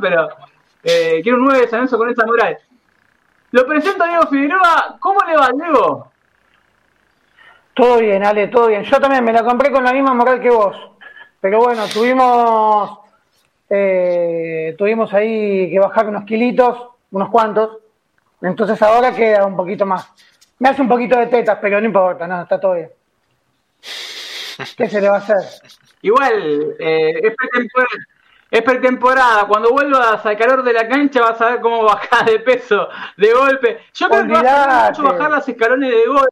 Pero eh, quiero un 9 de San con esta moral. Lo presento a Diego Figueroa. ¿Cómo le va, Diego? Todo bien, Ale, todo bien. Yo también me la compré con la misma moral que vos. Pero bueno, tuvimos, eh, tuvimos ahí que bajar unos kilitos, unos cuantos. Entonces ahora queda un poquito más. Me hace un poquito de tetas, pero no importa, no, está todo bien. ¿Qué se le va a hacer? Igual, eh, es. Es pretemporada, cuando vuelvas al calor de la cancha vas a ver cómo bajás de peso de golpe. Yo creo que va a mucho bajar los escalones de golpe,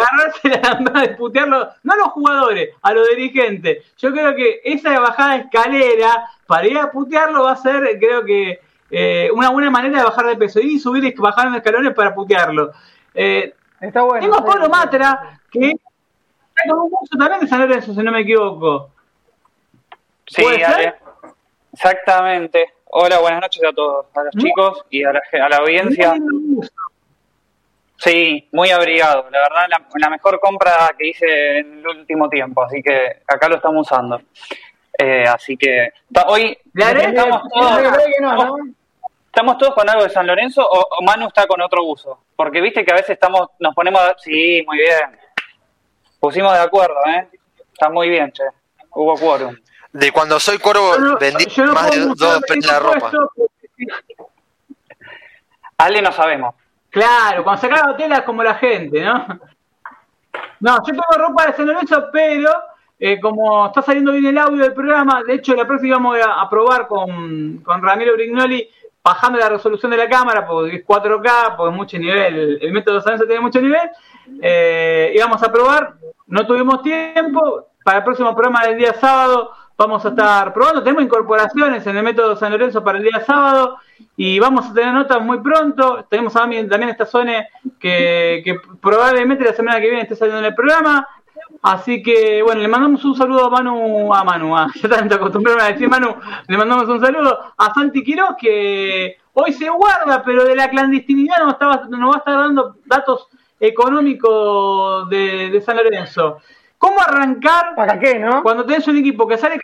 agarrarse la lambada de putearlo, no a los jugadores, a los dirigentes. Yo creo que esa bajada de escalera para ir a putearlo va a ser, creo que, eh, una buena manera de bajar de peso. Y subir y bajar los escalones para putearlo. Eh, está bueno. Tengo a Pablo Matra, que está con un curso también de San Lorenzo, si no me equivoco. Sí, Exactamente. Hola, buenas noches a todos, a los chicos y a la, audiencia. Sí, muy abrigado. La verdad, la, mejor compra que hice en el último tiempo, así que acá lo estamos usando. Eh, así que hoy estamos todos, estamos todos con algo de San Lorenzo o, Manu está con otro uso, porque viste que a veces estamos, nos ponemos, sí, muy bien, pusimos de acuerdo, ¿eh? está muy bien, che, hubo quórum de cuando soy corvo no, vendí más de dos prendas ropa. Ale no sabemos. Claro, cuando sacaba telas como la gente, ¿no? No, yo tengo ropa de San pero eh, como está saliendo bien el audio del programa, de hecho la próxima vamos a, probar con, con Ramiro Brignoli bajando la resolución de la cámara, porque es 4K, porque es mucho nivel, el método San Lorenzo tiene mucho nivel, eh, íbamos a probar, no tuvimos tiempo, para el próximo programa del día sábado Vamos a estar probando, tenemos incorporaciones en el método San Lorenzo para el día sábado y vamos a tener notas muy pronto. Tenemos también, también esta zona que, probablemente la semana que viene esté saliendo en el programa. Así que, bueno, le mandamos un saludo a Manu, a Manu, a, ah, ya tanto acostumbrarme a decir Manu, le mandamos un saludo a Santi Quiroz, que hoy se guarda, pero de la clandestinidad nos, estaba, nos va a estar dando datos económicos de San Lorenzo. ¿Cómo arrancar? ¿Para qué, no? Cuando tenés un equipo que sale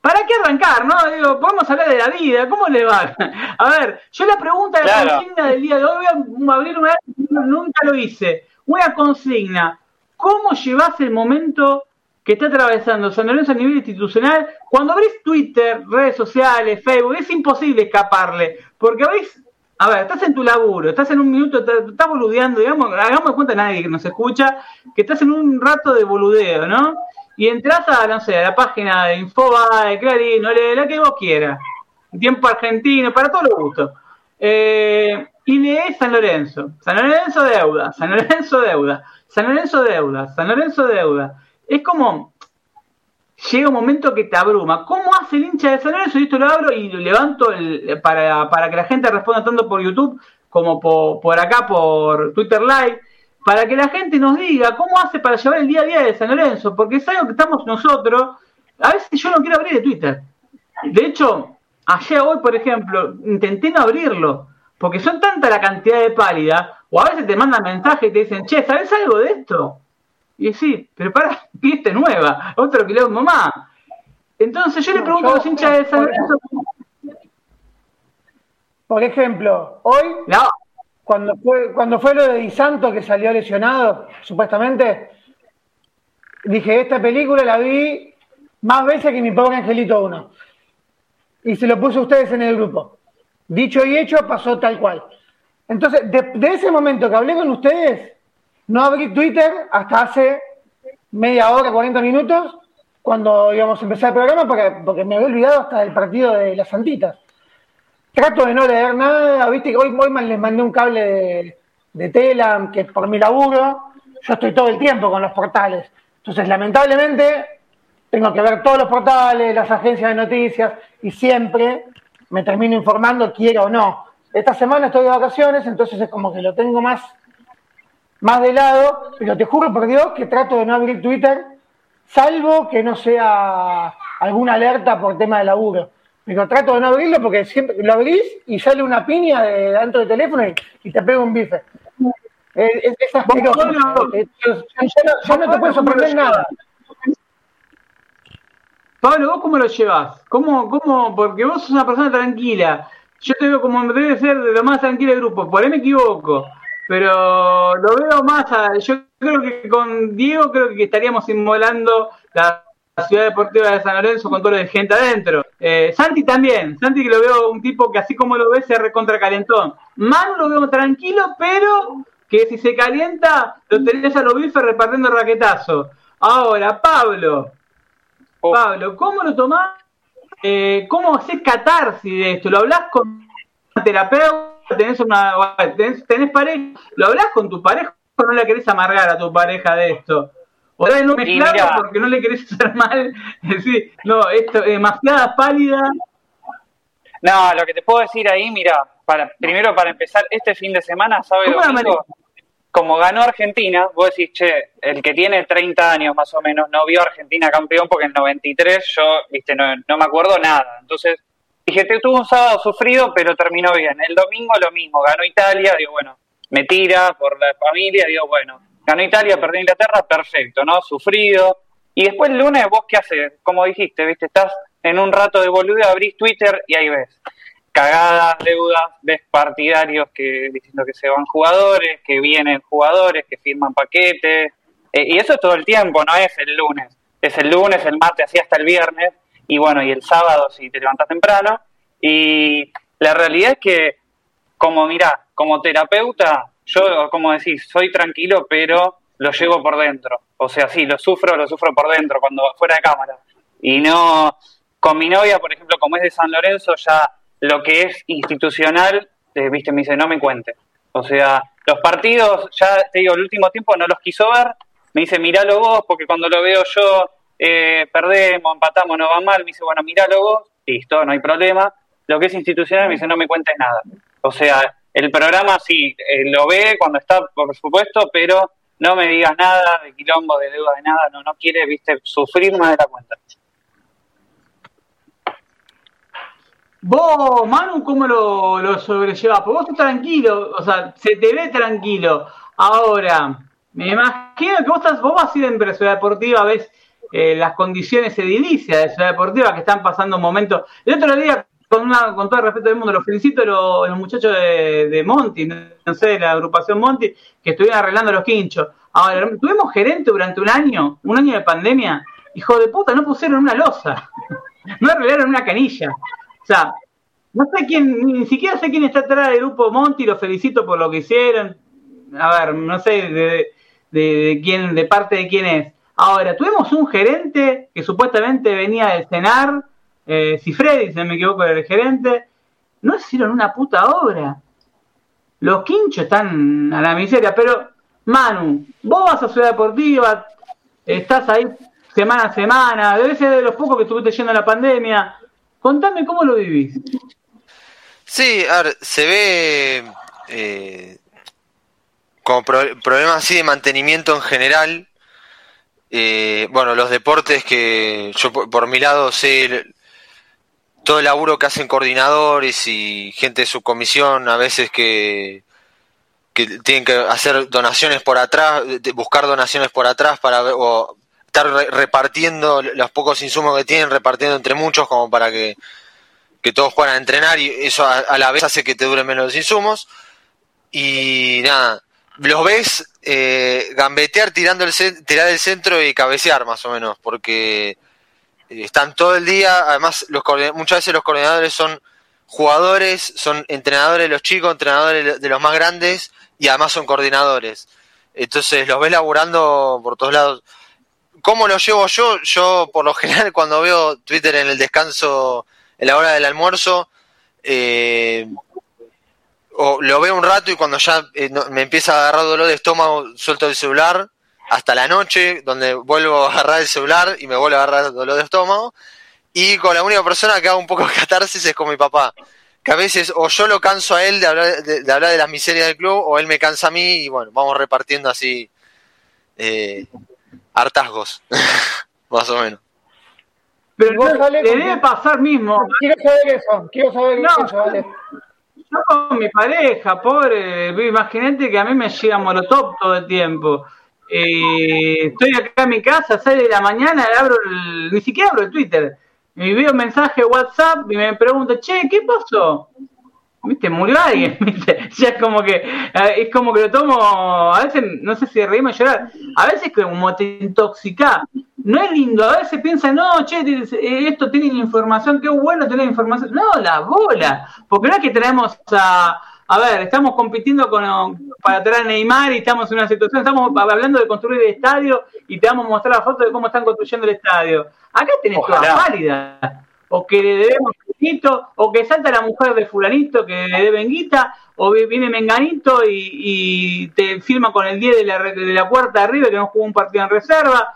¿Para qué arrancar, no? Digo, podemos hablar de la vida, ¿cómo le va? A ver, yo la pregunta de consigna del día de hoy voy a abrir una nunca lo hice. Una consigna, ¿cómo llevas el momento que está atravesando San Lorenzo a nivel institucional? Cuando abrís Twitter, redes sociales, Facebook, es imposible escaparle, porque abrís a ver, estás en tu laburo, estás en un minuto, estás boludeando, digamos, hagamos cuenta a nadie que nos escucha, que estás en un rato de boludeo, ¿no? Y entras a, no sé, a la página de Infoba, de Clarín, o la que vos quieras, tiempo argentino, para todos los gustos. Eh, y lees San Lorenzo, San Lorenzo deuda, San Lorenzo deuda, San Lorenzo deuda, San Lorenzo deuda. Es como, llega un momento que te abruma. ¿Cómo hace el hincha de San Lorenzo? Y esto lo abro y levanto el, para, para, que la gente responda tanto por YouTube como por, por, acá, por Twitter Live, para que la gente nos diga cómo hace para llevar el día a día de San Lorenzo, porque es algo que estamos nosotros. A veces yo no quiero abrir el Twitter. De hecho, ayer hoy, por ejemplo, intenté no abrirlo, porque son tanta la cantidad de pálidas, o a veces te mandan mensajes y te dicen, che, ¿sabes algo de esto? Y sí, pero para, fiesta nueva, otro quilombo más. Entonces yo le pregunto a los hinchas de San Lorenzo. Por ejemplo, hoy, cuando, fue, cuando fue lo de Di Santo que salió lesionado, supuestamente, dije, esta película la vi más veces que mi pobre Angelito 1. Y se lo puse a ustedes en el grupo. Dicho y hecho, pasó tal cual. Entonces, de ese momento que hablé con ustedes, no abrí Twitter hasta hace media hora, 40 minutos, cuando íbamos a empezar el programa, porque, porque me había olvidado hasta del partido de las Santitas. Trato de no leer nada, viste que hoy, hoy les mandé un cable de, de Telam, que por mi laburo, yo estoy todo el tiempo con los portales. Entonces, lamentablemente, tengo que ver todos los portales, las agencias de noticias, y siempre me termino informando, quiero o no. Esta semana estoy de vacaciones, entonces es como que lo tengo más más de lado, pero te juro por Dios que trato de no abrir Twitter, salvo que no sea alguna alerta por tema de laburo. Pero trato de no abrirlo porque siempre lo abrís y sale una piña de dentro del teléfono y, te pega un bife. Es, es yo, no te puedo sorprender nada. Pablo, ¿vos cómo lo llevas? ¿Cómo, cómo? Porque vos sos una persona tranquila. Yo te veo como debe ser de lo más tranquila del grupo. Por ahí me equivoco. Pero lo veo más. yo creo que con Diego creo que estaríamos inmolando la ciudad deportiva de San Lorenzo con todo lo de gente adentro. Eh, Santi también. Santi que lo veo un tipo que así como lo ves se recontra calentón. Manu lo veo tranquilo, pero que si se calienta lo tenés a los bifes repartiendo raquetazo. Ahora, Pablo. Oh. Pablo, ¿cómo lo tomás? Eh, ¿Cómo haces catarsis de esto? ¿Lo hablas con un terapeuta? ¿Tenés, una, tenés, pareja? ¿Lo hablas con tu pareja o no le querés amargar a tu pareja de esto? O no mezclarlo porque no le querés hacer mal. decir, no, esto es demasiada pálida. No, lo que te puedo decir ahí, mira, para, primero para empezar, este fin de semana, ¿sabes Como ganó Argentina, vos decís, che, el que tiene 30 años más o menos no vio a Argentina campeón porque en 93 yo, viste, no, no me acuerdo nada. Entonces, dije, te tuvo un sábado sufrido, pero terminó bien. El domingo lo mismo, ganó Italia, digo, bueno, me tira por la familia, digo, bueno, ganó Italia, perdió Inglaterra, perfecto, ¿no? Sufrido. Y después el lunes, ¿vos qué haces? Como dijiste, ¿viste? Estás en un rato de boludo, abrís Twitter y ahí ves cagadas, deudas, ves partidarios que diciendo que se van jugadores, que vienen jugadores, que firman paquetes. Eh, y eso es todo el tiempo, no es el lunes. Es el lunes, el martes, así hasta el viernes. Y bueno, y el sábado si te levantas temprano. Y la realidad es que, como mira, como terapeuta, yo, como decís, soy tranquilo, pero lo llevo por dentro. O sea, sí, lo sufro, lo sufro por dentro, cuando fuera de cámara. Y no, con mi novia, por ejemplo, como es de San Lorenzo, ya lo que es institucional, eh, viste, me dice, no me cuente. O sea, los partidos, ya te digo, el último tiempo no los quiso ver, me dice, miralo vos, porque cuando lo veo yo, eh, perdemos, empatamos, no va mal, me dice, bueno, miralo vos, listo, no hay problema. Lo que es institucional me dice, no me cuentes nada. O sea, el programa sí, eh, lo ve cuando está, por supuesto, pero no me digas nada de quilombo, de deuda, de nada, no, no quiere, viste, sufrir más de la cuenta. Vos, Manu, ¿cómo lo, lo sobrellevas? Porque vos estás tranquilo, o sea, se te ve tranquilo. Ahora, me imagino que vos, estás, vos vas a ir en Ciudad Deportiva, ves eh, las condiciones edilicias de Ciudad Deportiva que están pasando momentos. El otro día, con, una, con todo el respeto del mundo, los felicito a los, muchachos de, de, Monty, no sé, la agrupación Monty, que estuvieron arreglando los quinchos. Ahora, tuvimos gerente durante un año, un año de pandemia, hijo de puta, no pusieron una losa, no arreglaron una canilla. O sea, no sé quién, ni siquiera sé quién está atrás del grupo Monty, los felicito por lo que hicieron. A ver, no sé de, de, quién, de parte de quién es. Ahora, tuvimos un gerente que supuestamente venía del cenar, eh, si Freddy, si no me equivoco, era el gerente. No hicieron una puta obra. Los quinchos están a la miseria, pero Manu, vos vas a Ciudad Deportiva, estás ahí semana a semana, debe ser de los pocos que estuviste yendo a la pandemia. Contame cómo lo vivís. Sí, a ver, se ve eh, como problemas así de mantenimiento en general. Eh, bueno, los deportes que yo por, mi lado sé todo el laburo que hacen coordinadores y gente de su comisión a veces que, que tienen que hacer donaciones por atrás, buscar donaciones por atrás para o estar repartiendo los pocos insumos que tienen, repartiendo entre muchos como para que que todos puedan entrenar y eso a, la vez hace que te duren menos los insumos. Y nada, los ves eh, gambetear tirando el tirar el centro y cabecear más o menos, porque eh, están todo el día, además los muchas veces los coordinadores son jugadores, son entrenadores de los chicos, entrenadores de los más grandes y además son coordinadores. Entonces los ves laburando por todos lados. ¿Cómo lo llevo yo? Yo por lo general cuando veo Twitter en el descanso en la hora del almuerzo, eh, o lo veo un rato y cuando ya eh, me empieza a agarrar dolor de estómago, suelto el celular hasta la noche, donde vuelvo a agarrar el celular y me vuelvo a agarrar dolor de estómago. Y con la única persona que hago un poco de catarsis es con mi papá. Que a veces o yo lo canso a él de hablar de, hablar de las miserias del club o él me cansa a mí y bueno, vamos repartiendo así eh, hartazgos, más o menos. Pero no, le debe pasar mismo. Quiero saber eso, quiero saber eso, vale. Yo con mi pareja, pobre, imagínate que a mí me llega Molotov todo el tiempo. eh, estoy acá en mi casa, 6 de la mañana, abro ni siquiera abro el Twitter. Me veo un mensaje WhatsApp y me pregunto, che, ¿qué pasó? ¿Viste? Murió alguien, ¿viste? Ya es como que, eh, es como que lo tomo, a veces, no sé si reírme o llorar, a veces como te intoxica. No es lindo, a veces piensa, no, che, esto tiene información, qué bueno tener información. No, la bola, porque no es que tenemos a, a ver, estamos compitiendo con, para traer a Neymar y estamos en una situación, estamos hablando de construir el estadio y te vamos a mostrar la foto de cómo están construyendo el estadio. Acá tenés toda válida. O que le debemos o que salta la mujer de fulanito que le deben guita, o viene Menganito y, te firma con el 10 de la, de la puerta arriba que no jugó un partido en reserva.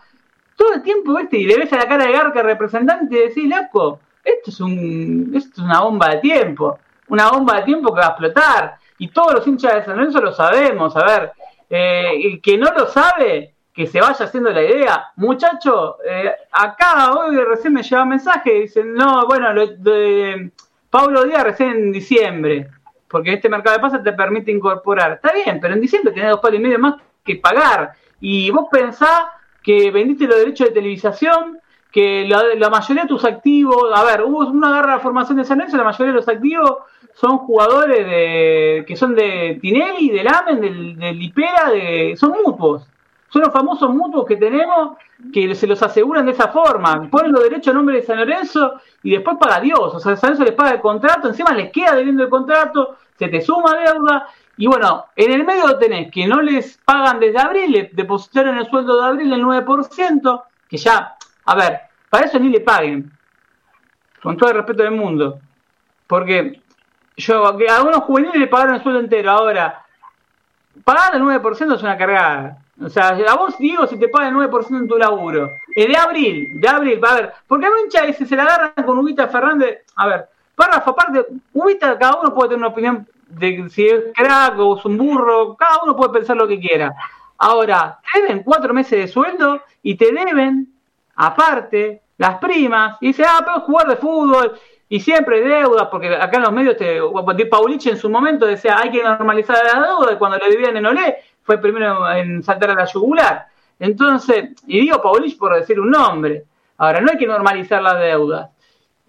Todo el tiempo, ¿viste? Y le ves a la cara de Garca representante y decís, loco, esto es, un, esto es una bomba de tiempo una bomba de tiempo que va a explotar. Y todos los hinchas de San Lorenzo lo sabemos. A ver, eh, el que no lo sabe, que se vaya haciendo la idea. Muchacho, eh, acá hoy recién me lleva mensaje, dicen, no, bueno, lo de Pablo Díaz recién en diciembre, porque este mercado de pases te permite incorporar. Está bien, pero en diciembre tenés dos palos y medio más que pagar. Y vos pensás que vendiste los derechos de televisación, que la, mayoría de tus activos, a ver, hubo una garra de formación de San Lorenzo, la mayoría de los activos son jugadores de que son de Tinelli, del Amen, del, del Ipera, de, son mutuos. Son los famosos mutuos que tenemos que se los aseguran de esa forma. Ponen los derechos a nombre de San Lorenzo y después paga Dios. O sea, San Lorenzo les paga el contrato, encima les queda debiendo el contrato, se te suma deuda. Y bueno, en el medio tenés que no les pagan desde abril, le depositaron el sueldo de abril el 9%, que ya, a ver, para eso ni le paguen. Con todo el respeto del mundo. Porque yo, a algunos juveniles le pagaron el sueldo entero. Ahora, pagar el 9% es una cargada. O sea, a vos digo si te pagan el 9% en tu laburo. Es de abril, de abril, a ver. Porque a hincha se la agarran con Ubita Fernández. A ver, párrafo aparte, Ubita, cada uno puede tener una opinión de si es crack o es un burro. Cada uno puede pensar lo que quiera. Ahora, te deben cuatro meses de sueldo y te deben, aparte, las primas. Y dice, ah, pero jugar de fútbol y siempre deudas, porque acá en los medios, te, Paulich en su momento decía, hay que normalizar la deuda, y cuando le vivían en Olé, fue primero en saltar a la yugular. Entonces, y digo Paulich por decir un nombre. Ahora, no hay que normalizar la deuda.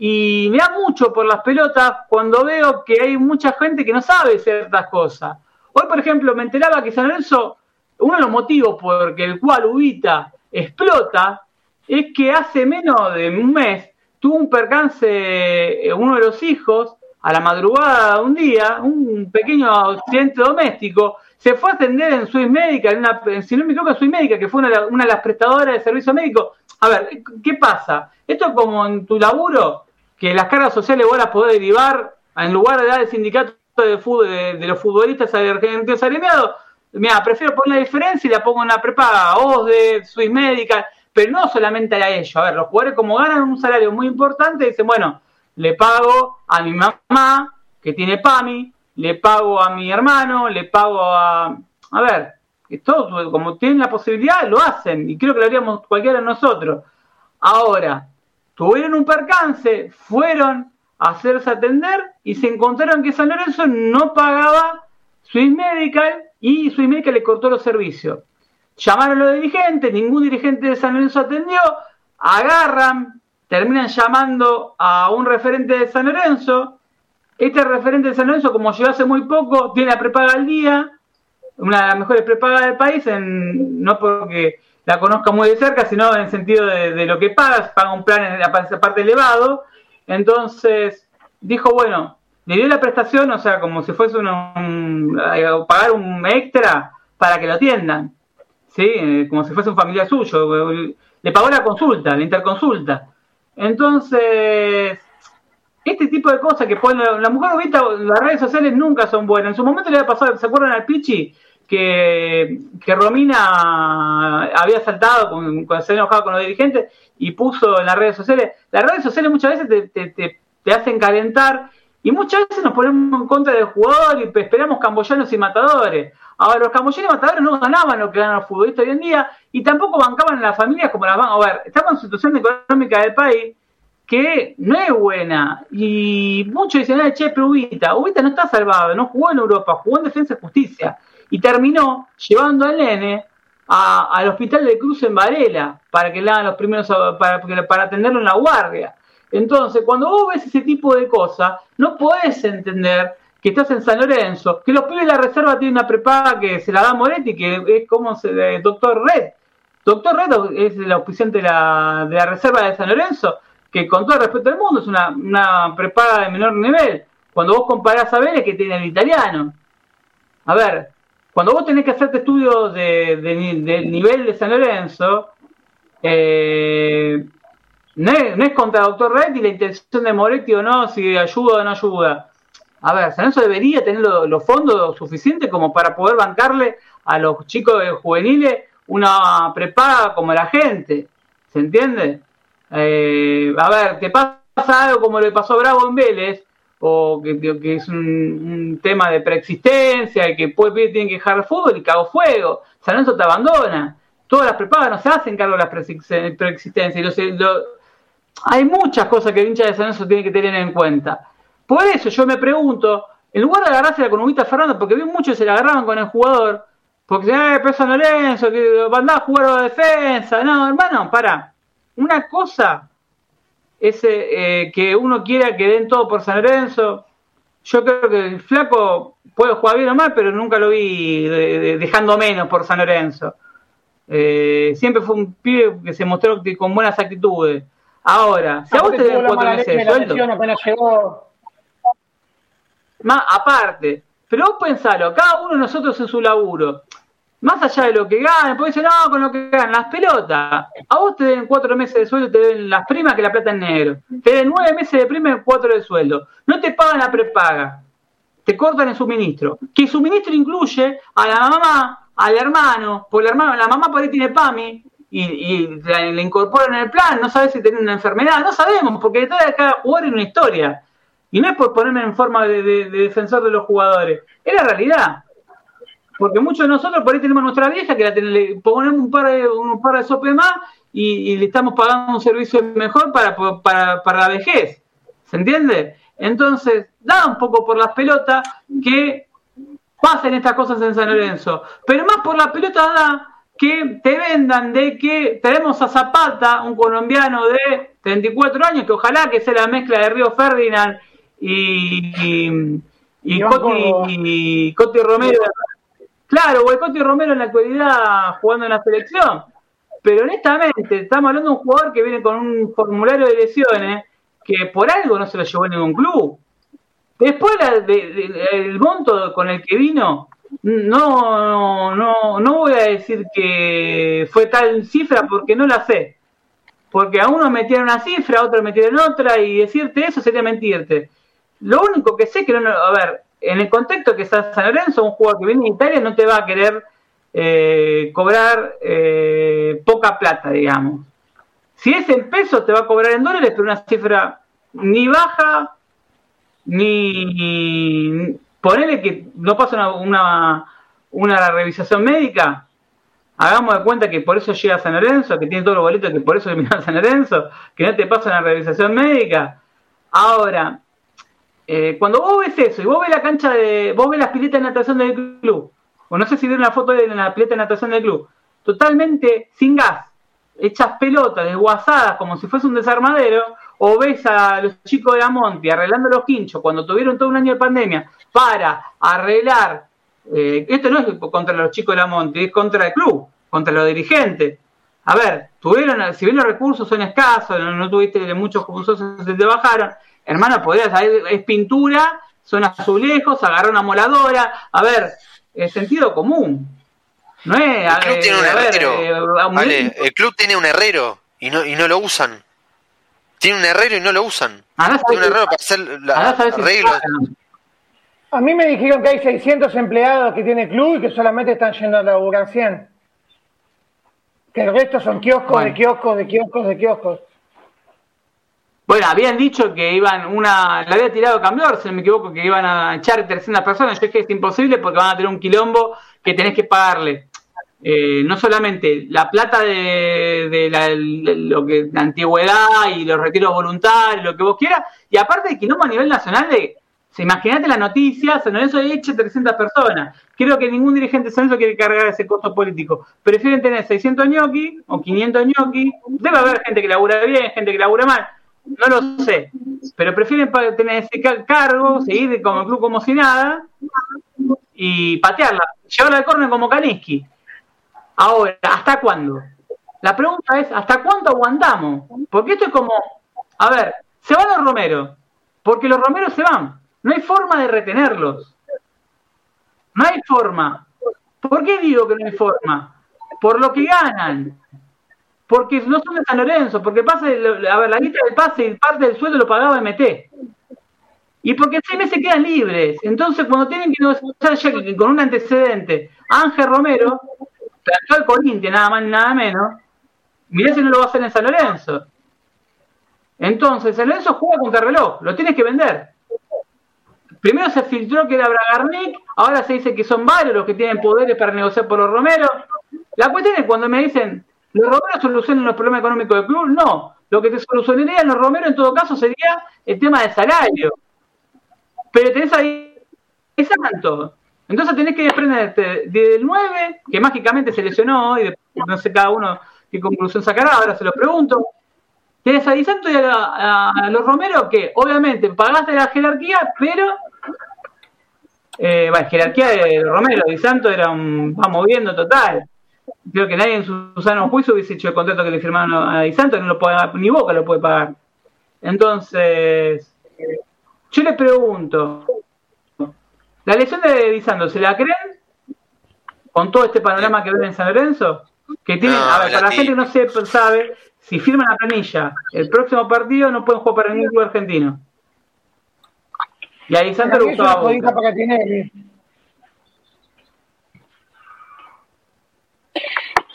Y me da mucho por las pelotas cuando veo que hay mucha gente que no sabe ciertas cosas. Hoy, por ejemplo, me enteraba que San Lorenzo, uno de los motivos por el cual Ubita explota, es que hace menos de un mes tuvo un percance eh, uno de los hijos a la madrugada de un día, un pequeño accidente doméstico, se fue a atender en Swiss Médica, en una, si no me equivoco, Swiss Médica, que fue una, de las prestadoras de servicio médico. A ver, ¿qué pasa? Esto es como en tu laburo, que las cargas sociales vos las podés derivar en lugar de dar el sindicato de, los futbolistas argentinos alineados. Mira, prefiero poner la diferencia y la pongo en la prepaga, de Swiss Médica, pero no solamente a ellos. A ver, los jugadores como ganan un salario muy importante, dicen, bueno, le pago a mi mamá, que tiene PAMI, le pago a mi hermano, le pago a... A ver, que todos, como tienen la posibilidad, lo hacen, y creo que lo haríamos cualquiera de nosotros. Ahora, tuvieron un percance, fueron a hacerse atender y se encontraron que San Lorenzo no pagaba Swiss Medical y Swiss Medical le cortó los servicios. Llamaron a los dirigentes, ningún dirigente de San Lorenzo atendió, agarran, terminan llamando a un referente de San Lorenzo. Este referente de San Lorenzo, como llegó hace muy poco, tiene la prepaga al día, una de las mejores prepagas del país, no porque la conozca muy de cerca, sino en el sentido de, lo que paga, paga un plan en la parte elevado. Entonces dijo, bueno, le dio la prestación, o sea, como si fuese un, pagar un extra para que lo atiendan. ¿sí? Eh, como si fuese un familiar suyo. Le pagó la consulta, la interconsulta. Entonces, este tipo de cosas que ponen la, mujer ahorita, las redes sociales nunca son buenas. En su momento le había pasado, ¿se acuerdan al Pichi? Que, Romina había saltado cuando se había enojado con los dirigentes y puso en las redes sociales. Las redes sociales muchas veces te, te, te hacen calentar y muchas veces nos ponemos en contra del jugador y esperamos camboyanos y matadores. Ahora, los camboyanos y matadores no ganaban lo que ganan los futbolistas hoy en día y tampoco bancaban en las familias como las van. A ver, estamos en situación económica del país que no es buena. Y muchos dicen, che, pero Ubita, Ubita no está salvado, no jugó en Europa, jugó en Defensa y Justicia. Y terminó llevando al nene al hospital de Cruz en Varela para que le hagan los primeros para, para atenderlo en la guardia. Entonces, cuando vos ves ese tipo de cosas, no podés entender que estás en San Lorenzo, que los pibes de la reserva tienen una prepaga que se la da Moretti, que es como se, doctor Red. Doctor Red es el auspiciante de la, de la reserva de San Lorenzo, que con todo el respeto del mundo es una, una prepaga de menor nivel. Cuando vos comparás a Vélez, que tiene el italiano. A ver, cuando vos tenés que hacerte estudios de, de, nivel de San Lorenzo, eh, no, es, contra doctor Red y la intención de Moretti o no, si ayuda o no ayuda a ver, San Lorenzo debería tener los, fondos suficientes como para poder bancarle a los chicos juveniles una prepaga como la gente. ¿Se entiende? Eh, a ver, te pasa algo como le pasó a Bravo en Vélez, o que, es un, tema de preexistencia, y que puede, tiene que dejar el fútbol y cago fuego. San Lorenzo te abandona. Todas las prepagas no se hacen cargo de las preexistencias. Y hay muchas cosas que el hincha de San Lorenzo tiene que tener en cuenta. Por eso yo me pregunto, en lugar de agarrarse la con Fernando, porque vi muchos se la agarraban con el jugador, porque eh, pesa Lorenzo, que mandaba a jugar a la defensa. No, hermano, para. Una cosa es eh, que uno quiera que den todo por San Lorenzo. Yo creo que el flaco puede jugar bien o mal, pero nunca lo vi dejando menos por San Lorenzo. Eh, siempre fue un pibe que se mostró con buenas actitudes. Ahora, si a vos te den cuatro meses de sueldo más aparte. Pero vos pensalo, cada uno de nosotros en su laburo, más allá de lo que ganen, puede decir, no, con lo que ganan, las pelotas. A vos te den cuatro meses de sueldo, te den las primas que la plata en negro. Te den nueve meses de prima y cuatro de sueldo. No te pagan la prepaga. Te cortan el suministro. Que el suministro incluye a la mamá, al hermano, porque la, hermano, la mamá por ahí tiene PAMI, y, le incorporan en el plan, no sabes si tiene una enfermedad, no sabemos, porque detrás de cada jugador es una historia. Y no es por ponerme en forma de, defensor de los jugadores, es la realidad. Porque muchos de nosotros por ahí tenemos nuestra vieja que la le ponemos un par de, un par de sope más y, le estamos pagando un servicio mejor para, para, la vejez. ¿Se entiende? Entonces, da un poco por las pelotas que pasen estas cosas en San Lorenzo. Pero más por las pelotas da que te vendan de que tenemos a Zapata, un colombiano de 34 años, que ojalá que sea la mezcla de Río Ferdinand y, y, Coti, Romero. Claro, o Coti Romero en la actualidad jugando en la selección. Pero honestamente, estamos hablando de un jugador que viene con un formulario de lesiones que por algo no se lo llevó en ningún club. Después el monto con el que vino, no, no, no voy a decir que fue tal cifra porque no la sé. Porque a uno metieron una cifra, a otro metieron otra, y decirte eso sería mentirte. Lo único que sé que no, a ver, en el contexto que está San Lorenzo, un jugador que viene de Italia no te va a querer eh, cobrar eh, poca plata, digamos. Si es en pesos, te va a cobrar en dólares, pero una cifra ni baja, ni. Ponele que no pasa una, una, revisación médica. Hagamos de cuenta que por eso llega a San Lorenzo, que tiene todos los boletos, que por eso viene a San Lorenzo, que no te pasa una revisación médica. Ahora, eh, cuando vos ves eso y vos ves la cancha de. vos ves las piletas de natación del club, o no sé si vieron la foto de la pileta de natación del club, totalmente sin gas, hechas pelotas, desguazadas como si fuese un desarmadero, o ves a los chicos de la Monti arreglando los quinchos cuando tuvieron todo un año de pandemia para arreglar. Eh, esto no es contra los chicos de la Monti, es contra el club, contra los dirigentes. A ver, tuvieron, si bien los recursos son escasos, no, tuviste muchos como se te bajaron, hermano, podría saber, es pintura, son azulejos, agarrar una moladora, a ver, es sentido común. No es, el club tiene un herrero. Eh, el club tiene un herrero y no, y no lo usan. Tiene un herrero y no lo usan. tiene un herrero para hacer la, arreglos. a mí me dijeron que hay 600 empleados que tiene el club y que solamente están yendo a laburar 100. Que el resto son kioscos de kioscos de kioscos de kioscos. Bueno, habían dicho que iban una, le había tirado cambiar, si no me equivoco, que iban a echar 300 personas. Yo dije es imposible porque van a tener un quilombo que tenés que pagarle. Eh, no solamente la plata de, la, lo que la antigüedad y los retiros voluntarios, lo que vos quieras, y aparte de quilombo a nivel nacional de Imagínate la noticia, San Lorenzo eche 300 personas. Creo que ningún dirigente de San quiere cargar ese costo político. Prefieren tener 600 ñoqui o 500 ñoqui. Debe haber gente que labura bien, gente que labura mal. No lo sé. Pero prefieren tener ese cargo, seguir como el club como si nada y patearla. Llevarla al córner como Kaniski. Ahora, ¿hasta cuándo? La pregunta es, ¿hasta cuándo aguantamos? Porque esto es como, a ver, se van los Romeros, porque los Romeros se van no hay forma de retenerlos. No hay forma. ¿Por qué digo que no hay forma? Por lo que ganan. Porque no son de San Lorenzo, porque pasa, a ver, la lista del pase y parte del sueldo lo pagaba MT. Y porque seis meses quedan libres. Entonces, cuando tienen que negociar con un antecedente, Ángel Romero, actual Corinthians, nada más ni nada menos, mirá si no lo va a hacer en San Lorenzo. Entonces, San Lorenzo juega contra reloj, lo tienes que vender. Primero se filtró que era Bragarnik, ahora se dice que son varios los que tienen poderes para negociar por los Romeros. La cuestión es cuando me dicen, ¿los Romeros solucionan los problemas económicos del club? No, lo que te solucionaría en los Romeros en todo caso sería el tema de salario. Pero tenés ahí es santo. Entonces tenés que desprenderte del 9, que mágicamente se lesionó, y no sé cada uno qué conclusión sacará, ahora se lo pregunto. Tenés a Di Santo y a, los Romeros que obviamente pagaste la jerarquía, pero eh, bueno, jerarquía de Romero, Di Santo era un va moviendo total. Creo que nadie en su sano juicio hubiese hecho el contrato que le firmaron a Di Santo, no lo puede, ni Boca lo puede pagar. Entonces, yo le pregunto, ¿la lesión de Di Santo se la creen? Con todo este panorama que ven en San Lorenzo, que tiene, a ver, para la gente que no se sabe, si firman la planilla, el próximo partido no pueden jugar para ningún club argentino. Y ahí Santo le gustó a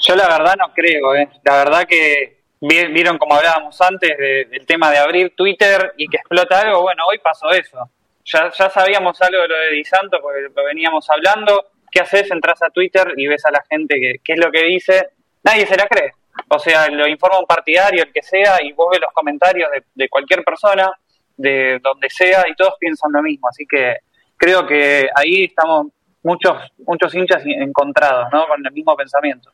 Yo la verdad no creo, ¿eh? La verdad que vieron como hablábamos antes del tema de abrir Twitter y que explota algo. Bueno, hoy pasó eso. Ya, ya sabíamos algo de lo de Di Santo porque lo veníamos hablando. ¿Qué haces? Entras a Twitter y ves a la gente que, qué es lo que dice. Nadie se la cree. O sea, lo informa un partidario, el que sea, y vos ves los comentarios de, de cualquier persona de donde sea y todos piensan lo mismo. Así que creo que ahí estamos muchos muchos hinchas encontrados, ¿no? Con el mismo pensamiento.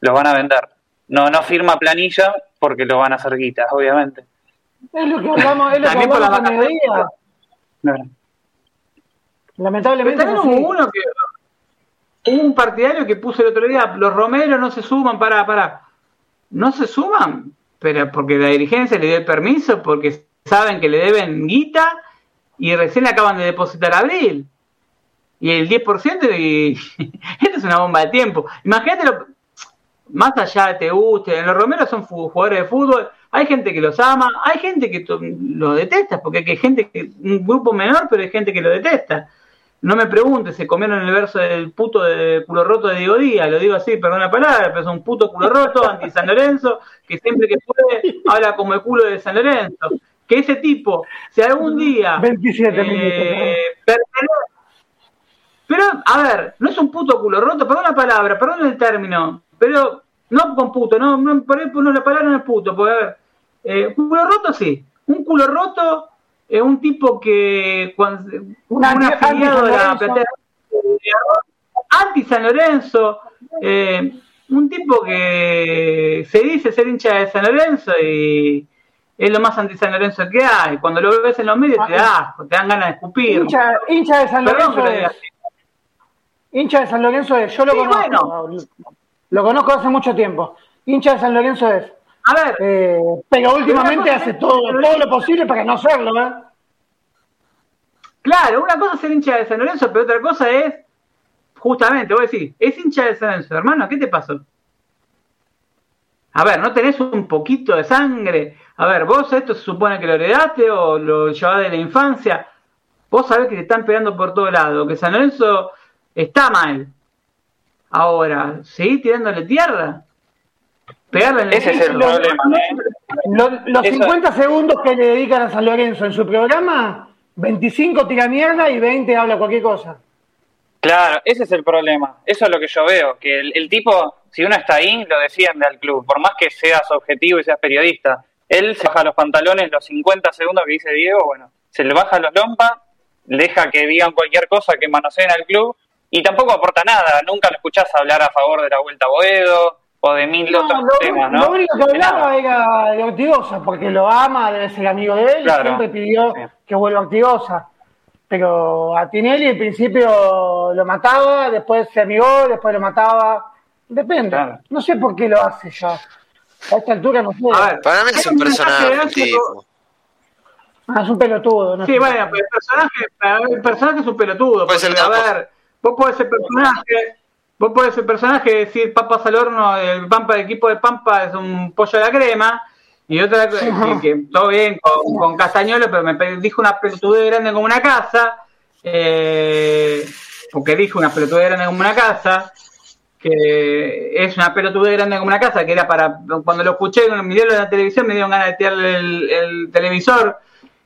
Los van a vender. No no firma planilla porque lo van a hacer guitas, obviamente. Es lo que hablamos, es lo que hablamos la medida. Lamentablemente hubo uno que un partidario que puso el otro día, los romeros no se suman, para, para. No se suman, pero porque la dirigencia le dio el permiso, porque saben que le deben guita y recién le acaban de depositar abril. Y el 10%, y esto es una bomba de tiempo. Imagínate, más allá de te guste, los Romeros son jugadores de fútbol, hay gente que los ama, hay gente que lo detesta, porque hay gente que, un grupo menor, pero hay gente que lo detesta. No me preguntes, se comieron el verso del puto de culo roto de Diego Díaz, lo digo así, perdón la palabra, pero es un puto culo roto, anti San Lorenzo, que siempre que puede habla como el culo de San Lorenzo que ese tipo, si algún día... 27 eh, pero, a ver, no es un puto culo roto, perdón la palabra, perdón el término, pero no con puto, no, no por ahí no, la palabra no es puto, porque a ver, eh, culo roto sí, un culo roto es un tipo que cuando, un afiliado de la anti San Lorenzo, eh, un tipo que se dice ser hincha de San Lorenzo y es lo más anti-San Lorenzo que hay. Cuando lo ves en los medios te da te dan ganas de escupir. Hincha, de San Lorenzo es. Hincha de San Lorenzo es. Yo lo conozco. Lo conozco hace mucho tiempo. Hincha de San Lorenzo es. A ver. Eh, pero últimamente hace todo, todo lo posible para no serlo, ¿eh? Claro, una cosa es ser hincha de San Lorenzo, pero otra cosa es, justamente, voy a decir, es hincha de San Lorenzo, hermano, ¿qué te pasó? A ver, ¿no tenés un poquito de sangre? A ver, vos esto se supone que lo heredaste o lo llevás de la infancia. Vos sabés que te están pegando por todo lado, que San Lorenzo está mal. Ahora, ¿seguís tirándole tierra? Pegarle en el Ese es el problema. ¿eh? Los, 50 segundos que le dedican a San Lorenzo en su programa, 25 tira mierda y 20 habla cualquier cosa. Claro, ese es el problema. Eso es lo que yo veo, que el, tipo, si uno está ahí, lo defiende al club, por más que seas objetivo y seas periodista. Él se baja los pantalones los 50 segundos que dice Diego, bueno, se le baja los lompas, deja que digan cualquier cosa, que manoseen al club, y tampoco aporta nada. Nunca lo escuchás hablar a favor de la vuelta a Boedo o de mil otros temas, ¿no? Lo único que hablaba era de Ortigosa, porque lo ama, debe ser amigo de él, y siempre pidió que vuelva a Ortigosa. Pero a Tinelli al principio lo mataba, después se amigó, después lo mataba. Depende. No sé por qué lo hace ya. A esta altura no sé. para mí es un personaje. Ah, es un pelotudo. No sí, bueno, pero el personaje, el personaje es un pelotudo. Porque, a ver, vos podés ser personaje, vos podés ser personaje decir papas al horno, el Pampa, el equipo de Pampa es un pollo a la crema. Y otra que, que todo bien con, con, Castañolo, pero me dijo una pelotudez grande como una casa. Eh, porque dijo una pelotudez grande como una casa que es una pelotudez grande como una casa, que era para, cuando lo escuché, en me dieron la televisión, me dieron ganas de tirarle el, televisor,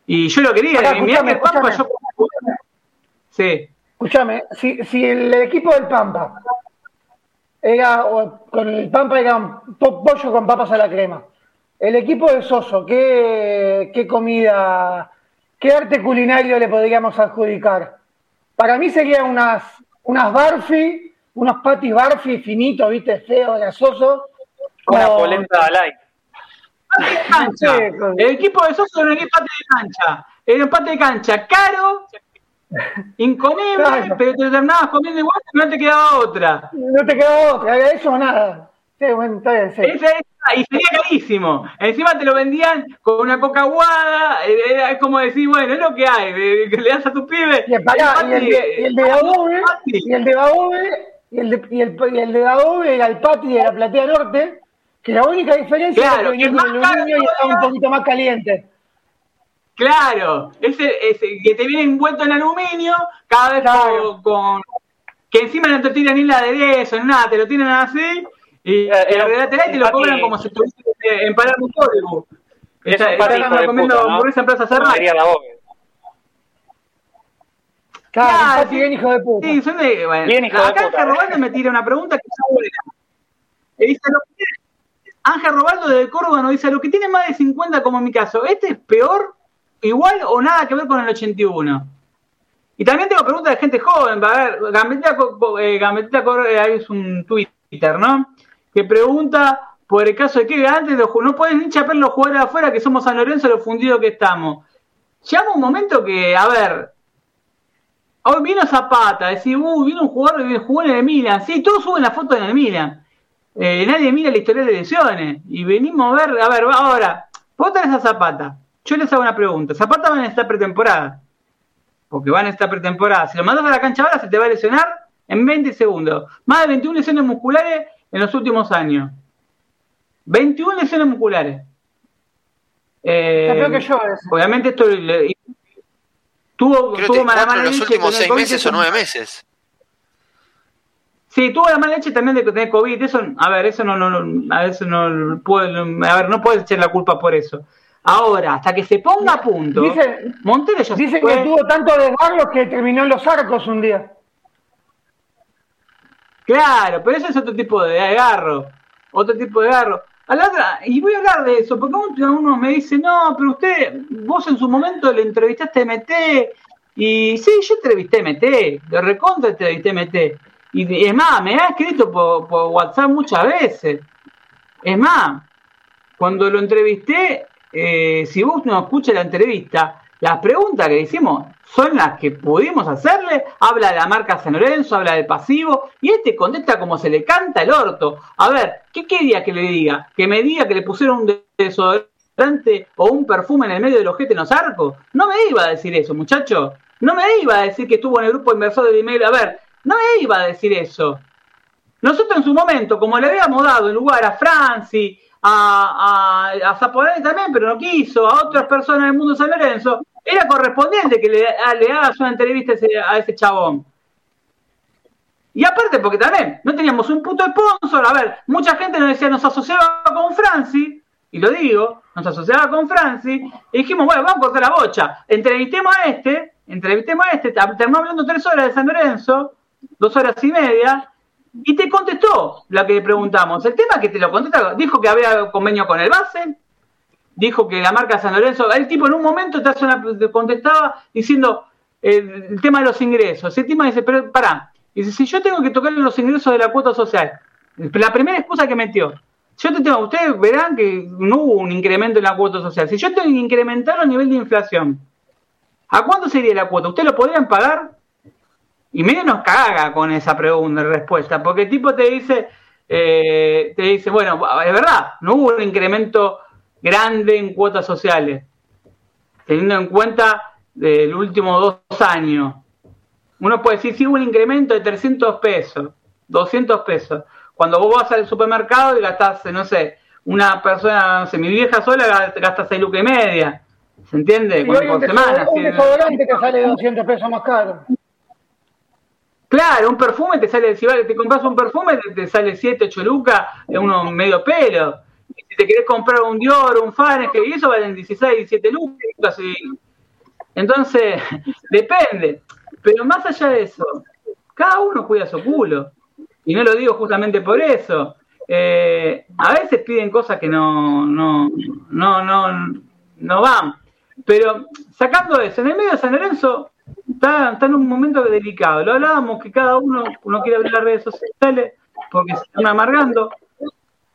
y yo lo quería, y escúchame, escúchame, yo... Sí. Escúchame, si, si el equipo del Pampa era, con el Pampa era pollo con papas a la crema, el equipo de Soso, ¿qué, qué comida, qué arte culinario le podríamos adjudicar? Para mí serían unas, unas barfi unos patis barfi finitos, viste, feos, grasosos. Una polenta light. cancha. El equipo de Soso era un empate de cancha. Era un empate de cancha caro, incomible, pero te terminabas comiendo igual no te quedaba otra. No te quedaba otra, era eso o nada. Sí, bueno, está bien, sí. y sería carísimo. Encima te lo vendían con una coca aguada. Es como decir, bueno, es lo que hay. Le das a tus pibes. Y el, y el de, y y el de y el de, y el, y el de era el Pati de la Platea Norte, que la única diferencia es que venía con aluminio y estaba un poquito más caliente. Claro, ese, ese que te viene envuelto en aluminio, cada vez con, que encima no te tiran ni la aderezo, ni nada, te lo tiran así, y eh, en realidad te, te lo cobran como si estuviese en Palermo Código. Está, comiendo hamburguesa en Plaza Serra. Claro, bien hijo de puta. Sí, son de, bueno, bien hijo acá de puta. Ángel Robaldo me tira una pregunta que es buena. dice, lo que Ángel Robaldo de Córdoba nos dice, lo que tiene más de 50 como en mi caso, ¿este es peor, igual o nada que ver con el 81? Y también tengo preguntas de gente joven, a ver, Gambetita, eh, Gambetita eh, es un Twitter, ¿no? Que pregunta por el caso de que antes no pueden ni chapear los jugadores afuera que somos San Lorenzo lo fundido que estamos. Llama un momento que, a ver, Hoy vino Zapata, decir, uh, vino un jugador que jugó en el Milan. Sí, todos suben la foto en el Milan. Eh, nadie mira la historia de lesiones. Y venimos a ver, a ver, ahora, vos tenés a Zapata. Yo les hago una pregunta. Zapata va en esta pretemporada. Porque van en esta pretemporada. Si lo mandas a la cancha ahora, se te va a lesionar en 20 segundos. Más de 21 lesiones musculares en los últimos años. 21 lesiones musculares. Eh, que yo, obviamente esto Tuvo, Creo tuvo mala, mala los últimos seis meses o nueve meses. Sí, tuvo la mala leche también de tener COVID. Eso, a ver, eso no, no, a veces no puede, a ver, no puedes echar la culpa por eso. Ahora, hasta que se ponga a punto, dice, Montero ya Dice que tuvo tanto desgarro que terminó en los arcos un día. Claro, pero eso es otro tipo de agarro. Otro tipo de agarro. A la otra, y voy a hablar de eso, porque uno me dice, no, pero usted, vos en su momento le entrevistaste a MT, y sí, yo entrevisté a MT, de recontra entrevisté a MT, y es más, me ha escrito por, WhatsApp muchas veces. Es más, cuando lo entrevisté, eh, si vos no escuchas la entrevista, las preguntas que hicimos son las que pudimos hacerle. Habla de la marca San Lorenzo, habla del pasivo, y este contesta como se le canta el orto. A ver, ¿qué quería que le diga? ¿Que me diga que le pusieron un desodorante o un perfume en el medio del ojete en los arcos? No me iba a decir eso, muchacho. No me iba a decir que estuvo en el grupo inversor de email. A ver, no me iba a decir eso. Nosotros en su momento, como le habíamos dado el lugar a Franci, a, a, a también, pero no quiso, a otras personas del mundo San Lorenzo, era correspondiente que le, le hagas una entrevista a ese, chabón. Y aparte, porque también no teníamos un puto sponsor. A ver, mucha gente nos decía, nos asociaba con Franci, y lo digo, nos asociaba con Franci, y dijimos, bueno, vamos a cortar la bocha. Entrevistemos a este, entrevistemos a este, terminó hablando tres horas de San Lorenzo, dos horas y media, y te contestó la que le preguntamos. El tema que te lo contesta, dijo que había convenio con el base, dijo que la marca San Lorenzo, el tipo en un momento te contestaba diciendo el, tema de los ingresos. El tema dice, pero pará, dice, si yo tengo que tocar los ingresos de la cuota social, la primera excusa que metió, yo te tengo, ustedes verán que no hubo un incremento en la cuota social. Si yo tengo que incrementar a nivel de inflación, ¿a cuánto sería la cuota? ¿Ustedes lo podrían pagar? Y medio nos caga con esa pregunta, respuesta, porque el tipo te dice, eh, te dice, bueno, es verdad, no hubo un incremento grande en cuotas sociales, teniendo en cuenta del último dos años. Uno puede decir, sí hubo un incremento de 300 pesos, 200 pesos. Cuando vos vas al supermercado y gastás, no sé, una persona, no sé, mi vieja sola gasta 6 lucas y media. ¿Se entiende? por semana. Un desodorante te sale 200 pesos más caro. Claro, un perfume te sale, si te compras un perfume te, sale 7, 8 lucas, uno medio pelo. Y si te querés comprar un Dior, un que y eso valen 16, 17 lucas. Entonces, depende. Pero más allá de eso, cada uno cuida su culo. Y no lo digo justamente por eso. Eh, a veces piden cosas que no, no, no, no, no van. Pero sacando eso, en el medio de San Lorenzo está, en un momento delicado. Lo hablábamos que cada uno, uno quiere abrir las redes sociales porque se están amargando.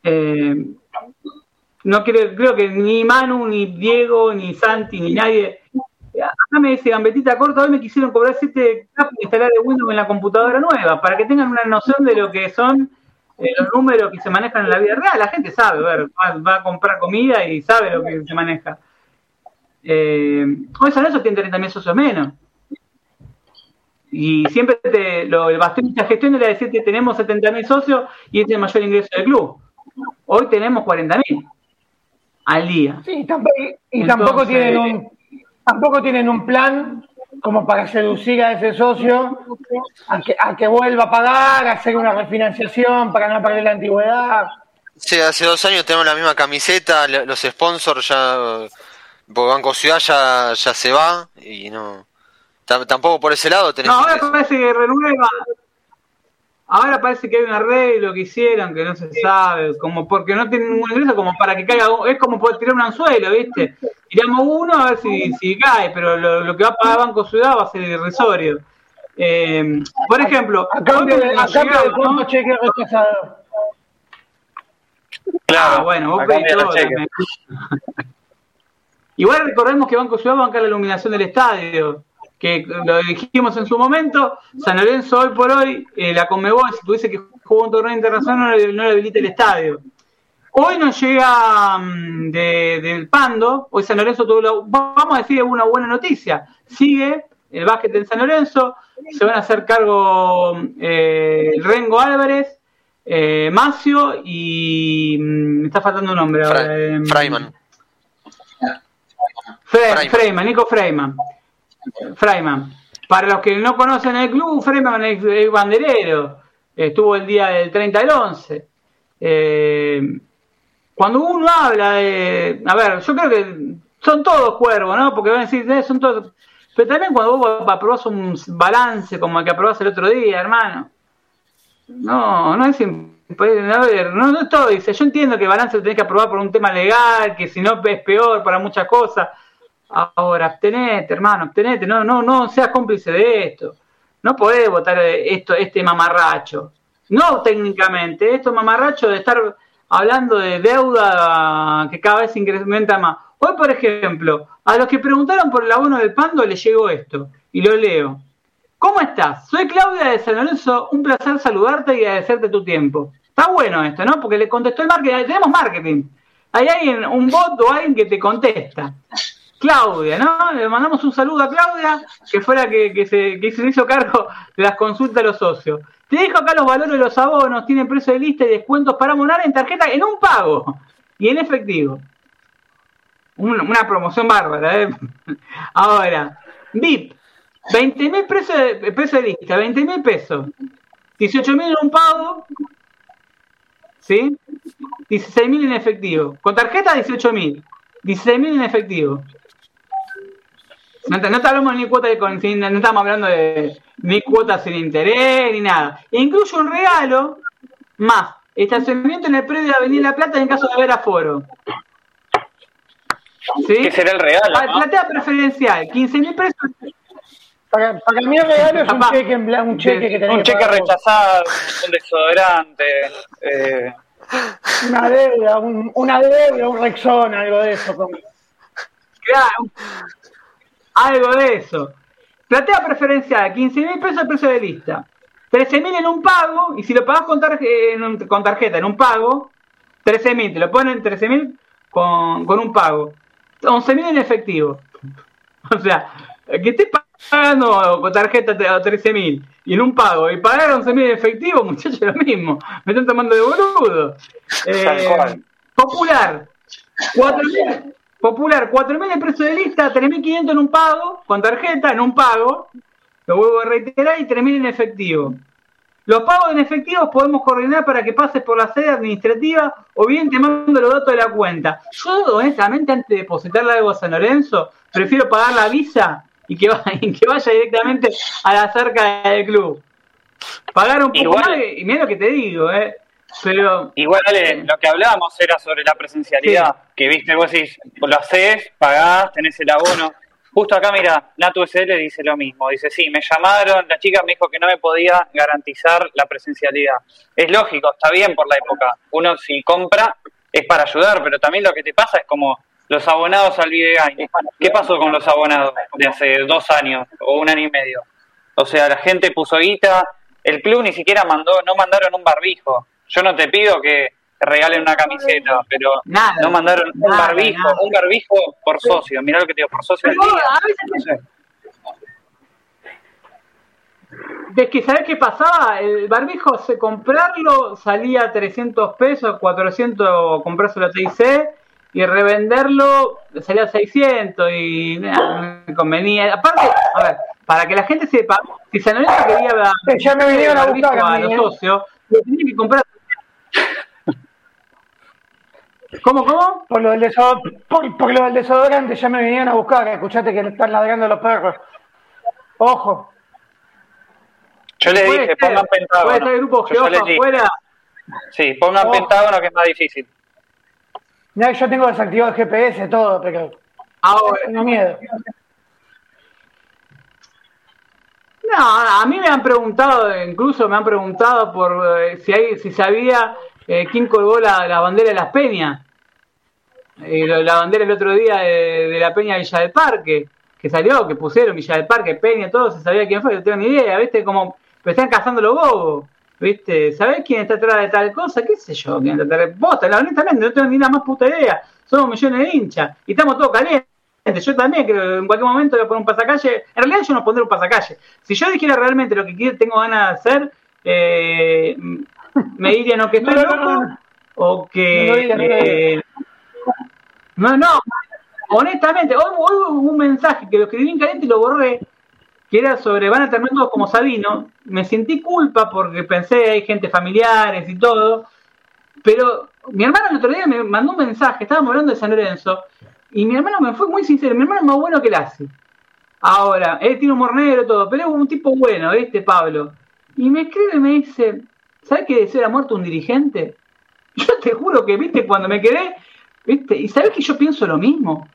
Eh, no creo, creo que ni Manu, ni Diego, ni Santi, ni nadie. Acá me dice Gambetita Corta, hoy me quisieron cobrar 7 capas y instalar el Windows en la computadora nueva, para que tengan una noción de lo que son eh, los números que se manejan en la vida real. La gente sabe, ver, va, a comprar comida y sabe lo que se maneja. Eh, hoy San eso tiene 30.000 socios menos. Y siempre te, lo, el bastón de gestión era decir que tenemos 70.000 socios y este es el mayor ingreso del club. Hoy tenemos 40.000 al día. Sí, y tampoco tienen un tampoco tienen un plan como para seducir a ese socio a que, a que vuelva a pagar, a hacer una refinanciación para no perder la antigüedad. Sí, hace dos años tenemos la misma camiseta, los sponsors ya, porque Banco Ciudad ya, ya se va y no, tampoco por ese lado tenés... No, ahora parece que renueva, ahora parece que hay un arreglo que hicieron que no se sabe, como porque no tienen ningún ingreso, como para que caiga, es como poder tirar un anzuelo, ¿viste? Tiramos uno a ver si, si cae, pero lo, que va a pagar Banco Ciudad va a ser irrisorio. Eh, por ejemplo, a cambio de, a cambio de ¿no? cheque rechazado. Claro, ah, bueno, vos pedís todo. Igual recordemos que Banco Ciudad va a bancar la iluminación del estadio, que lo dijimos en su momento, San Lorenzo hoy por hoy, eh, la Conmebol, si tuviese que jugar un torneo internacional, no, no le habilita el estadio. Hoy nos llega mm, del Pando, hoy San Lorenzo tuvo, vamos a decir una buena noticia, sigue el básquet en San Lorenzo, se van a hacer cargo eh, Rengo Álvarez, eh, Macio y mm, me está faltando un nombre ahora. Eh, Freiman. Freiman, Nico Freiman. Freiman. Para los que no conocen el club, Freiman es, banderero. Estuvo el día del 30 del 11. Eh, cuando uno habla de. A ver, yo creo que son todos cuervos, ¿no? Porque van a decir, eh, son todos. Pero también cuando vos aprobás un balance como el que aprobás el otro día, hermano. No, no es. A ver, no, no todo dice. Yo entiendo que balance lo tenés que aprobar por un tema legal, que si no es peor para muchas cosas. Ahora, abstenete, hermano, abstenete. No, no, no seas cómplice de esto. No podés votar esto, este mamarracho. No técnicamente, esto mamarracho de estar hablando de deuda que cada vez incrementa más. Hoy, por ejemplo, a los que preguntaron por el abono del Pando les llegó esto, y lo leo. ¿Cómo estás? Soy Claudia de San Lorenzo, un placer saludarte y agradecerte tu tiempo. Está bueno esto, ¿no? Porque le contestó el marketing, tenemos marketing. Hay alguien, un bot o alguien que te contesta. Claudia, ¿no? Le mandamos un saludo a Claudia, que fue la que, se, que se hizo cargo de las consultas de los socios. Te dejo acá los valores de los abonos, tienen precio de lista y descuentos para abonar en tarjeta en un pago y en efectivo. Una, promoción bárbara, ¿eh? Ahora, VIP, 20 mil pesos de, de lista, 20 mil pesos. 18 mil en un pago, ¿sí? 16 mil en efectivo. Con tarjeta, 18 mil. 16 mil en efectivo. No, no hablamos ni cuota de no estamos hablando de ni cuotas sin interés ni nada. E incluye un regalo más estacionamiento en el predio de Avenida La Plata en caso de haber aforo. ¿Sí? Que será el regalo. Ah, platea preferencial, 15 mil pesos. Para, para mí el regalo es un cheque, en blanco, un cheque que tenés Un cheque rechazado, un desodorante. Eh. Una deuda, un, una deuda, un Rexona, algo de eso. Claro, algo de eso. Platea preferencial, 15 mil pesos el precio de lista. 13 mil en un pago, y si lo pagas con, con tarjeta en un pago, 13 mil, te lo ponen 13 mil con, con un pago. 11 mil en efectivo. O sea, que estés pagando con tarjeta 13 mil y en un pago y pagar 11 mil en efectivo, muchachos, lo mismo. Me están tomando de boludo. Eh, popular, 4 mil. Popular, 4.000 en precio de lista, 3.500 en un pago, con tarjeta en un pago, lo vuelvo a reiterar, y 3.000 en efectivo. Los pagos en efectivo podemos coordinar para que pases por la sede administrativa o bien te mando los datos de la cuenta. Yo, honestamente, antes de depositarle algo a San Lorenzo, prefiero pagar la visa y que, vaya, directamente a la cerca del club. Pagar un poco más, y mira lo que te digo, ¿eh? Pero, Igual, lo que hablábamos era sobre la presencialidad, que viste, vos decís, lo haces, pagás, tenés el abono. Justo acá, mira, Natu SL dice lo mismo. Dice, sí, me llamaron, la chica me dijo que no me podía garantizar la presencialidad. Es lógico, está bien por la época. Uno si compra es para ayudar, pero también lo que te pasa es como los abonados al Videogame. ¿Qué pasó con los abonados de hace dos años o un año y medio? O sea, la gente puso guita, el club ni siquiera mandó, no mandaron un barbijo. Yo no te pido que regalen una camiseta, pero no mandaron un barbijo, un barbijo por socio. Mirá lo que te digo, por socio. De que, ¿sabes qué pasaba? El barbijo, se comprarlo salía 300 pesos, 400 comprarse la TIC y revenderlo salía 600 y me convenía. Aparte, a ver, para que la gente sepa, si San Lorenzo quería ya me vinieron a buscar a los ¿eh? socios, lo tenía que comprar ¿Cómo, cómo? Por lo, del por, lo del desodorante ya me vinieron a buscar. Escuchate que están ladrando los perros. Ojo. Yo le dije, pongan pentágono. ¿Puede grupo yo, yo afuera? Sí, pongan pentágono que es más difícil. Ya, yo tengo desactivado el GPS, todo, pero. Ahora. Tengo miedo. No, a mí me han preguntado, incluso me han preguntado por eh, si hay, si sabía eh, quién colgó la, bandera de las Peñas. Eh, la bandera el otro día de, la Peña Villa del Parque, que salió, que pusieron Villa del Parque, Peña, todo, se sabía quién fue, no tengo ni idea, ¿viste? Como me están cazando los bobos, ¿viste? ¿Sabés quién está atrás de tal cosa? ¿Qué sé yo? ¿Quién está atrás? Vos, honestamente, no tengo ni la más puta idea. Somos millones de hinchas y estamos todos calientes. Yo también creo que en cualquier momento voy a poner un pasacalle. En realidad yo no pondré un pasacalle. Si yo dijera realmente lo que tengo ganas de hacer, eh, me dirían o que estoy loco o que... No, no, honestamente, hoy, hubo un mensaje que lo escribí en caliente y lo borré, que era sobre van a terminar todos como Sabino. Me sentí culpa porque pensé, hay gente familiares y todo, pero mi hermano el otro día me mandó un mensaje, estábamos hablando de San Lorenzo, y mi hermano me fue muy sincero, mi hermano es más bueno que hace. Ahora, él tiene un negro todo, pero es un tipo bueno, ¿viste, Pablo? Y me escribe y me dice, ¿sabes qué desea la muerte un dirigente? Yo te juro que, ¿viste? Cuando me quedé, ¿viste? ¿Y sabes que yo pienso lo mismo?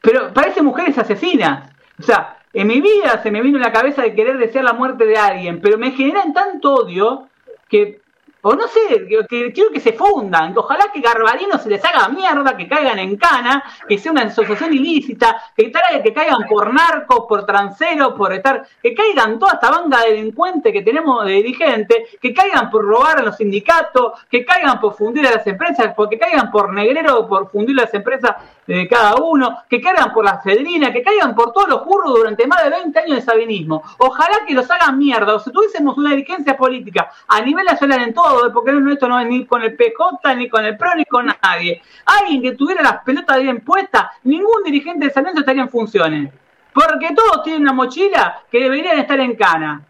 Pero parece mujeres asesinas. O sea, en mi vida se me vino la cabeza de querer desear la muerte de alguien, pero me generan tanto odio que o no sé, que, quiero que se fundan, que ojalá que Garbarino se les haga mierda, que caigan en cana, que sea una asociación ilícita, que, que caigan por narcos, por transeros, por estar, que caigan toda esta banda de delincuentes que tenemos de dirigentes, que caigan por robar a los sindicatos, que caigan por fundir a las empresas, que caigan por negrero, por fundir las empresas de cada uno, que caigan por la cedrina, que caigan por todos los curros durante más de 20 años de sabinismo. Ojalá que los hagan mierda, o si tuviésemos una dirigencia política a nivel nacional en todo, porque esto no es ni con el PJ, ni con el PRO, ni con nadie. Alguien que tuviera las pelotas bien puestas, ningún dirigente de San Lorenzo estaría en funciones. Porque todos tienen una mochila que deberían estar en cana.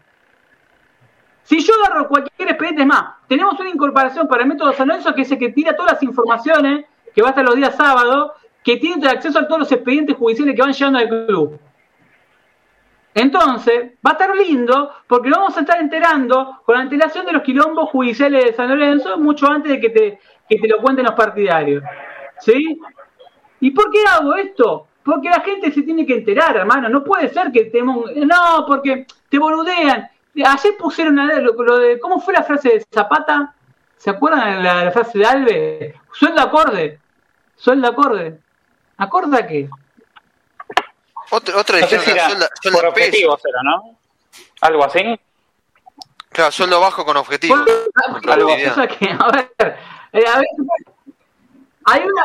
Si yo agarro cualquier expediente, más, tenemos una incorporación para el método San Lorenzo que es el que tira todas las informaciones, que va hasta los días sábados, que tiene acceso a todos los expedientes judiciales que van llegando al club. Entonces, va a estar lindo porque vamos a estar enterando con la antelación de los quilombos judiciales de San Lorenzo mucho antes de que te, que te lo cuenten los partidarios. ¿Sí? ¿Y por qué hago esto? Porque la gente se tiene que enterar, hermano. No puede ser que te... No, porque te boludean. Ayer pusieron lo, de... ¿Cómo fue la frase de Zapata? ¿Se acuerdan la, la frase de Alves? Sueldo acorde. Sueldo acorde. ¿Acorde a qué? Otra, otra dijeron por objetivos era, ¿no? ¿Algo así? Claro, sueldo bajo con objetivo. algo, a ver, eh, a ver, hay una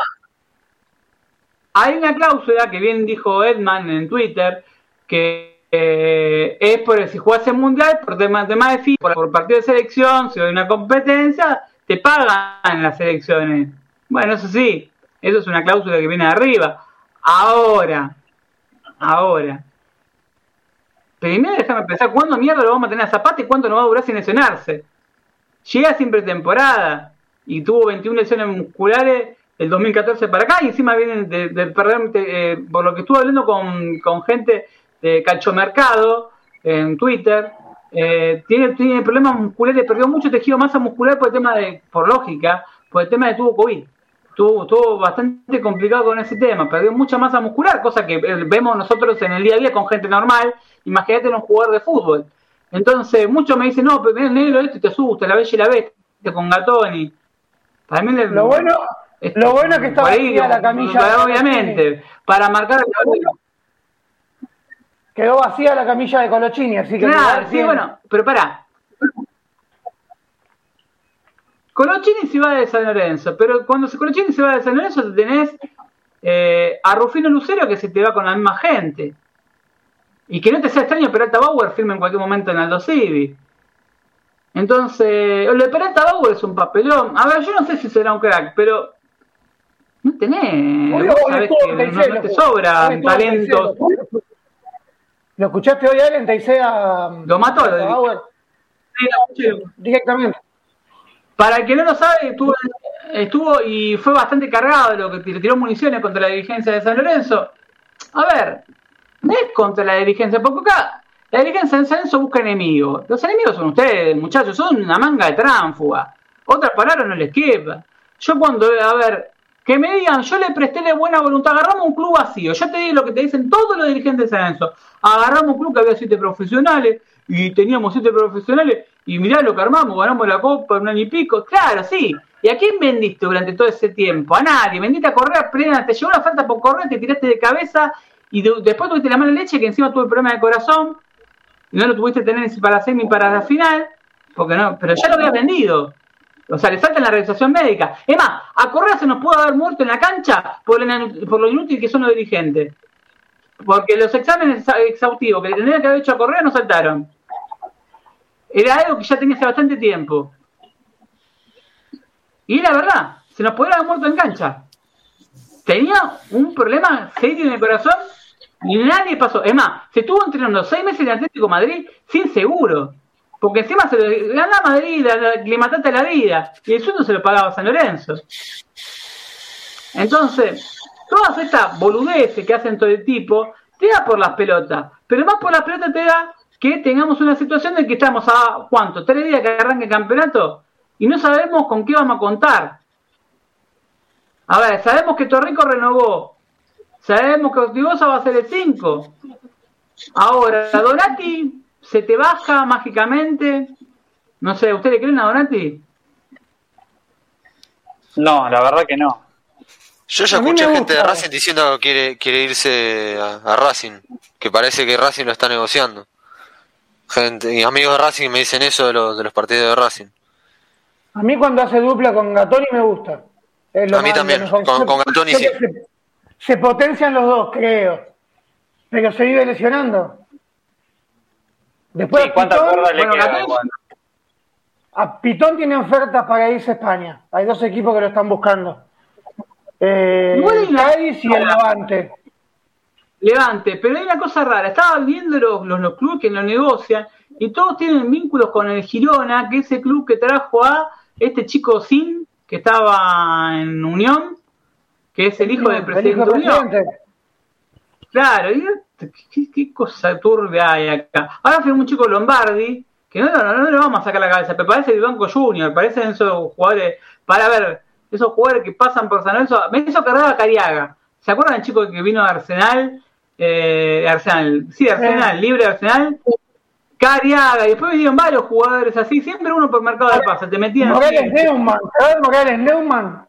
hay una cláusula que bien dijo Edman en Twitter que eh, es por si juegas en mundial, por temas, de FIFA, por, por, partido de selección, si hay una competencia, te pagan las selecciones. Bueno, eso sí, eso es una cláusula que viene arriba. Ahora, ahora. Primero déjame pensar cuándo mierda lo vamos a tener a Zapata y cuánto nos va a durar sin lesionarse. Llega sin pretemporada y tuvo 21 lesiones musculares el 2014 para acá y encima vienen de, perder, eh, por lo que estuve hablando con, con gente de Mercado en Twitter, eh, tiene, tiene problemas musculares, perdió mucho tejido masa muscular por el tema de, por lógica, por el tema de tuvo COVID. Estuvo, bastante complicado con ese tema, perdió mucha masa muscular, cosa que eh, vemos nosotros en el día a día con gente normal. Imagínate un jugador de fútbol. Entonces, muchos me dicen, no, pero el negro este te asusta, la bella y la bestia con Gatoni. Para mí lo bueno, lo bueno es que estaba ahí la camilla. obviamente, para marcar Quedó vacía la camilla de Colochini, así que. Claro, sí, bueno, pero para. Colochini se va de San Lorenzo, pero cuando Colochini se va de San Lorenzo tenés eh, a Rufino Lucero que se te va con la misma gente. Y que no te sea extraño Peralta Bauer firme en cualquier momento en Aldo Civi. Entonces, lo de Peralta Bauer es un papelón. A ver, yo no sé si será un crack, pero no tenés. sabés que no, te sobran talentos. ¿Lo escuchaste hoy a él en Taisea? Lo mató, lo Bauer. Sí, directamente. Para el que no lo sabe, estuvo, estuvo y fue bastante cargado lo que tiró municiones contra la dirigencia de San Lorenzo. A ver, no es contra la dirigencia, porque acá la dirigencia de San Lorenzo busca enemigos. Los enemigos son ustedes, muchachos, son una manga de tránfuga. Otras palabras no les quepa. Yo cuando, a ver, que me digan, yo le presté de buena voluntad, agarramos un club vacío. Yo te digo lo que te dicen todos los dirigentes de San Lorenzo. Agarramos un club que había siete profesionales y teníamos siete profesionales y mirá lo que armamos, ganamos la copa en un año pico. Claro, sí. ¿Y a quién vendiste durante todo ese tiempo? A nadie. Vendiste a correr plena, te llegó una falta por correr, te tiraste de cabeza y después tuviste la mala leche que encima tuve problema de corazón. No lo tuviste tener ni para semi ni para la final. Porque no, pero ya lo habías vendido. O sea, le falta la realización médica. Es más, a Correa se nos pudo haber muerto en la cancha por, por lo inútil que son los dirigentes. Porque los exámenes exhaustivos que le tendrían que haber hecho a Correa no saltaron. Era algo que ya tenía hace bastante tiempo. Y la verdad, se nos podría haber muerto en cancha. Tenía un problema serio en el corazón y nadie pasó. Es más, se estuvo entrenando seis meses en Atlético Madrid sin seguro. Porque encima se le gana Madrid, le mataste la vida. Y el sueldo se lo pagaba San Lorenzo. Entonces, todas estas boludeces que hacen todo el tipo, te da por las pelotas. Pero más por las pelotas te da que tengamos una situación de que estamos a, ¿cuánto? ¿Tres días que arranque el campeonato? Y no sabemos con qué vamos a contar. A ver, sabemos que Torrico renovó. Sabemos que Ortigosa va a ser el 5. Ahora, Donati se te baja mágicamente. No sé, ¿usted le creen a Donati? No, la verdad que no. Yo ya escuché gente de Racing diciendo que quiere, quiere irse a, Racing, que parece que Racing lo está negociando. Gente, y amigos de Racing me dicen eso de los, de los partidos de Racing. A mí cuando hace dupla con Gatoni me gusta. a mí también, con, con, Gatoni sí. Se, potencian los dos, creo. Pero se vive lesionando. Después, ¿cuántas cuerdas le queda? A Pitón tiene ofertas para irse a España. Hay dos equipos que lo están buscando. Eh, el Cádiz y el Levante. Levante, pero hay una cosa rara, estaba viendo los, los, clubes que lo negocian y todos tienen vínculos con el Girona, que es el club que trajo a este chico Sin, que estaba en Unión, que es el hijo del presidente de Unión. Claro, ¿qué, cosa turbia hay acá. Ahora fue un chico Lombardi, que no, no, no, le vamos a sacar la cabeza, pero parece el Banco Junior, parecen esos jugadores, para ver, esos jugadores que pasan por San Lorenzo, me hizo cargar a Cariaga ¿Se acuerdan, chicos, que vino a Arsenal? Eh, Arsenal, sí, Arsenal, libre Arsenal. Cariaga, y después vinieron varios jugadores así, siempre uno por mercado de pases, te metían. Morales Neumann, Morales Neumann.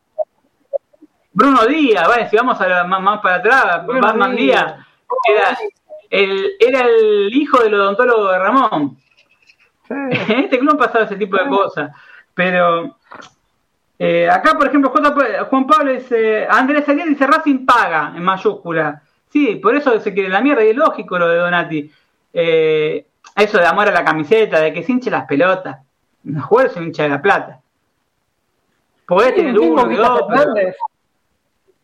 Bruno Díaz, vale, si vamos a más, para atrás, Batman Díaz, era el, era el hijo del odontólogo de Ramón. En este club pasaba ese tipo de cosas. Pero eh, acá, por ejemplo, Juan Pablo dice, Andrés Ariel dice Racing paga en mayúscula. Sí, por eso se quiere la mierda y es lógico lo de Donati. Eh, eso de amor a la camiseta, de que se hinche las pelotas. Los jugadores se hincha de la plata. Podés tener uno, Fernández.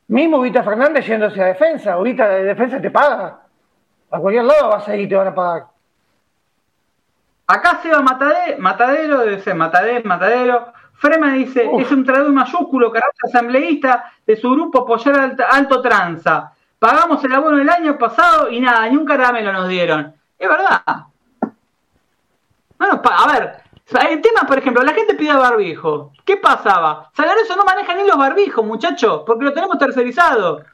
Mismo Vita Fernández yéndose a defensa. Ahorita de defensa te paga. A cualquier lado vas a ir y te van a pagar. Acá se va Matadero, debe ser Matadero, Matadero. Freeman dice, es un traductor mayúsculo, carácter asambleísta de su grupo apoyar alto, tranza. Pagamos el abono el año pasado y nada, ni un caramelo nos dieron. Es verdad. Bueno, a ver, el tema, por ejemplo, la gente pide barbijo. ¿Qué pasaba? Salaroso no maneja ni los barbijos, muchachos, porque lo tenemos tercerizado.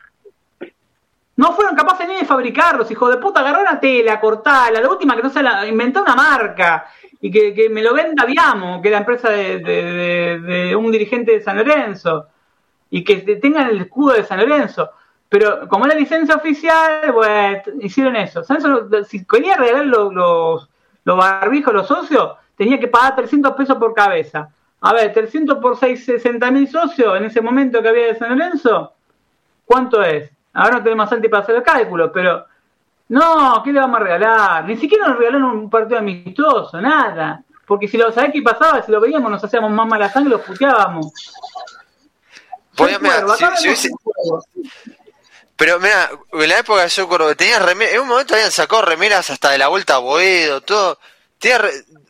No fueron capaces ni de fabricarlos, hijo de puta. Agarró una tela, cortala, la última que no se la inventó una marca y que, me lo venda Viamo, que es la empresa de, un dirigente de San Lorenzo, y que tengan el escudo de San Lorenzo. Pero como la licencia oficial, pues hicieron eso. Si quería regalar los, los, los barbijos, los socios, tenía que pagar 300 pesos por cabeza. A ver, 300 por 6, 60 mil socios en ese momento que había de San Lorenzo, ¿cuánto es? Ahora no tenemos antes para hacer el cálculo, pero no, ¿qué le vamos a regalar? Ni siquiera nos regalaron un partido amistoso, nada. Porque si lo sabés qué pasaba, si lo veíamos nos hacíamos más mala sangre, los puteábamos. Pero mira, en la época de Socorro tenía remeras, en un momento habían sacado remeras hasta de la vuelta a Boedo, todo, tenía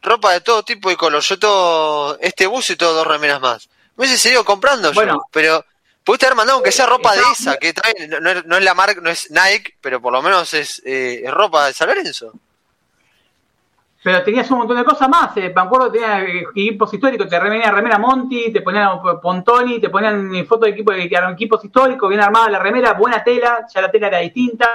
ropa de todo tipo y color, yo todo, este bus y todo dos remeras más. Me hubiese seguido comprando bueno, yo, pero Pudiste haber mandado aunque sea ropa de esa, que trae, no, es la marca, no es Nike, pero por lo menos es, eh, ropa de San Lorenzo. Pero tenías un montón de cosas más. Eh. Me acuerdo que tenías equipos históricos, te remera, remera Monty, te ponían Pontoni, te ponían fotos de equipos que eran equipos históricos, bien armada la remera, buena tela, ya la tela era distinta.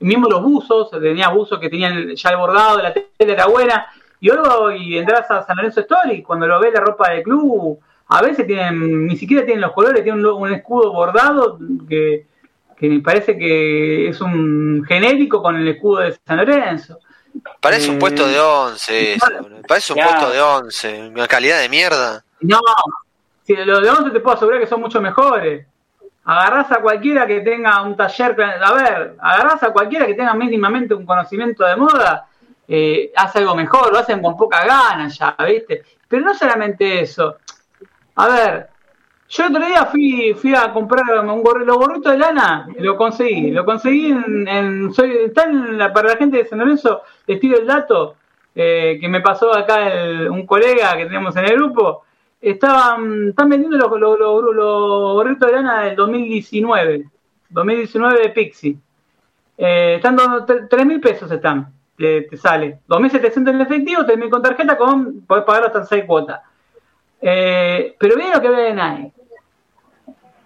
Mismo los buzos, tenía buzos que tenían ya el bordado, la tela era buena. Y luego y entras a San Lorenzo Story, cuando lo ves la ropa del club, a veces tienen, ni siquiera tienen los colores, tienen un, escudo bordado que, me parece que es un genérico con el escudo de San Lorenzo. Parece un puesto de 11, eso, parece un puesto de 11, una calidad de mierda. No, si los de 11 te puedo asegurar que son mucho mejores. Agarrás a cualquiera que tenga un taller, a ver, agarrás a cualquiera que tenga mínimamente un conocimiento de moda, eh, hace algo mejor, lo hacen con poca gana ya, ¿viste? Pero no solamente eso, a ver, yo otro día fui, fui a comprar un gorro, los gorritos de lana, lo conseguí, lo conseguí en, soy, está para la gente de San Lorenzo, estilo el dato, eh, que me pasó acá un colega que tenemos en el grupo, estaban, están vendiendo los, gorritos de lana del 2019, 2019 de Pixie. Eh, están dando 3 mil pesos están, te, sale. 2.700 en efectivo, 3.000 con tarjeta, con, podés pagar hasta 6 cuotas. Eh, pero bien lo que ve de Nike.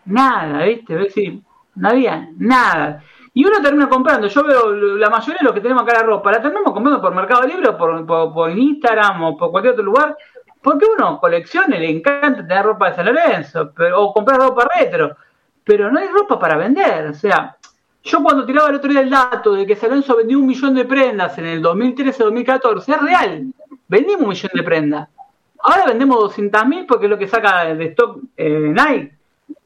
Nada, ¿viste? decir, no había nada. Y uno termina comprando. Yo veo la mayoría de los que tenemos acá la ropa, la terminamos comprando por Mercado Libre, o por, por, Instagram o por cualquier otro lugar. Porque uno colecciona, le encanta tener ropa de San Lorenzo o comprar ropa retro. Pero no hay ropa para vender. O sea, yo cuando tiraba el otro día el dato de que San Lorenzo vendió un millón de prendas en el 2013-2014, es real. Vendimos un millón de prendas. Ahora vendemos 200.000 porque es lo que saca de stock eh, Nike.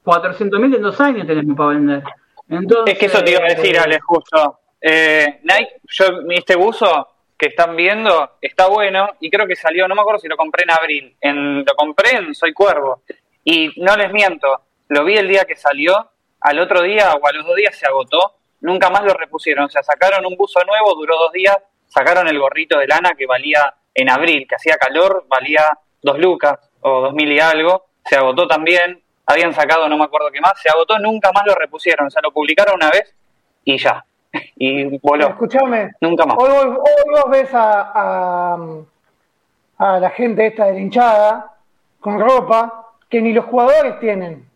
400.000 en dos años tenemos para vender. Entonces, es que eso te iba a decir, Ale, justo. Eh, Nike, yo este buzo que están viendo está bueno y creo que salió, no me acuerdo si lo compré en abril, en, lo compré en Soy Cuervo y no les miento, lo vi el día que salió, al otro día o a los dos días se agotó, nunca más lo repusieron, o sea, sacaron un buzo nuevo, duró dos días, sacaron el gorrito de lana que valía en abril, que hacía calor, valía dos lucas o dos mil y algo, se agotó también, habían sacado no me acuerdo qué más, se agotó, nunca más lo repusieron, o sea, lo publicaron una vez y ya, y voló. Escuchame, nunca más. Hoy, vos ves a, a, la gente esta de la hinchada con ropa que ni los jugadores tienen.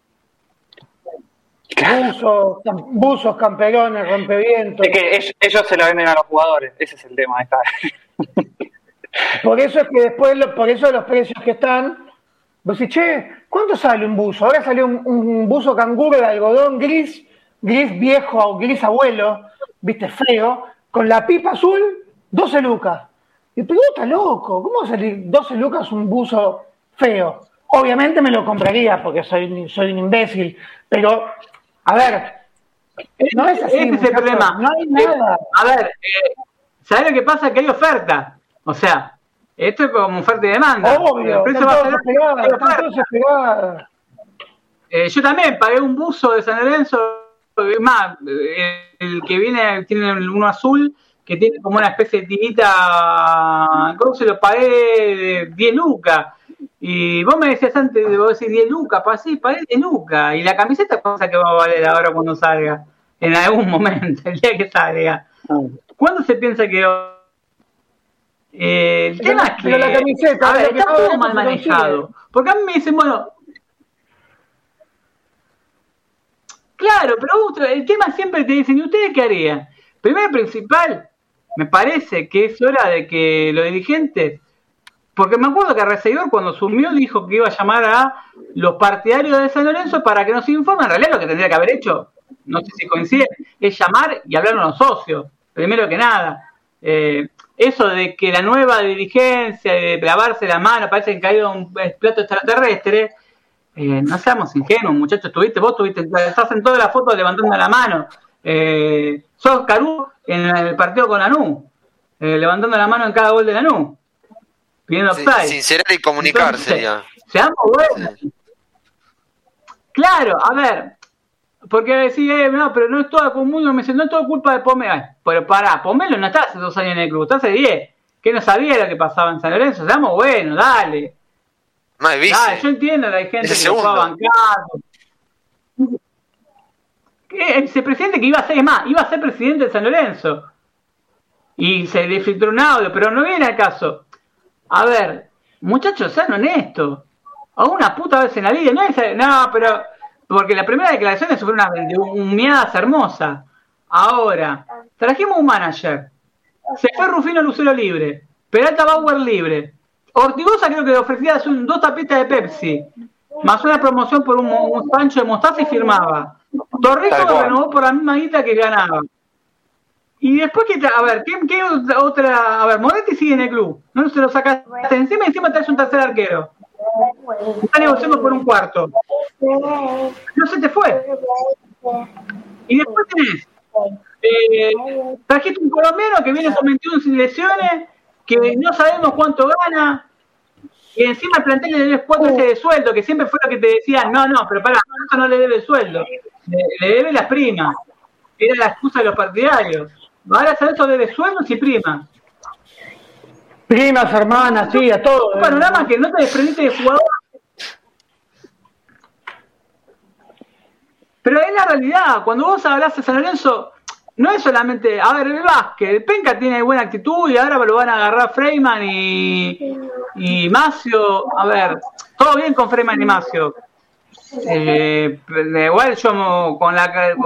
Buzos, buzos, camperones, rompevientos. Es que ellos, se la venden a los jugadores, ese es el tema. por eso es que después, por eso los precios que están, vos decís, che, ¿cuánto sale un buzo? Ahora salió un, buzo canguro de algodón gris, gris viejo o gris abuelo, viste, feo, con la pipa azul, 12 lucas. Y pero está loco, ¿cómo va a salir 12 lucas un buzo feo? Obviamente me lo compraría porque soy, soy un imbécil, pero a ver, no es así. Ese es el problema. No hay nada. A ver, eh, ¿sabes lo que pasa? Que hay oferta. O sea, esto es como oferta y demanda. Obvio, el precio va a eh, yo también pagué un buzo de San Lorenzo, más, eh, el que viene tiene uno azul, que tiene como una especie de tinita, ¿cómo se lo pagué? De 10 lucas. Y vos me decías antes, vos decir 10 lucas, pues sí, para 10 lucas. Y la camiseta cosa que va a valer ahora cuando salga, en algún momento, el día que salga. ¿Cuándo se piensa que eh, el tema es que la camiseta, a ver, está todo mal manejado. Porque a mí me dicen, bueno, claro, pero el tema siempre te dicen, ¿y ustedes qué harían? Primero principal, me parece que es hora de que los dirigentes porque me acuerdo que Recibidor cuando sumió dijo que iba a llamar a los partidarios de San Lorenzo para que nos informen. En realidad lo que tendría que haber hecho, no sé si coincide, es llamar y hablar a los socios, primero que nada. Eh, eso de que la nueva dirigencia, de lavarse la mano, parece que caído un plato extraterrestre, eh, no seamos ingenuos, muchachos, tuviste, vos tuviste, estás en todas las fotos levantando la mano. Eh, sos Carú en el partido con Lanú, eh, levantando la mano en cada gol de Lanú pidiendo Sincerar y comunicarse ya. Seamos buenos. Claro, a ver, porque decir, eh, no, pero no es todo común, me dice, no es todo culpa de Pomelo. Pero pará, Pomelo no está hace dos años en el club, está hace diez. Que no sabía lo que pasaba en San Lorenzo. Seamos buenos, dale. Más dale, yo entiendo que hay gente que se va a bancar. El vicepresidente que iba a ser, es más, iba a ser presidente de San Lorenzo. Y se le filtró un audio, pero no viene al caso. A ver, muchachos, sean honestos. A una puta vez en la vida, no es, no, pero, porque la primera declaración fue una humiadas hermosa. Ahora, trajimos un manager. Se fue Rufino Lucero libre. Peralta Bauer libre. Ortigosa creo que le ofrecía dos tapitas de Pepsi. Más una promoción por un, un pancho de mostaza y firmaba. Torrico renovó por la misma guita que ganaba. Y después, que a ver, ¿qué, otra? A ver, Moretti sigue en el club. No se lo sacaste encima, encima traes un tercer arquero. Está negociando por un cuarto. No se te fue. Y después tenés. Eh, trajiste un colombiano que viene 21 sin lesiones, que no sabemos cuánto gana, y encima el plantel le debes cuatro ese de sueldo, que siempre fue lo que te decían, no, no, pero para, eso no le debe sueldo, le, debe las primas. Era la excusa de los partidarios. Ahora eso debe sueldos y primas. Primas, hermanas, sí, a todo. Un panorama que no te desprendiste de jugador. Pero es la realidad. Cuando vos hablas de San Lorenzo, no es solamente. A ver, el el Penca tiene buena actitud y ahora lo van a agarrar Freyman y, y Macio. A ver, todo bien con Freyman y Macio. Eh, igual yo con la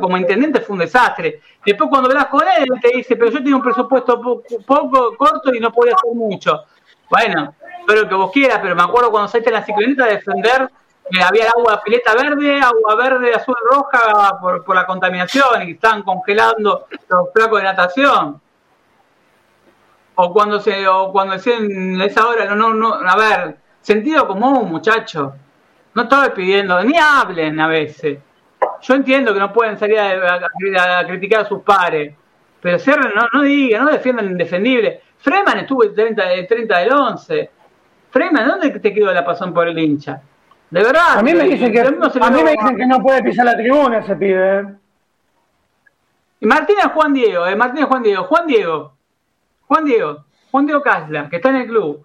como intendente fue un desastre. Después cuando hablas con él, te dice, pero yo tengo un presupuesto poco, corto y no podía hacer mucho. Bueno, espero que vos quieras, pero me acuerdo cuando saliste en la cicloneta a defender que había agua pileta verde, agua verde, azul, roja por, por la contaminación y estaban congelando los flacos de natación. O cuando se, o cuando decían esa hora, no, no, no, a ver, sentido común, muchacho no estoy pidiendo, ni hablen a veces. Yo entiendo que no pueden salir a, criticar a sus pares, pero cierren, no, no digan, no defiendan indefendible. Freeman estuvo el 30, 30 del 11. Freeman, ¿dónde te quedó la pasión por el hincha? De verdad. A mí me dicen que, a mí me dicen que no puede pisar la tribuna ese pibe. ¿eh? Y Martínez Juan Diego, eh, Martínez Juan Diego, Juan Diego, Juan Diego, Juan Diego Casla, que está en el club.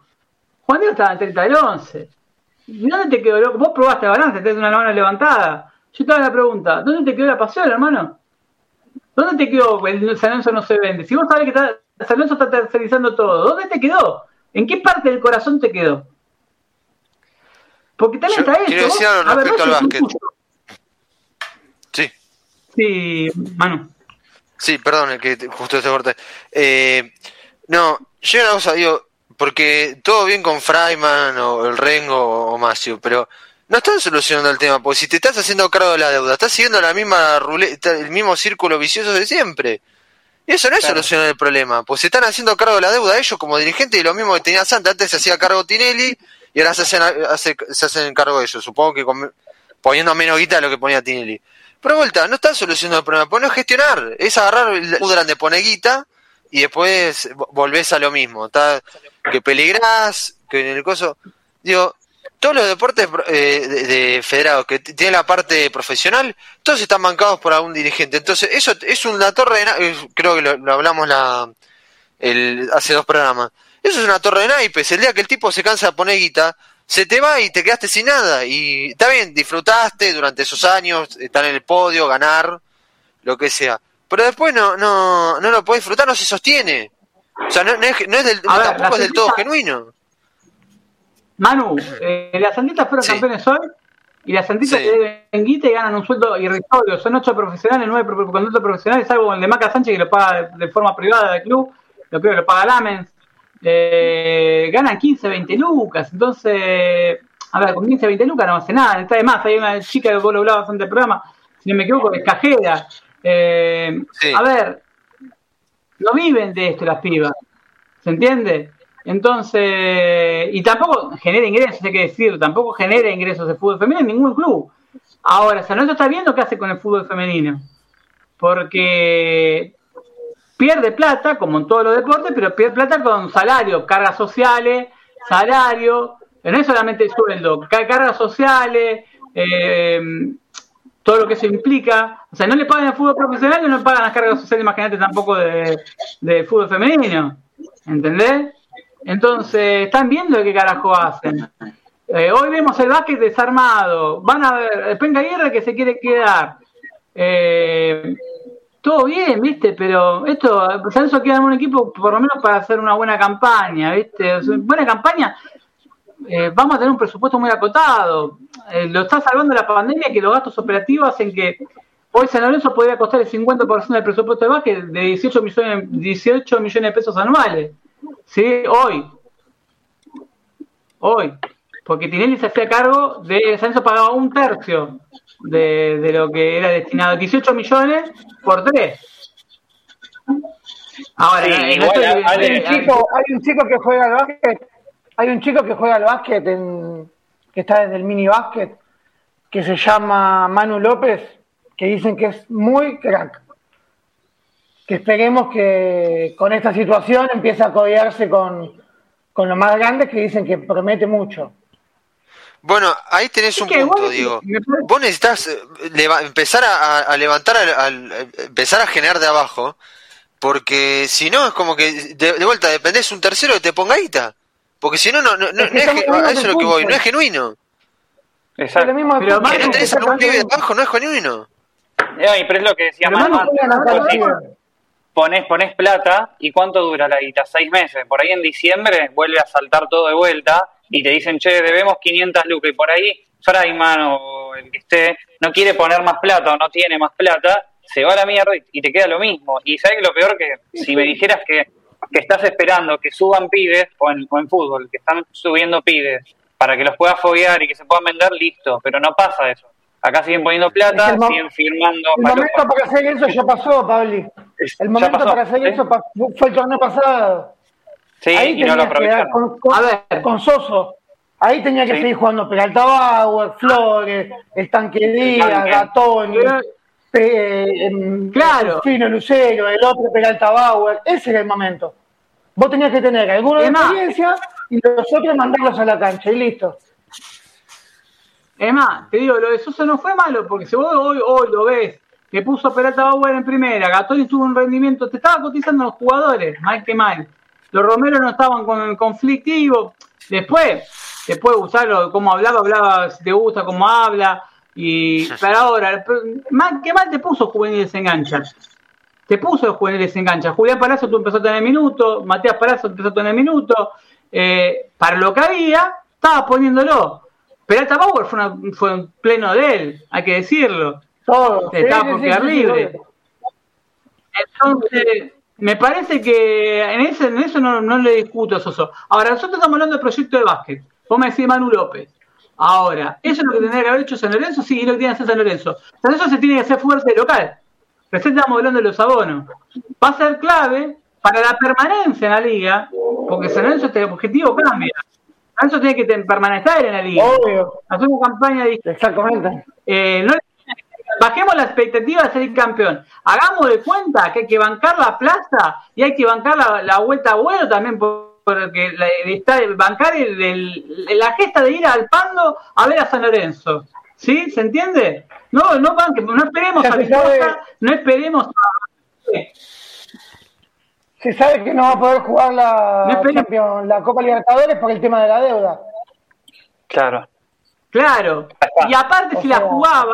Juan Diego estaba en 30 del 11. ¿Dónde te quedó? Vos probaste balance, tenés una mano levantada. Yo te hago la pregunta, ¿dónde te quedó la pasión, hermano? ¿Dónde te quedó el San Lorenzo no se vende? Si vos sabés que está, San Lorenzo está tercerizando todo, ¿dónde te quedó? ¿En qué parte del corazón te quedó? Porque también está eso. Quiero decir algo respecto al básquet. Sí, Manu. Sí, perdón, que justo este corte. Eh, no, yo una cosa digo, porque todo bien con Freiman o el Rengo o Macio, pero no están solucionando el tema, porque si te estás haciendo cargo de la deuda, estás siguiendo la misma ruleta, el mismo círculo vicioso de siempre. Y eso no es solucionar el problema, pues se están haciendo cargo de la deuda ellos como dirigentes y lo mismo que tenía Santa, antes se hacía cargo Tinelli y ahora se hacen, se hacen cargo ellos, supongo que poniendo menos guita de lo que ponía Tinelli. Pero vuelta, no están solucionando el problema, pues no es gestionar, es agarrar el de poner guita y después volvés a lo mismo. Está, que peligrás, que en el coso. Digo, todos los deportes eh, de, federados que tienen la parte profesional, todos están bancados por algún dirigente. Entonces, eso es una torre de creo que lo, hablamos la, el, hace dos programas. Eso es una torre de naipes. El día que el tipo se cansa de poner guita, se te va y te quedaste sin nada. Y está bien, disfrutaste durante esos años, estar en el podio, ganar, lo que sea. Pero después no, no, no lo puedes disfrutar, no se sostiene. O sea, no, es, del, tampoco es del todo genuino. Manu, eh, las Santitas fueron campeones hoy y las Santitas que deben guita y ganan un sueldo irrisorio. Son ocho profesionales, nueve conductos profesionales, salvo el de Maca Sánchez que lo paga de, forma privada del club, lo creo que lo paga Lamens. Eh, ganan 15, 20 lucas. Entonces, a ver, con 15, 20 lucas no hace nada. Está de más. Hay una chica que vos lo hablabas antes del programa, si no me equivoco, es cajera. Eh, A ver, no viven de esto las pibas. ¿Se entiende? Entonces, y tampoco genera ingresos, hay que decir, tampoco genera ingresos de fútbol femenino en ningún club. Ahora, San Lorenzo está viendo qué hace con el fútbol femenino. Porque pierde plata, como en todos los deportes, pero pierde plata con salario, cargas sociales, salario, no es solamente el sueldo, cargas sociales, eh, todo lo que eso implica. O sea, no le pagan el fútbol profesional y no le pagan las cargas sociales, imagínate, tampoco de, de fútbol femenino. ¿Entendés? Entonces, están viendo qué carajo hacen. Eh, hoy vemos el básquet desarmado. Van a ver, Penca Guerra que se quiere quedar. Eh, todo bien, ¿viste? Pero esto, eso queda en un equipo por lo menos para hacer una buena campaña, ¿viste? buena campaña, eh, vamos a tener un presupuesto muy acotado. Eh, lo está salvando la pandemia que los gastos operativos hacen que hoy San Lorenzo podría costar el 50% del presupuesto de básquet de 18 millones, 18 millones de pesos anuales. ¿Sí? Hoy. Hoy. Porque Tinelli se hacía cargo de, San Lorenzo pagaba un tercio de, lo que era destinado, 18 millones por 3. Ahora, hay, un chico, que juega al básquet, hay un chico que juega al básquet en, que está desde el mini básquet, que se llama Manu López, que dicen que es muy crack. Que esperemos que con esta situación empiece a codearse con, con los más grandes que dicen que promete mucho. Bueno, ahí tenés un punto, digo. Vos necesitas eh, empezar a, levantar, al, empezar a generar de abajo, porque si no es como que de, vuelta dependés un tercero que te ponga guita. Porque si no, no, no, no, es, eso es lo que voy, no es genuino. Exacto. Pero si no tenés un pibe de abajo, no es genuino. pero es lo que decía antes. Pones, pones plata y ¿cuánto dura la guita? Seis meses. Por ahí en diciembre vuelve a saltar todo de vuelta y te dicen, che, debemos 500 lucas, y por ahí Frayman o el que esté no quiere poner más plata o no tiene más plata, se va a la mierda y te queda lo mismo. Y sabes lo peor que si me dijeras que, estás esperando que suban pibes o en, fútbol, que están subiendo pibes para que los puedas foguear y que se puedan vender, listo, pero no pasa eso. Acá siguen poniendo plata, siguen firmando. El momento para hacer eso ya pasó, Pabli. El momento para hacer eso fue el torneo pasado. Sí, Ahí y no lo Con, a ver, con Soso. Ahí tenía que seguir jugando Peralta Bauer, Flores, el Tanque Díaz, Gatón, em, claro. Fino Lucero, el otro Peralta Bauer. Ese era el momento. Vos tenías que tener alguna experiencia y los otros mandarlos a la cancha y listo. Es más, te digo, lo de Soso no fue malo, porque si vos hoy, hoy lo ves, que puso Peralta Bauer en primera, Gatón tuvo un rendimiento, te estaba cotizando los jugadores, mal que mal. Los Romeros no estaban con el conflictivo. Después, puede gustar cómo hablaba, hablaba si te gusta cómo habla. Y para ahora, mal, ¿qué mal te puso Juveniles Engancha? Te puso Juveniles Engancha. Julián Palazzo tú empezó a tener minutos, Matías Palazzo empezó a tener minutos. Eh, para lo que había, estaba poniéndolo. Peralta Bauer fue, fue un pleno de él, hay que decirlo. Todo. Está por quedar libre. Entonces, me parece que en, ese, en eso no, no le discuto a Soso. Ahora, nosotros estamos hablando del proyecto de básquet. Vos me decís Manu López. Ahora, ¿eso es lo que tendría que haber hecho San Lorenzo? Sí, es lo que tiene que hacer San Lorenzo. San Lorenzo se tiene que hacer fuerte local. Recién estamos hablando de los abonos. Va a ser clave para la permanencia en la liga, porque San Lorenzo este objetivo cambia. San Lorenzo tiene que permanecer en la liga. Obvio. Hacer una campaña de... Exactamente. Eh, no bajemos la expectativa de ser campeón. Hagamos de cuenta que hay que bancar la plaza y hay que bancar la, vuelta a vuelo también porque la, está, bancar la gesta de ir al Pando a ver a San Lorenzo. ¿Sí? ¿Se entiende? No, no banque, no esperemos a la no esperemos a... Se sabe que no va a poder jugar la, la Copa Libertadores por el tema de la deuda. Claro. Claro, y aparte si la jugaba,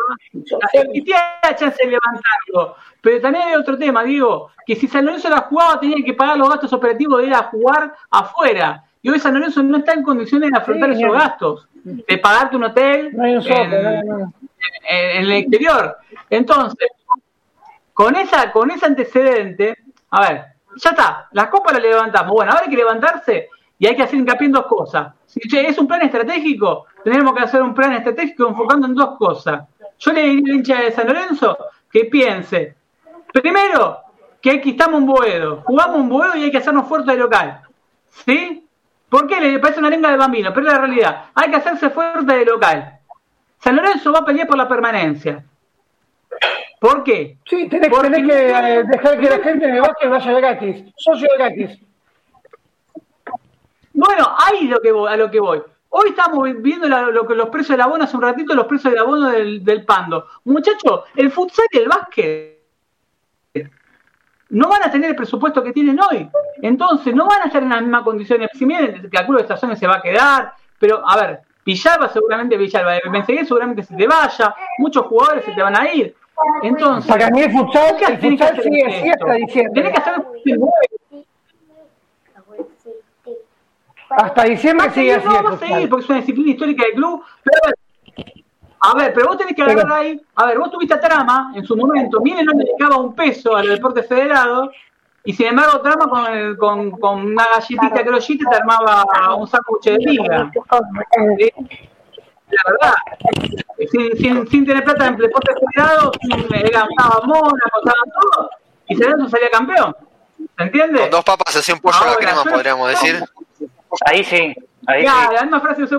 existía la chance de levantarlo. Pero también hay otro tema, digo, que si San Lorenzo la jugaba tenía que pagar los gastos operativos de ir a jugar afuera. Y hoy San Lorenzo no está en condiciones de afrontar esos gastos, de pagarte un hotel en, el exterior. Entonces, con esa, con ese antecedente, a ver, ya está, la copa la levantamos. Bueno, ahora hay que levantarse y hay que hacer hincapié en dos cosas. Si es un plan estratégico, tenemos que hacer un plan estratégico enfocando en dos cosas. Yo le diría al hincha de San Lorenzo que piense, primero, que aquí estamos en Boedo, jugamos un Boedo y hay que hacernos fuerte de local. ¿Sí? ¿Por qué? Le parece una lengua de bambino, pero es la realidad. Hay que hacerse fuerte de local. San Lorenzo va a pelear por la permanencia. ¿Por qué? Sí, tenés, que eh, dejar que la gente de básquet vaya gratis, socio gratis. Bueno, ahí lo que a lo que voy. Hoy estamos viendo lo que los precios del abono, hace un ratito los precios del abono del, Pando. Muchachos, el futsal y el básquet no van a tener el presupuesto que tienen hoy. Entonces, no van a estar en las mismas condiciones. Si bien calculo de estaciones se va a quedar, pero a ver, Villalba seguramente Villalba, Benzeguer seguramente se te vaya, muchos jugadores se te van a ir. Entonces, para mí el futsal, el futsal sigue diciembre. Tenés que hacer Hasta diciembre sigue así. No, va a seguir porque es una disciplina histórica del club. Pero, a ver, pero vos tenés que agarrar ahí. A ver, vos tuviste a Trama en su momento. Miren, no dedicaba un peso al deporte federado. Y sin embargo, Trama con, con, con una galletita crochita te armaba un sándwich de liga. La verdad, sin, sin, sin tener plata en deporte federado, estaba Mona, estaba todo, y se salía campeón. ¿Se entiende? Con dos papas hacía un pollo a la crema, podríamos decir. Ahí sí. Ahí claro, la misma frase usó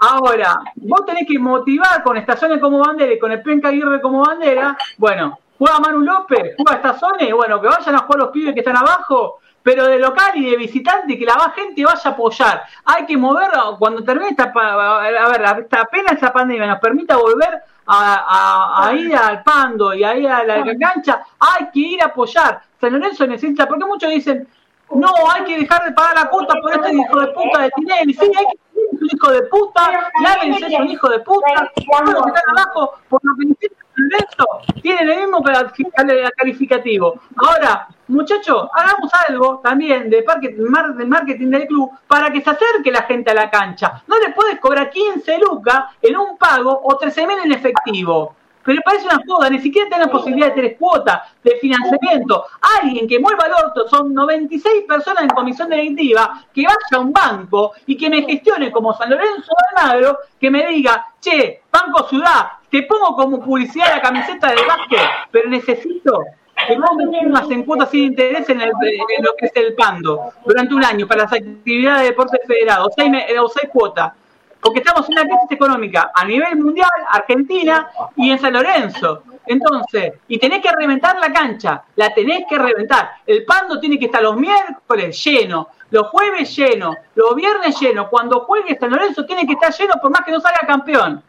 Ahora, vos tenés que motivar con Estaciones como bandera y con el Penca Aguirre como bandera. Bueno, juega Manu López, juega Estaciones, bueno, que vayan a jugar los pibes que están abajo, pero de local y de visitante, que la gente vaya a apoyar. Hay que mover, cuando termine esta, a ver, apenas esa pandemia nos permita volver a, ir al Pando y a ir a la cancha, hay que ir a apoyar. San Lorenzo necesita, porque muchos dicen, no, hay que dejar de pagar la cuota por este hijo de puta de Tinelli. Sí, hay que un hijo de puta, Lávense es un hijo de puta, todos los que están abajo, por lo que tienen el mismo calificativo. Ahora, muchachos, hagamos algo también de marketing del club para que se acerque la gente a la cancha. No le puedes cobrar 15 lucas en un pago o 13 mil en efectivo pero parece una joda, ni siquiera tienen posibilidad de tener cuota de financiamiento. Alguien que mueva el orto, son 96 personas en comisión directiva, que vaya a un banco y que me gestione como San Lorenzo de Almagro, que me diga, che, Banco Ciudad, te pongo como publicidad la camiseta de básquet, pero necesito que vos tengas en cuotas sin interés en, lo que es el Pando durante un año para las actividades de deporte federado, seis, o seis cuotas porque estamos en una crisis económica a nivel mundial, Argentina y en San Lorenzo. Entonces, y tenés que reventar la cancha, la tenés que reventar. El pando tiene que estar los miércoles lleno, los jueves lleno, los viernes lleno. Cuando juegue San Lorenzo tiene que estar lleno por más que no salga campeón.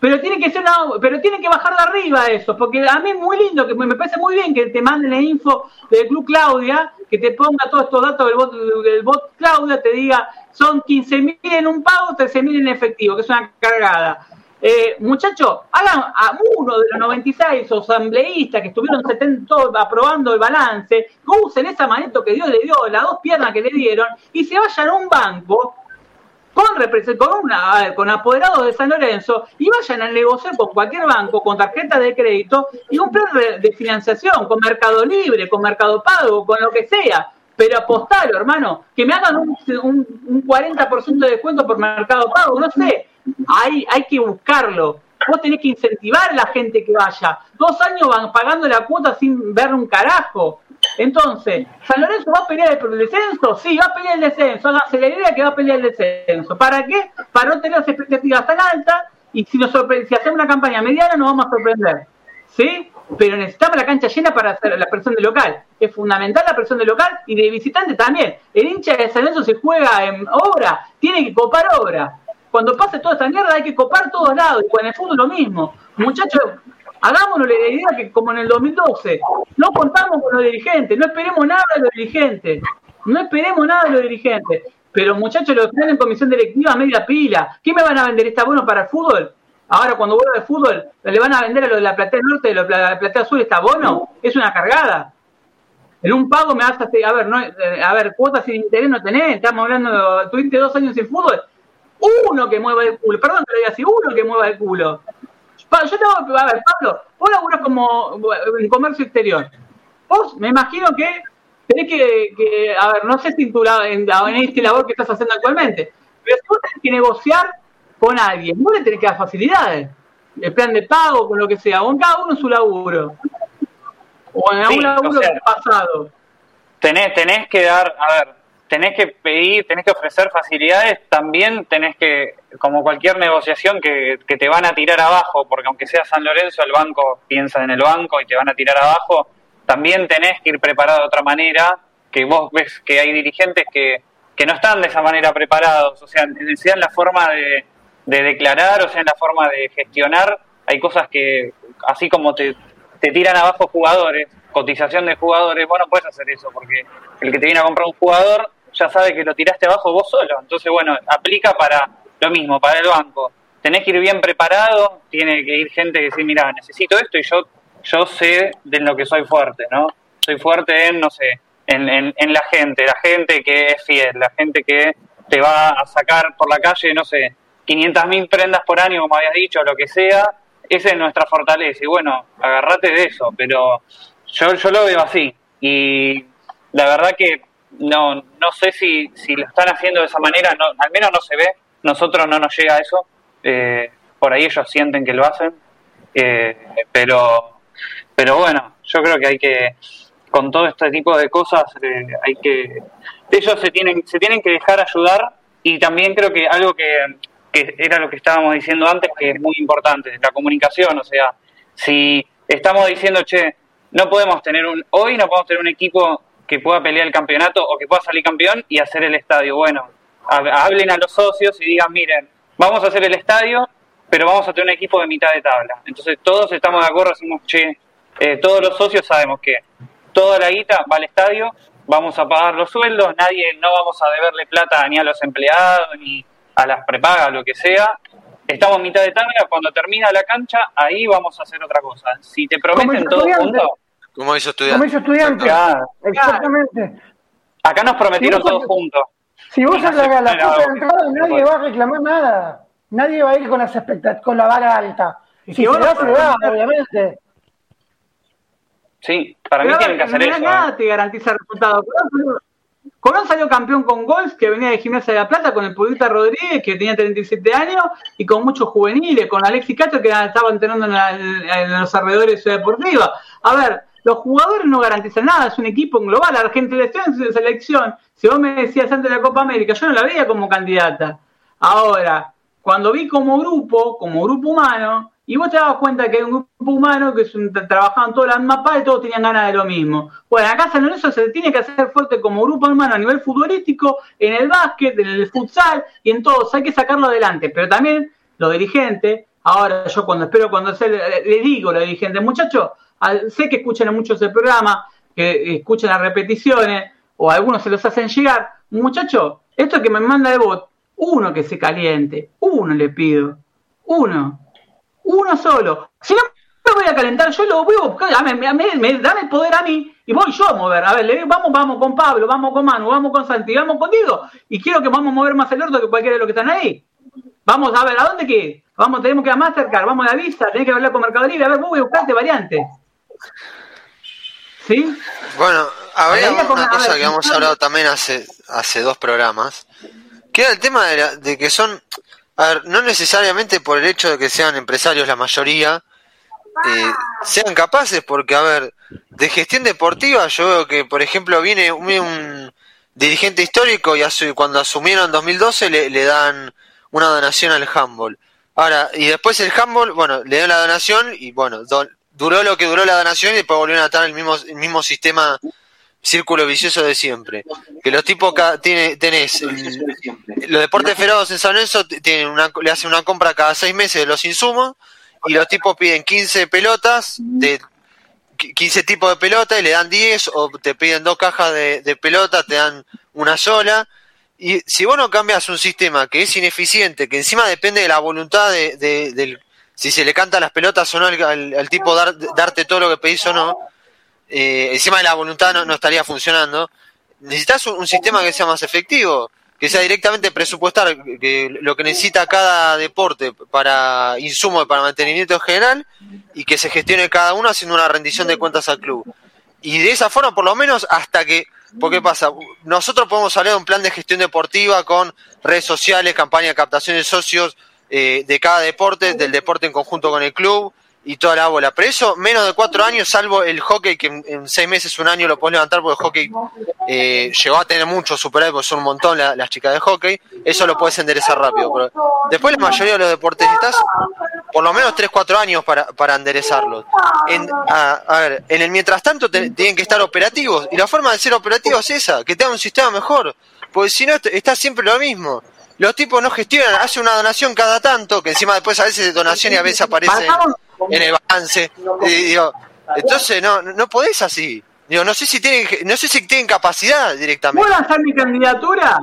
Pero tiene que ser una, pero tiene que bajar de arriba eso, porque a mí es muy lindo, que me parece muy bien que te manden la info del Club Claudia, que te ponga todos estos datos del bot, del bot Claudia, te diga son 15.000 en un pago, 13.000 en efectivo, que es una cargada. Eh, muchachos, hagan a uno de los 96 asambleístas que estuvieron 70 aprobando el balance, usen esa manito que Dios le dio, las dos piernas que le dieron, y se vayan a un banco con, con, una, con apoderados de San Lorenzo y vayan a negociar con cualquier banco, con tarjeta de crédito y un plan de, financiación, con Mercado Libre, con Mercado Pago, con lo que sea. Pero apostalo, hermano, que me hagan un, un, 40% de descuento por Mercado Pago, no sé. Hay, hay que buscarlo. Vos tenés que incentivar a la gente que vaya. Dos años van pagando la cuota sin ver un carajo. Entonces, ¿San Lorenzo va a pelear el descenso? Sí, va a pelear el descenso. Háganse la idea que va a pelear el descenso. ¿Para qué? Para no tener las expectativas tan altas y si, nos si hacemos una campaña mediana nos vamos a sorprender. ¿Sí? Pero necesitamos la cancha llena para hacer la presión de local. Es fundamental la presión de local y de visitante también. El hincha de San Lorenzo se juega en obra, tiene que copar obra. Cuando pase toda esta mierda hay que copar todos lados. Y con el fútbol lo mismo. Muchachos, Hagámonos la idea que como en el 2012, no contamos con los dirigentes, no esperemos nada de los dirigentes, no esperemos nada de los dirigentes. Pero muchachos, los que en comisión directiva, media pila, ¿qué me van a vender? ¿Está bueno para el fútbol? Ahora cuando vuelva el fútbol, ¿le van a vender a lo de la platea norte, de la platea azul, está bono? Es una cargada. En un pago me vas a a ver, no, eh, a ver, cuotas sin interés no tenés, estamos hablando, tuviste dos años sin fútbol, uno que mueva el culo, perdón que lo diga así, uno que mueva el culo yo tengo, a ver, Pablo, vos laburás como en comercio exterior. Vos, me imagino que tenés que, a ver, no sé si en, tu, en, en este labor que estás haciendo actualmente, pero vos tenés que negociar con alguien, vos le tenés que dar facilidades, el plan de pago, con lo que sea, o en cada uno su laburo, o en algún laburo pasado. Tenés, tenés que dar, a ver, tenés que pedir, tenés que ofrecer facilidades, también tenés que, como cualquier negociación, que, te van a tirar abajo, porque aunque sea San Lorenzo, el banco piensa en el banco y te van a tirar abajo, también tenés que ir preparado de otra manera, que vos ves que hay dirigentes que, que no están de esa manera preparados, o sea, sea en la forma de, de declarar, o sea en la forma de gestionar, hay cosas que, así como te, te tiran abajo jugadores, cotización de jugadores, vos no puedes hacer eso, porque el que te viene a comprar un jugador ya sabe que lo tiraste abajo vos solo. Entonces, bueno, aplica para lo mismo, para el banco. Tenés que ir bien preparado, tiene que ir gente que dice, mira, necesito esto y yo, yo sé de lo que soy fuerte, ¿no? Soy fuerte en, no sé, en, en, la gente, la gente que es fiel, la gente que te va a sacar por la calle, no sé, 500 mil prendas por año, como habías dicho, lo que sea, esa es nuestra fortaleza. Y bueno, agarrate de eso, pero yo, yo lo veo así. Y la verdad que no, no sé si, si lo están haciendo de esa manera, no, al menos no se ve, nosotros no nos llega eso, eh, por ahí ellos sienten que lo hacen, eh, pero, pero bueno, yo creo que hay que, con todo este tipo de cosas, eh, hay que, ellos se tienen, se tienen que dejar ayudar y también creo que algo que, que era lo que estábamos diciendo antes, que es muy importante, la comunicación, o sea, si estamos diciendo, che, no podemos tener un, hoy no podemos tener un equipo que pueda pelear el campeonato o que pueda salir campeón y hacer el estadio. Bueno, hablen a los socios y digan, miren, vamos a hacer el estadio, pero vamos a tener un equipo de mitad de tabla. Entonces todos estamos de acuerdo, decimos, che, eh, todos los socios sabemos que toda la guita va al estadio, vamos a pagar los sueldos, nadie, no vamos a deberle plata ni a los empleados, ni a las prepagas, lo que sea. Estamos en mitad de tabla, cuando termina la cancha, ahí vamos a hacer otra cosa. Si te prometen todo junto como hizo estudiante. Como hizo estudiante. Exactamente. Acá nos prometieron todos juntos. Si vos sacas la, la puta de entrada, nadie va a reclamar nada. Nadie va a ir con, las con la vara alta. Y si, se da, se da, obviamente. Sí, para mí tienen que hacer eso. Nada ¿eh? te garantiza resultados. Colón salió campeón con Golf, que venía de Gimnasia de la Plata, con el Pudita Rodríguez, que tenía 37 años, y con muchos juveniles, con Alexis Cacho, que estaba entrenando en, en los alrededores de Ciudad Deportiva. A ver, los jugadores no garantizan nada, es un equipo en global. Argentina es de selección. Si vos me decías antes de la Copa América, yo no la veía como candidata. Ahora, cuando vi como grupo, como grupo humano, y vos te dabas cuenta que hay un grupo humano que trabajaban todas las mapas y todos tenían ganas de lo mismo. Bueno, acá San Lorenzo se tiene que hacer fuerte como grupo humano a nivel futbolístico, en el básquet, en el futsal y en todos. Hay que sacarlo adelante. Pero también los dirigentes, ahora yo cuando espero, cuando se, le digo a los dirigentes, muchachos, sé que escuchan a muchos el programa, que escuchan las repeticiones, o algunos se los hacen llegar. Muchacho, esto que me manda de bot, uno que se caliente, uno le pido, uno, uno solo. Si no me voy a calentar, yo lo voy a buscar, dame, dame, poder a mí y voy yo a mover. A ver, le digo, vamos, vamos con Pablo, vamos con Manu, vamos con Santi, vamos contigo. Y quiero que vamos a mover más el orto que cualquiera de los que están ahí. Vamos a ver, ¿a dónde que? Vamos, tenemos que ir a Mastercard, vamos a la Visa, tenés que hablar con Mercado Libre. A ver, vos voy a buscarte variantes. ¿Sí? Bueno, habría una cosa que hemos hablado también hace, hace dos programas, que era el tema de, de que son, a ver, no necesariamente por el hecho de que sean empresarios la mayoría, eh, sean capaces, porque, a ver, de gestión deportiva, yo veo que, por ejemplo, viene un, dirigente histórico y cuando asumieron en 2012 le, le dan una donación al handball. Ahora, y después el handball, bueno, le dan la donación y, bueno, duró lo que duró la donación y después volvieron a estar el mismo, el mismo sistema círculo vicioso de siempre. Que los tipos tiene, tenés los deportes federados en San Lorenzo tienen una, le hacen una compra cada seis meses de los insumos y los tipos piden 15 pelotas de 15 tipos de pelota y le dan 10 o te piden dos cajas de, de pelota, te dan una sola. Y si vos no cambias un sistema que es ineficiente, que encima depende de la voluntad de, del, si se le canta las pelotas o no al, tipo dar, darte todo lo que pedís o no, eh, encima de la voluntad no, estaría funcionando, necesitas un, sistema que sea más efectivo que sea directamente presupuestar que lo que necesita cada deporte para insumo para mantenimiento en general y que se gestione cada uno haciendo una rendición de cuentas al club. Y de esa forma, por lo menos, hasta que, porque pasa, nosotros podemos hablar de un plan de gestión deportiva con redes sociales, campaña de captación de socios eh, de cada deporte, del deporte en conjunto con el club, y toda la bola. Pero eso, menos de cuatro años, salvo el hockey, que en, seis meses, un año lo puedes levantar, porque el hockey eh, llegó a tener mucho superávit, porque son un montón las chicas de hockey, eso lo puedes enderezar rápido. Pero después la mayoría de los deportistas, por lo menos tres, cuatro años para, para enderezarlos. En, a, ver, en el mientras tanto tienen que estar operativos, y la forma de ser operativos es esa, que tengan un sistema mejor, porque si no, está siempre lo mismo los tipos no gestionan, hace una donación cada tanto, que encima después a veces donación y a veces aparece en el balance. entonces no, no podés así. Digo, no sé si tienen, no sé si tienen capacidad directamente. ¿Puedo lanzar mi candidatura?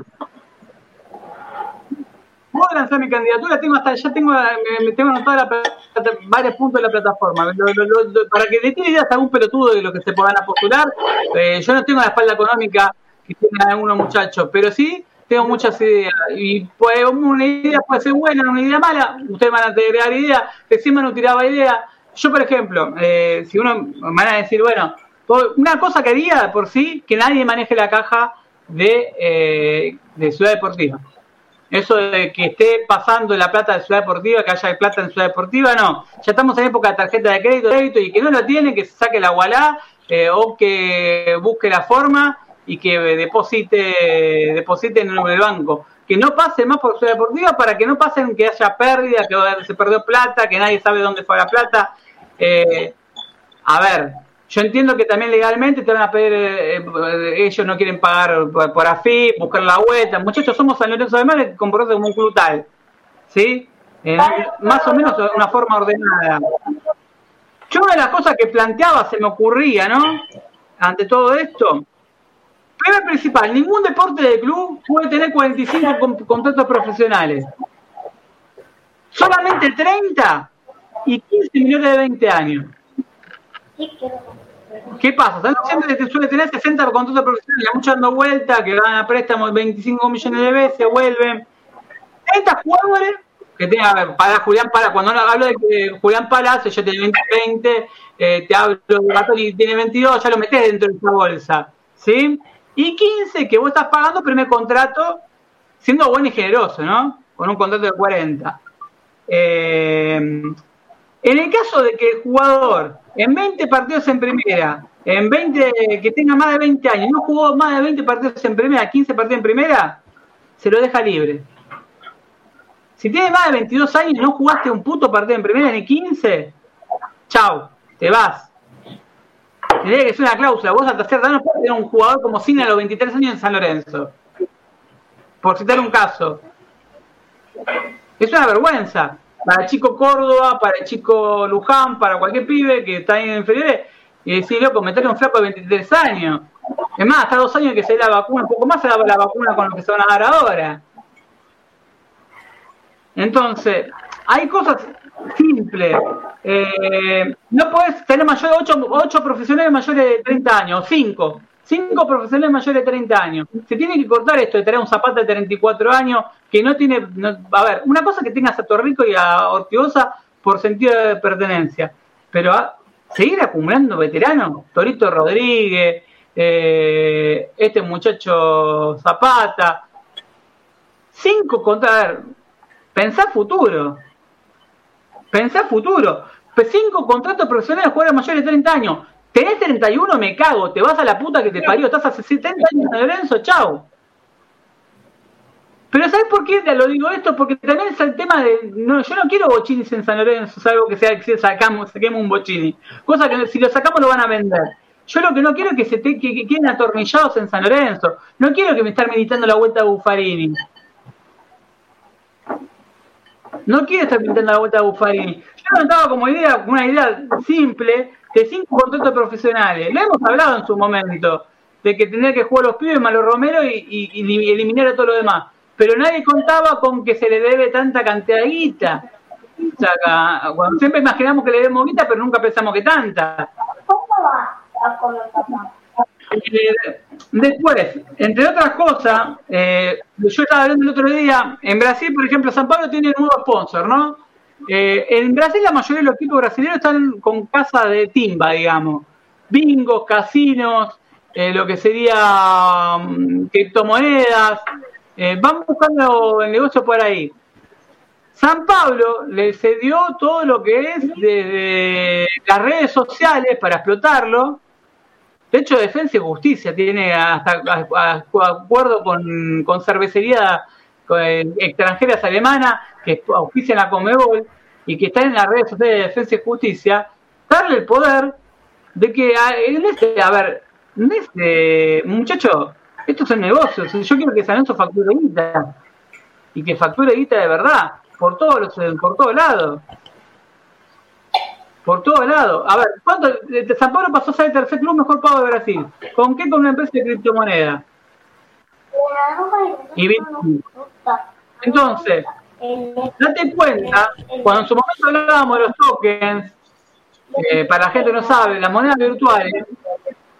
¿Puedo lanzar mi candidatura? Tengo hasta, ya tengo, me, tengo anotado varios puntos de la plataforma. para que le tire hasta algún pelotudo de lo que se puedan postular. Eh, yo no tengo la espalda económica que tienen algunos muchachos, pero sí tengo muchas ideas. Y pues una idea puede ser buena, una idea mala, ustedes van a agregar ideas, encima no tiraba ideas. Yo, por ejemplo, eh, si uno me van a decir, bueno, una cosa que haría por sí, que nadie maneje la caja de, eh, de Ciudad Deportiva. Eso de que esté pasando la plata de Ciudad Deportiva, que haya plata en Ciudad Deportiva, no. Ya estamos en época de tarjeta de crédito, y que no lo tiene, que se saque la walá eh, o que busque la forma y que deposite, deposite en el banco. Que no pase más por Ciudad Deportiva para que no pasen que haya pérdida, que se perdió plata, que nadie sabe dónde fue la plata. Eh, a ver, yo entiendo que también legalmente te van a pedir, eh, ellos no quieren pagar por, por AFI, buscar la vuelta. Muchachos, somos San Lorenzo de Mar comportarse como un club tal. ¿Sí? más o menos de una forma ordenada. Yo una de las cosas que planteaba, se me ocurría, ¿no? Ante todo esto, Primero principal, ningún deporte de club puede tener 45 contratos profesionales. Solamente 30 y 15 millones de 20 años. ¿Qué pasa? Siempre se suele tener 60 contratos profesionales, muchos dando vuelta, que van a préstamos 25 millones de veces, vuelven. 30 jugadores que tiene, a ver, para Julián Palacio, cuando hablo de que Julián Palacio, yo tengo 20, 20 te hablo de Gatoni tiene 22, ya lo metes dentro de esa bolsa, ¿sí? Y 15 que vos estás pagando primer contrato, siendo bueno y generoso, ¿no? Con un contrato de 40. Eh, en el caso de que el jugador en 20 partidos en primera, en 20 que tenga más de 20 años, no jugó más de 20 partidos en primera, 15 partidos en primera, se lo deja libre. Si tiene más de 22 años y no jugaste un puto partido en primera ni 15, chau, te vas. Tendría que ser una cláusula. Vos cierta edad no puedes tener un jugador como Cine a los 23 años en San Lorenzo. Por citar un caso. Es una vergüenza. Para el chico Córdoba, para el chico Luján, para cualquier pibe que está en inferiores, y decir, loco, meterle un flaco de 23 años. Es más, hasta dos años que se da la vacuna, un poco más se da la vacuna con lo que se van a dar ahora. Entonces, hay cosas, simple. Eh, no puedes tener mayor, ocho, ocho profesionales mayores de 30 años, cinco. Cinco profesionales mayores de 30 años. Se tiene que cortar esto de tener un Zapata de 34 años que no tiene. a ver, una cosa que tengas a Torrico y a Ortigosa por sentido de pertenencia. Pero a, seguir acumulando veteranos, Torito Rodríguez, eh, este muchacho Zapata. Cinco contra. A ver, pensá futuro. Pensá futuro. Cinco contratos profesionales jugadores mayores de 30 años. Tenés 31, me cago, te vas a la puta que te parió, estás hace 70 años en Lorenzo, chao. Pero ¿sabes por qué te lo digo esto? Porque también es el tema de. No, yo no quiero bochinis en San Lorenzo, salvo que sea que sacamos, saquemos un bochini. Cosa que si lo sacamos lo van a vender. Yo lo que no quiero es que se te, que, queden atornillados en San Lorenzo. No quiero que me estén militando la vuelta a Buffarini. No quiero estar pintando la vuelta a Buffarini. Yo no estaba como idea, una idea simple, de cinco contratos profesionales. Lo hemos hablado en su momento, de que tenía que jugar los pibes Malo Romero y, eliminar a todo lo demás. Pero nadie contaba con que se le debe tanta cantidad de guita. Siempre imaginamos que le debemos guita, pero nunca pensamos que tanta. Eh, después, entre otras cosas, eh, yo estaba hablando el otro día, en Brasil, por ejemplo, San Pablo tiene un nuevo sponsor, ¿no? Eh, en Brasil la mayoría de los equipos brasileños están con casa de timba, digamos. Bingos, casinos, lo que sería um, criptomonedas. Van buscando el negocio por ahí. San Pablo le cedió todo lo que es de, las redes sociales para explotarlo. De hecho, Defensa y Justicia tiene hasta acuerdo con, con cervecería extranjeras alemanas que auspician la Comebol y que están en las redes sociales de defensa y justicia, darle el poder de que en este, a ver, en este, muchacho, estos son negocios, yo quiero que San Lorenzo facture guita y que facture guita de verdad, por todos los, por todos lados. Por todos lados. A ver, ¿cuánto? San Pablo pasó a ser el tercer club mejor pago de Brasil. ¿Con qué? Con una empresa de criptomonedas. Y Entonces, date cuenta, cuando en su momento hablábamos de los tokens, eh, para la gente que no sabe, las monedas virtuales,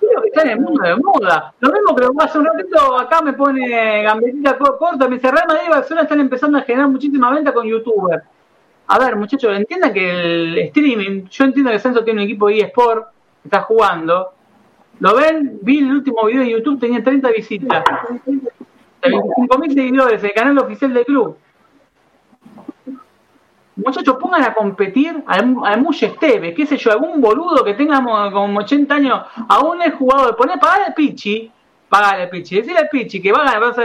creo que están en el mundo de moda. Lo mismo que hace un ratito acá me pone gambetita corta, me dice Real Madrid y Barcelona están empezando a generar muchísima venta con youtubers. A ver, muchachos, entiendan que el streaming, yo entiendo que Santo tiene un equipo de eSport, está jugando. ¿Lo ven? Vi el último video de YouTube, tenía 30 visitas. 25.000 seguidores, el canal oficial del club. Muchachos, pongan a competir al, Mush Esteves, qué sé yo, algún boludo que tenga como 80 años, aún es jugador, poner, pagar al Pichi, pagar al Pichi, decirle al Pichi que va a ganar,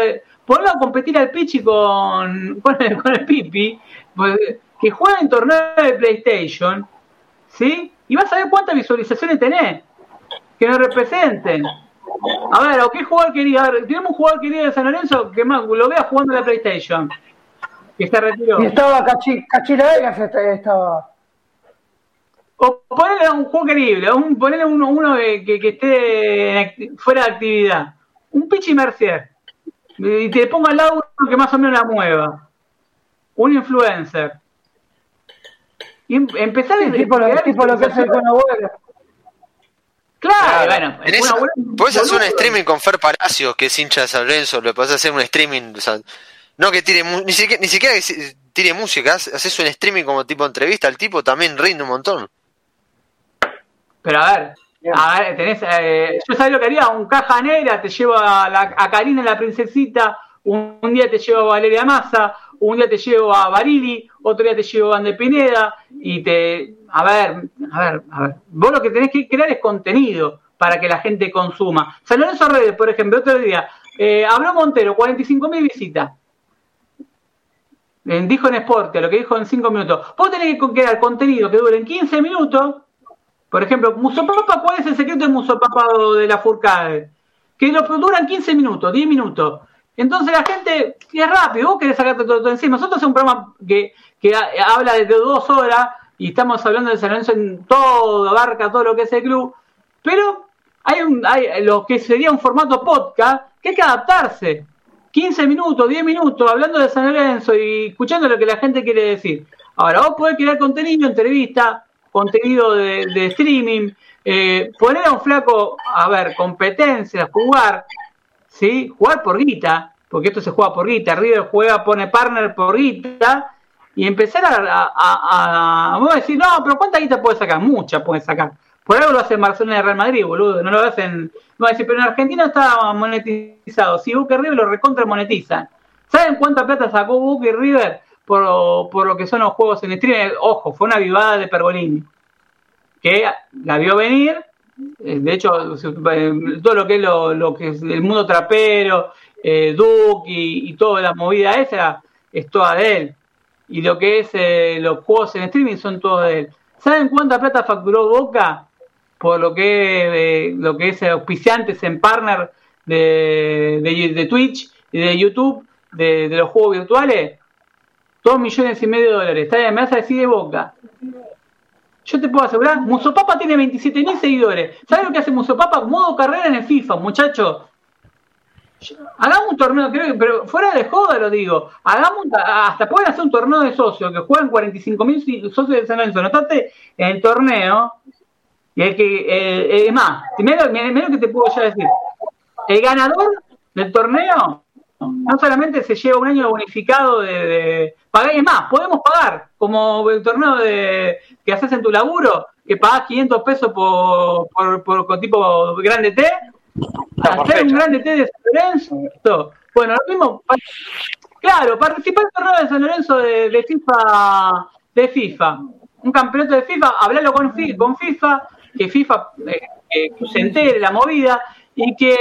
ponerlo a competir al Pichi con, con, el, Pipi, pues, que juega en torneo de PlayStation, ¿sí? Y vas a ver cuántas visualizaciones tenés, que nos representen. A ver, ¿o qué jugador quería? A ver, tenemos un jugador querido de San Lorenzo que más lo vea jugando en la PlayStation. Que se retiró. Y estaba Cachi, Cachila Vegas, estaba. O ponerle un juego querible, un, ponerle uno, uno que, que, esté fuera de actividad. Un Pichi Mercier. Y te pongo al lado uno que más o menos la mueva. Un influencer. Y em, empezar a tipo, lo, tipo lo que hace con abuelo. Claro, bueno. Puedes hacer un streaming con Fer Palacios, que es hincha de San Lorenzo, le puedes hacer un streaming, o sea, no que tire, ni siquiera, ni siquiera que tire música, haces un streaming como tipo entrevista, el tipo también rinde un montón. Pero a ver, a ver, tenés, eh, yo sabía lo que haría, un caja negra, te llevo a, la, a Karina la princesita, un, día te llevo a Valeria Massa, un día te llevo a Barili, otro día te llevo a Ande Pineda, y te, a ver, a ver, a ver, vos lo que tenés que crear es contenido para que la gente consuma. San Lorenzo Redes, por ejemplo, otro día, eh, habló Montero, 45.000 visitas. Eh, dijo en Sport, lo que dijo en 5 minutos. Vos tenés que crear contenido que dure en 15 minutos. Por ejemplo, Musopapa, ¿cuál es el secreto de Musopapa de la Furcade? Que lo duran 15 minutos, 10 minutos. Entonces la gente es rápido, vos querés sacarte todo, encima. Nosotros es un programa que, que habla de dos horas y estamos hablando de San Lorenzo en todo, abarca todo lo que es el club, pero hay, un, hay lo que sería un formato podcast que hay que adaptarse. 15 minutos, 10 minutos hablando de San Lorenzo y escuchando lo que la gente quiere decir. Ahora, vos podés crear contenido, entrevista, contenido de, streaming, eh, poner a un flaco, a ver, competencias, jugar, ¿sí? Jugar por guita, porque esto se juega por guita, River juega, pone partner por guita, y empezar a, a, a, decir, no, pero ¿cuánta guita puede sacar? Mucha puede sacar. Por algo lo hace Barcelona de Real Madrid, boludo. No lo hacen. No, decir, pero en Argentina está monetizado. Si Boca y River lo recontra monetizan. ¿Saben cuánta plata sacó Boca y River por, por lo que son los juegos en streaming? Ojo, fue una vivada de Pergolini. Que la vio venir. Eh, de hecho, eh, todo lo que es, lo, que es el mundo trapero, eh, Duke y, y, toda la movida esa, es toda de él. Y lo que es los juegos en streaming son todos de él. ¿Saben cuánta plata facturó Boca? por lo que, eh, lo que es auspiciantes en partner de, de, Twitch y de YouTube de, los juegos virtuales, dos millones y medio de dólares. Está bien, me vas a decir de boca. Yo te puedo asegurar, Musopapa tiene 27 mil seguidores. ¿Sabes lo que hace Musopapa? Modo carrera en el FIFA, muchacho. Hagamos un torneo, creo pero fuera de joda lo digo. Hagamos hasta pueden hacer un torneo de socios que juegan 45 mil socios de San Lorenzo. Notate el torneo y el que, es más, primero, que te puedo ya decir, el ganador del torneo no solamente se lleva un año bonificado de, de es más, podemos pagar, como el torneo de, que haces en tu laburo, que pagas 500 pesos por, por, por, tipo grande T, hacer un grande T de San Lorenzo. Bueno, lo mismo, claro, participar en torneo de San Lorenzo de, de FIFA, de FIFA, un campeonato de FIFA, hablarlo con, con FIFA, que FIFA eh, se entere la movida y que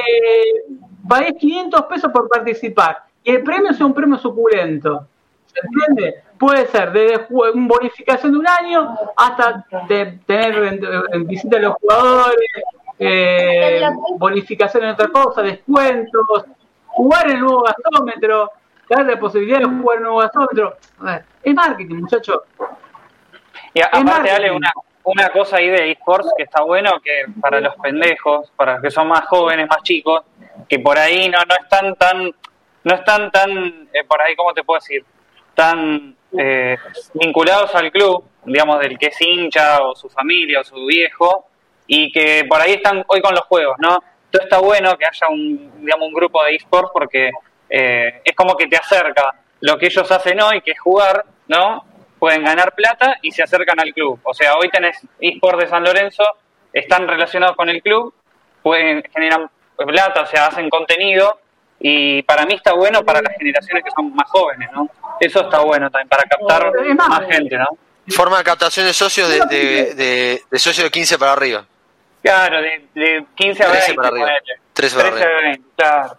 pagues 500 pesos por participar y el premio sea un premio suculento. ¿Se entiende? Puede ser desde bonificación de un año hasta de tener visita de los jugadores, eh, bonificación en otra cosa, descuentos, jugar el nuevo gasómetro, darle la posibilidad de jugar el nuevo gasómetro. es marketing, muchachos. Y aparte, dale una, una cosa ahí de esports que está bueno, que para los pendejos, para los que son más jóvenes, más chicos, que por ahí no, no están tan, no están tan, eh, por ahí, ¿cómo te puedo decir? Tan eh, vinculados al club, digamos, del que es hincha o su familia o su viejo, y que por ahí están hoy con los juegos, ¿no? Entonces está bueno que haya un, digamos, un grupo de esports porque eh, es como que te acerca lo que ellos hacen hoy, que es jugar, ¿no? pueden ganar plata y se acercan al club. O sea, hoy tenés eSport de San Lorenzo, están relacionados con el club, pueden generar plata, o sea, hacen contenido y para mí está bueno para las generaciones que son más jóvenes, ¿no? Eso está bueno también para captar más gente, ¿no? Forma de captación de socios de, de, de, socios de 15 para arriba. Claro, de, de 15 a 20. para arriba. 13 para arriba. 20, claro.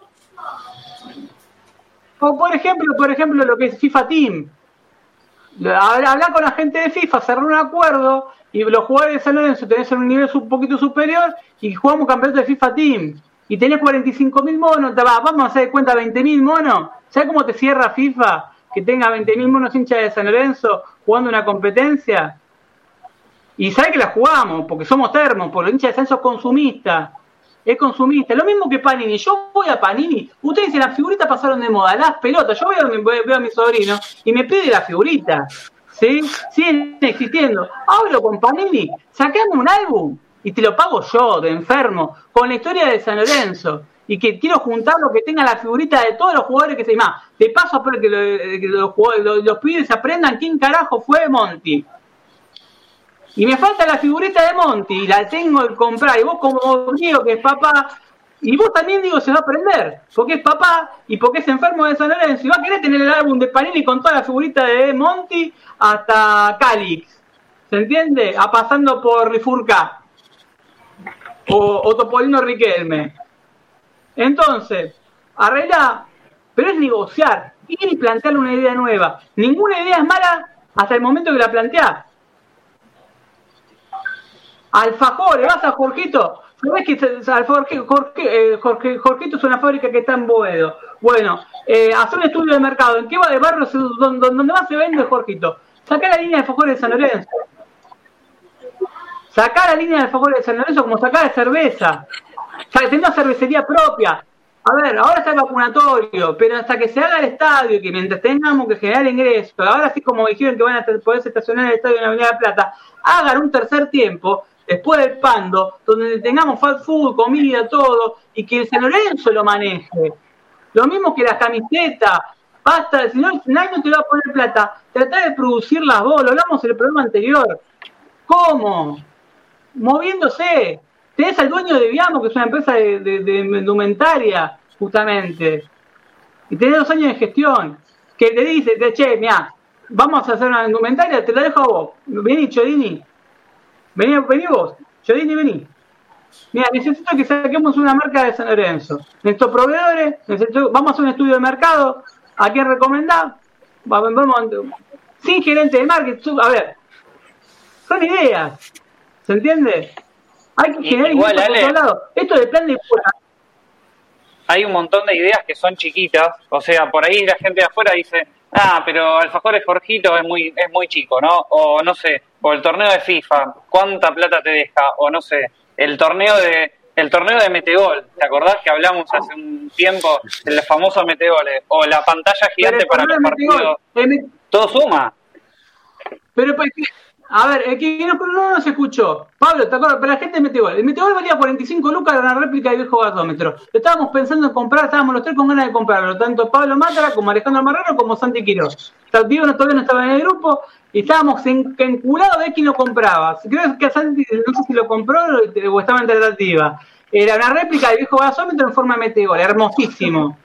O por ejemplo, por ejemplo, lo que es FIFA Team hablar con la gente de FIFA, cerrar un acuerdo y los jugadores de San Lorenzo tenés en un nivel un poquito superior y jugamos campeonato de FIFA Team y tenés 45 mil monos, te va, vamos a hacer cuenta 20 mil monos. ¿Sabes cómo te cierra FIFA que tenga 20 mil monos hinchas de San Lorenzo jugando una competencia? Y sabes que la jugamos, porque somos termos, por los hinchas de San Lorenzo consumistas es consumista. Lo mismo que Panini. Yo voy a Panini. Ustedes dicen, las figuritas pasaron de moda, las pelotas. Yo a, veo a mi sobrino y me pide la figurita. ¿Sí? Siguen existiendo. Hablo con Panini, sacamos un álbum y te lo pago yo, de enfermo, con la historia de San Lorenzo. Y que quiero juntar lo que tenga la figurita de todos los jugadores que se más. De paso, espero que, los, los, los pibes aprendan quién carajo fue Monty. Y me falta la figurita de Monty, y la tengo que comprar. Y vos, como digo que es papá, y vos también digo, se va a aprender, porque es papá y porque es enfermo de San Lorenzo. Y va a querer tener el álbum de Panini con toda la figurita de Monty hasta Calix. ¿Se entiende? A pasando por Rifurca o, Topolino Riquelme. Entonces, arregla, pero es negociar, y plantearle una idea nueva. Ninguna idea es mala hasta el momento que la planteás. Alfajores, vas a Jorgito, ¿sabes que Jorge, Jorge, Jorgito es una fábrica que está en Boedo? Bueno, eh, hacer un estudio de mercado, ¿en qué va de barrio donde, donde más se vende Jorgito? Sacar la línea de alfajores de San Lorenzo. Sacar la línea de alfajores de San Lorenzo como sacar de cerveza. O sea, tener una cervecería propia. A ver, ahora está el vacunatorio, pero hasta que se haga el estadio, que mientras tengamos que generar ingresos, ahora sí como dijeron que van a poder estacionar el estadio en la Avenida de Plata, hagan un tercer tiempo, después del pando, donde tengamos fast food, comida, todo, y que el San Lorenzo lo maneje. Lo mismo que las camisetas, basta, si no, nadie no te va a poner plata, trata de producir las vos, lo hablamos en el programa anterior. ¿Cómo? Moviéndose, Tenés al dueño de Viamo, que es una empresa de, indumentaria, justamente. Y tenés dos años de gestión. Que te dice, te, che, mira, vamos a hacer una indumentaria, te la dejo a vos. Vení, Chodini. Vení, vení vos. Chodini, vení. Mira, necesito que saquemos una marca de San Lorenzo. Nuestros proveedores, vamos a hacer un estudio de mercado. ¿A quién recomendar? Vamos, sin gerente de marketing. A ver, son ideas. ¿Se entiende? Hay que generar Igual, Esto de plan de Hay un montón de ideas que son chiquitas, o sea, por ahí la gente de afuera dice, ah, pero Alfajores Jorgito es muy, es muy chico, ¿no? O no sé, o el torneo de FIFA, ¿cuánta plata te deja? O no sé, el torneo de el torneo de Metegol, ¿te acordás que hablamos hace un tiempo del famoso Metegol? O la pantalla gigante para los partidos. Todo suma. Pero pues, a ver, el que no, no nos escuchó. Pablo, ¿te acuerdas? Pero la gente de Meteor. El Meteor valía 45 lucas, era una réplica del viejo gasómetro. estábamos pensando en comprar, estábamos los tres con ganas de comprarlo. Tanto Pablo Mátara como Alejandro Marrero como Santi Quiroz. Diego no, todavía no estaba en el grupo y estábamos enculados de quién lo compraba. Creo que Santi, no sé si lo compró o estaba en tratativa. Era una réplica del viejo gasómetro en forma de Meteor, hermosísimo.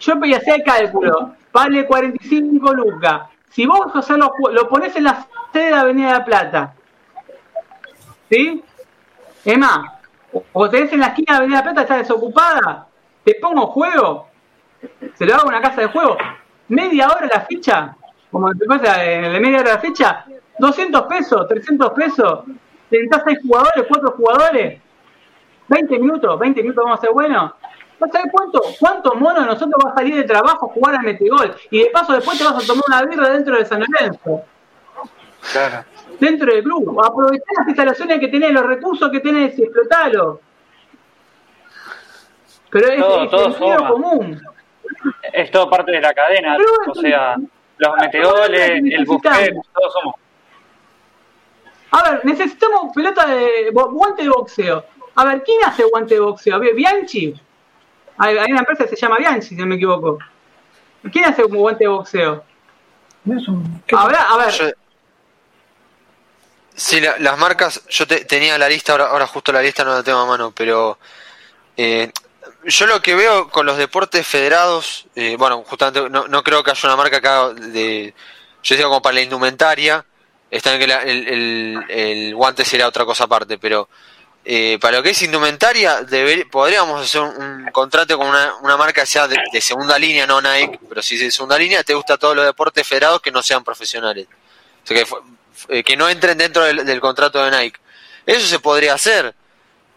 Yo hacía el cálculo, vale 45 lucas. Si vos, lo, lo pones en la sede de Avenida de la Plata, ¿sí? Es más, o tenés en la esquina de Avenida de la Plata, está desocupada, te pongo juego, se lo hago a una casa de juego, media hora la ficha, como te pasa en la media hora la ficha, 200 pesos, 300 pesos, tentás 6 jugadores, 4 jugadores, 20 minutos, 20 minutos vamos a ser buenos, ¿Sabes cuánto, cuánto mono de nosotros va a salir de trabajo a jugar a Metegol? Y de paso después te vas a tomar una birra dentro de San Lorenzo. Claro. Dentro del club. Aprovechar las instalaciones que tenés, los recursos que tenés y explotalo. Pero es, todo, es común. Es todo parte de la cadena. o sea, los meteoles, el buffet, todos somos. A ver, necesitamos pelota de guante de boxeo. A ver, ¿quién hace guante de boxeo? ¿Bianchi? Hay, una empresa que se llama Bianchi, si no me equivoco. ¿Quién hace un guante de boxeo? Ahora, a ver. sí, las marcas, yo tenía la lista, ahora, ahora justo la lista no la tengo a mano, pero eh, yo lo que veo con los deportes federados, eh, bueno, justamente no, no, creo que haya una marca acá de, yo digo como para la indumentaria, está en que el, el, el, guante sería otra cosa aparte, pero eh, para lo que es indumentaria, podríamos hacer un, contrato con una, marca sea de, segunda línea, no Nike, pero si es de segunda línea, te gusta todos los deportes federados que no sean profesionales. que, eh, que no entren dentro del, contrato de Nike. Eso se podría hacer.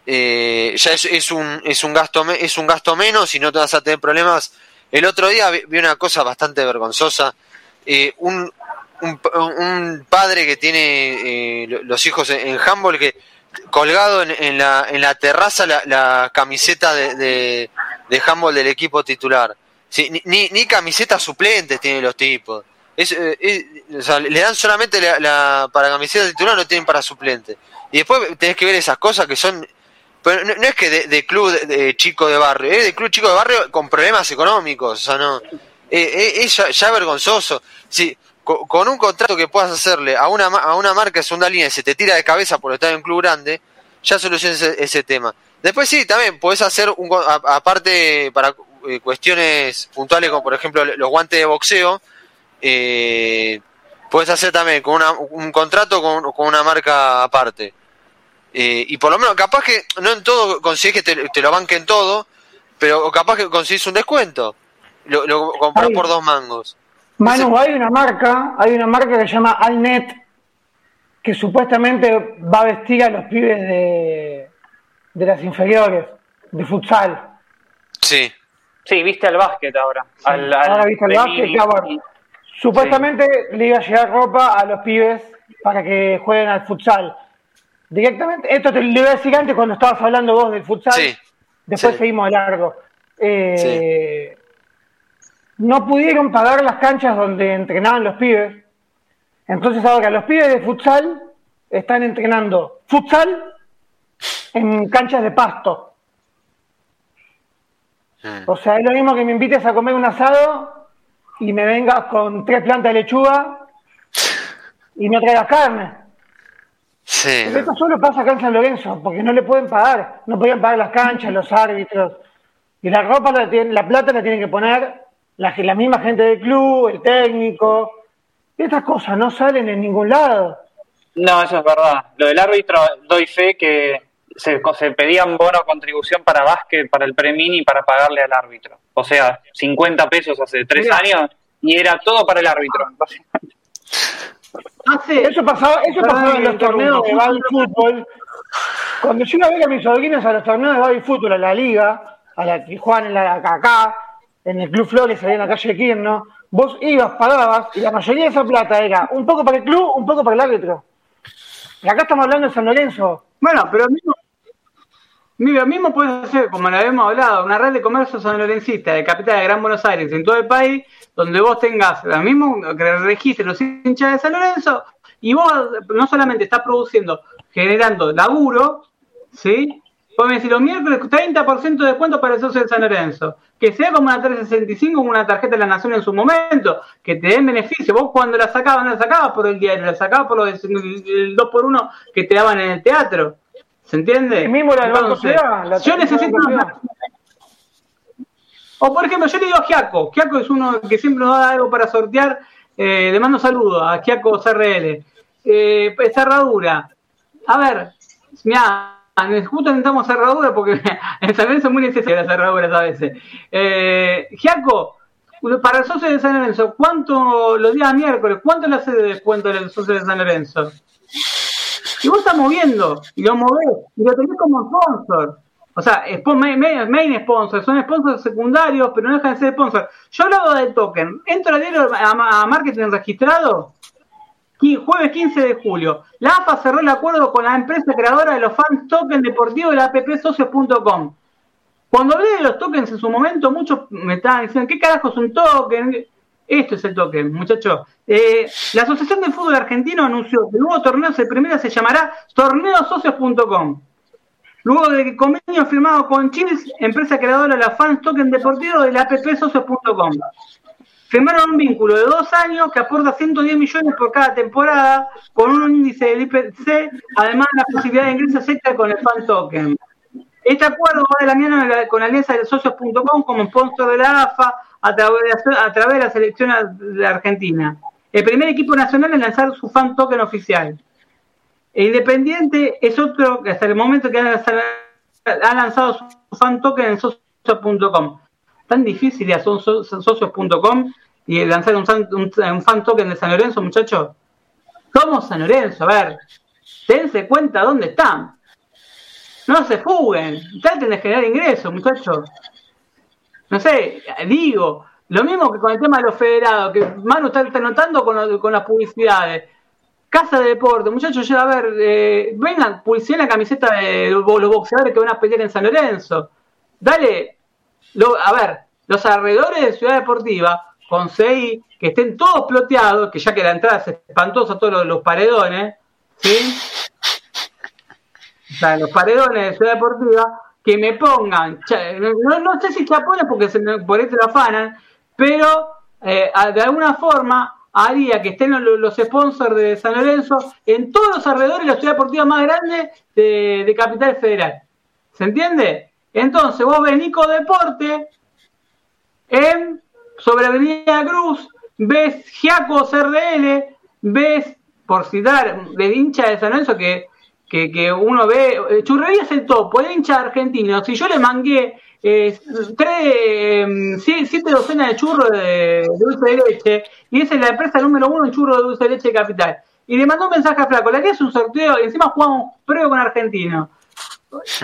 Eh, ya es, un, es, un gasto, es un gasto menos y no te vas a tener problemas. El otro día vi, una cosa bastante vergonzosa. un, un, padre que tiene los hijos en, en que colgado en, la, en la terraza la, camiseta de, de, de, handball del equipo titular. ni, ni, camisetas suplentes tienen los tipos. Es, eh, le dan solamente la, para camiseta titular, no tienen para suplente. Y después tenés que ver esas cosas que son... Pero no, es que de, club de, chico de barrio, es de club chico de barrio con problemas económicos. O sea, no... es ya, vergonzoso. Sí, con, un contrato que puedas hacerle a una, a una marca de segunda línea y se te tira de cabeza por estar en un club grande, ya soluciones ese, tema. Después sí, también puedes hacer, un, aparte para eh, cuestiones puntuales como por ejemplo los guantes de boxeo, eh, puedes hacer también con un contrato con, una marca aparte. Eh, y por lo menos, capaz que no en todo consigues que te, lo banquen todo, pero capaz que consigues un descuento. Lo, lo compras por dos mangos. Manu, hay una marca, hay una marca que se llama Alnet, que supuestamente va a vestir a los pibes de, de las inferiores, de futsal. Sí. Sí, viste al básquet ahora. ahora viste al básquet, Supuestamente le iba a llegar ropa a los pibes para que jueguen al futsal. Directamente, esto te lo iba a decir antes cuando estabas hablando vos del futsal. Sí. Después seguimos de largo. eh, no pudieron pagar las canchas donde entrenaban los pibes. Entonces ahora los pibes de futsal están entrenando futsal en canchas de pasto. O sea, es lo mismo que me invites a comer un asado y me vengas con tres plantas de lechuga y no traigas carne. Sí. esto solo pasa acá en San Lorenzo, porque no le pueden pagar. No podían pagar las canchas, los árbitros. Y la ropa, la, la plata la tienen que poner la, la misma gente del club, el técnico. Estas cosas no salen en ningún lado. No, eso es verdad. Lo del árbitro, doy fe que se, se pedían bono contribución para básquet, para el premini, para pagarle al árbitro. O sea, 50 pesos hace tres años y era todo para el árbitro. eso pasaba, eso pasaba en los torneos de baby fútbol. Cuando yo iba a ver a mis sobrinos a los torneos de baby fútbol, a la liga, a la que juegan en la acá, en el Club Flores, ahí en la calle de Quirno, vos ibas, pagabas, y la mayoría de esa plata era un poco para el club, un poco para el árbitro. Y acá estamos hablando de San Lorenzo. Bueno, pero mismo, mira, mismo puede ser, como lo habíamos hablado, una red de comercio sanlorencista de capital de Gran Buenos Aires en todo el país, donde vos tengas lo mismo que registren los hinchas de San Lorenzo, y vos no solamente estás produciendo, generando laburo, ¿sí? Pueden decir los miércoles 30% de descuento para el socio de San Lorenzo. Que sea como una 365, como una tarjeta de la Nación en su momento, que te den beneficio. Vos cuando la sacabas, no la sacabas por el diario, la sacabas por el, 2x1 que te daban en el teatro. ¿Se entiende? mismo la Entonces, yo necesito. O por ejemplo, yo le digo a Giaco. Giaco es uno que siempre nos da algo para sortear. Eh, le mando saludos a Giaco CRL. Eh, cerradura. A ver, mira, justo necesitamos cerradura porque en San Lorenzo es muy necesaria las cerraduras a veces. Eh, Giaco, para el socio de San Lorenzo, ¿cuánto los días miércoles, cuánto le hace de descuento el socio de San Lorenzo? Y vos estás moviendo, y lo movés, y lo tenés como sponsor. O sea, main, sponsor, son sponsors secundarios, pero no dejan de ser sponsor. Yo hablaba del token, entro a marketing registrado jueves 15 de julio. La AFA cerró el acuerdo con la empresa creadora de los fans token deportivos de la appsocios.com. Cuando hablé de los tokens en su momento, muchos me estaban diciendo, ¿qué carajo es un token? Esto es el token, muchachos. Eh, la Asociación de Fútbol Argentino anunció que el nuevo torneo de primera se llamará torneosocios.com. Luego del convenio firmado con Chins, empresa creadora de los fans token deportivos de la appsocios.com firmaron un vínculo de dos años que aporta 110 millones por cada temporada, con un índice del IPC, además de la posibilidad de ingresos extra con el fan token. Este acuerdo va de la mano con la alianza de socios.com como sponsor de la AFA a través de, a través de la selección de Argentina. El primer equipo nacional en lanzar su fan token oficial. Independiente es otro que hasta el momento que ha lanzado su fan token en socios.com tan difícil ya son socios.com y lanzar un, un, fan token de San Lorenzo, muchachos. Somos San Lorenzo, a ver, dense cuenta dónde están. No se fuguen, traten de generar ingresos, muchachos. No sé, digo, lo mismo que con el tema de los federados, que Manu está notando con, con las publicidades. Casa de deporte, muchachos, ya a ver, eh, vengan, publicidad en la camiseta de los boxeadores que van a pelear en San Lorenzo. Dale, a ver, los alrededores de Ciudad Deportiva, con seis, que estén todos ploteados, que ya que la entrada es espantosa, todos los, paredones, ¿sí? O sea, los paredones de Ciudad Deportiva, que me pongan, no, sé si chapones porque por eso lo afanan, pero eh, de alguna forma haría que estén los, sponsors de San Lorenzo en todos los alrededores de la ciudad deportiva más grande de, de Capital Federal. ¿Se entiende? Entonces, vos ves Nico Deporte en sobre Avenida Cruz, ves Giaco CRL, ves, por citar, de hincha de San Lorenzo que, que, uno ve, eh, Churrería es el topo, el hincha argentino. Si yo le mangué eh, tres, em, siete docenas de churros de, dulce de leche, y esa es la empresa número uno en churros de dulce de leche de Capital. Y le mandó un mensaje a Flaco, la que es un sorteo, y encima jugamos prueba con Argentino.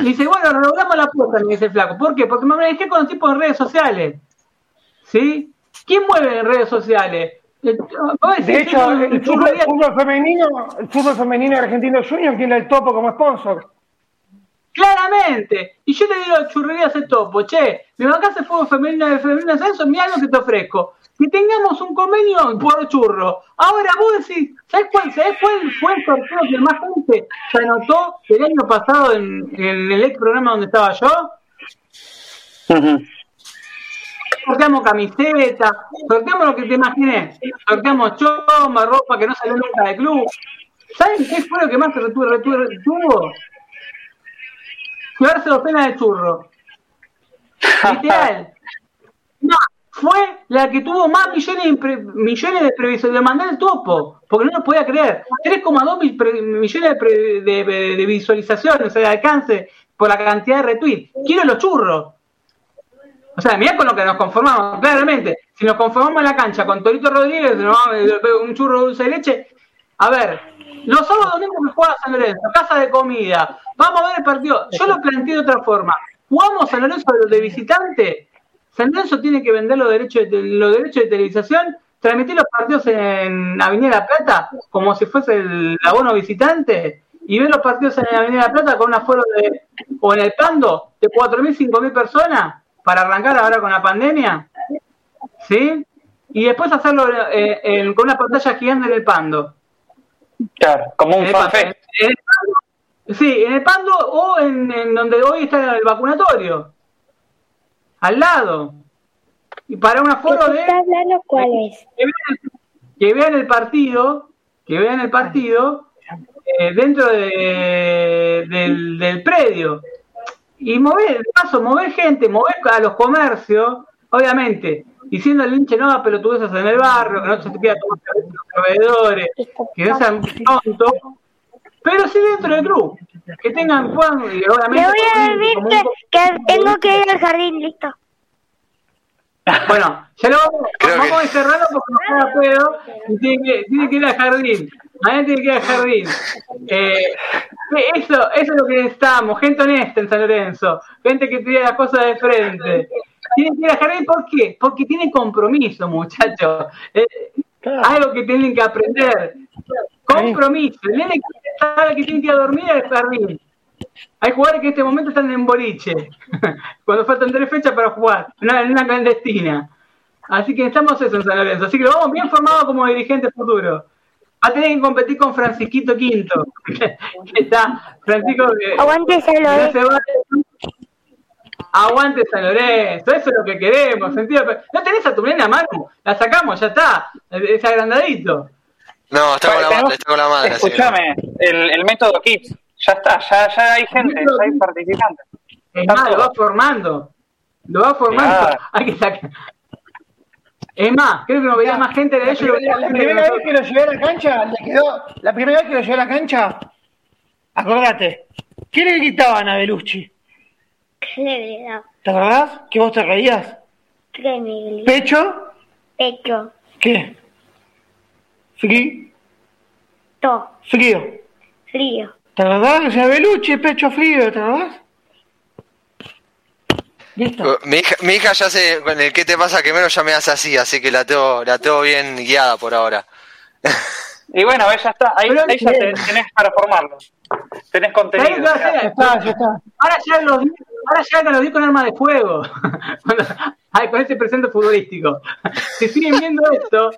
Dice, bueno, logramos la puerta, me dice el flaco. ¿Por qué? Porque me manejé con los tipos de redes sociales. ¿Sí? ¿Quién mueve en redes sociales? De hecho, el fútbol, femenino, el fútbol femenino argentino junior tiene el topo como sponsor. Claramente. Y yo le digo a Churrería ese topo, che, me bancás fue femenino de femenino ascenso, mira lo que te ofrezco. Que tengamos un convenio por churro. Ahora vos decís, ¿sabes cuál, ¿sabes cuál fue el sorteo que más gente se anotó el año pasado en, el ex programa donde estaba yo? Sorteamos camisetas, sorteamos lo que te imaginé, sorteamos choma, ropa que no salió nunca del club. ¿Saben qué fue lo que más retuvo? retuvo? Llevarse los penas de churro. Literal. Fue la que tuvo más millones de, millones de previsiones. de mandar el topo, porque no lo podía creer. 3,2 millones de, visualizaciones, o sea, de alcance por la cantidad de retweets. Quiero los churros. O sea, mira con lo que nos conformamos, claramente. Si nos conformamos en la cancha con Torito Rodríguez, un churro dulce de leche. A ver, los sábados domingos que juega San Lorenzo, casa de comida. Vamos a ver el partido. Yo lo planteé de otra forma. Jugamos San Lorenzo de, visitante. San Lorenzo tiene que vender los derechos de, los derechos de televisación, transmitir los partidos en Avenida La Plata como si fuese el abono visitante y ver los partidos en Avenida La Plata con un aforo de, o en el Pando de 4.000, 5.000 personas para arrancar ahora con la pandemia. ¿Sí? Y después hacerlo eh, con una pantalla gigante en el Pando. Claro, como un café. Sí, en el Pando o en, donde hoy está el vacunatorio. Al lado. Y para una foto de. cuál es? Que vean, el partido, que vean el partido eh, dentro de, del, del predio. Y mover, paso, mover gente, mover a los comercios, obviamente, diciendo al hinche no pelotudeces en el barrio, que no se te queda tomar los proveedores, que no sean tontos, pero sí dentro del club, que tengan Juan y obviamente. Le voy a decir que, tengo que ir al jardín, listo. Bueno, ya lo vamos, vamos a cerrarlo porque no queda pedo y tiene que, tiene que ir al jardín. Mañana tiene que ir al jardín. Eh, eso, eso es lo que necesitamos, gente honesta en San Lorenzo, gente que tiene las cosas de frente. Tienen que ir a jardín, ¿por qué? Porque tienen compromiso, muchachos. Eh, algo que tienen que aprender. Compromiso. El nene que, que tiene que ir a dormir al jardín. Hay jugadores que en este momento están en boliche, cuando faltan tres fechas para jugar, en una clandestina. Así que estamos eso en San Lorenzo. Así que lo vamos bien formados como dirigentes futuros. Va a tener que competir con Francisquito Quinto, que, está Francisco Aguante San Lorenzo. Aguante San Lorenzo, eso es lo que queremos. Sentido, no tenés a tu nena mano, la sacamos, ya está, es agrandadito. No, está con la madre, está con la madre. Escúchame, el, el método Kids, ya está, ya, ya hay gente, ya hay participantes. Es más, lo va formando, lo va formando. Hay que sacar. Es más, creo que no veía más gente de ellos. La, primera vez que lo llevé a la cancha, le quedó. La primera vez que lo llevé a la cancha, acordate, ¿qué le gritaban a Belucci? ¿Te acordás? ¿Que vos te reías? ¿Qué ¿Pecho? Pecho. ¿Qué? ¿Frío? To. Frío. Frío. ¿Te acordás? O sea, Belucci, pecho frío, ¿te acordás? Uh, mi hija, mi hija ya sé con el qué te pasa que menos ya me hace así, así que la tengo, la tengo bien guiada por ahora. Y bueno, ya está, ahí, ahí ya tenés para formarlo. Tenés contenido. Ya está, ya está. Ahora ya lo ahora ya lo vi con arma de fuego. con ese presente futbolístico. Si siguen viendo esto,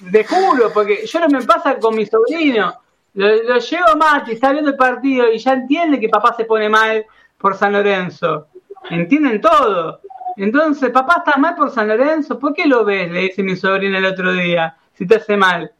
de juro, porque yo no me pasa con mi sobrino. Lo, llevo a Mati, está viendo el partido y ya entiende que papá se pone mal por San Lorenzo. Entienden todo. Entonces, papá está mal por San Lorenzo, ¿por qué lo ves? Le dice mi sobrina el otro día, si te hace mal.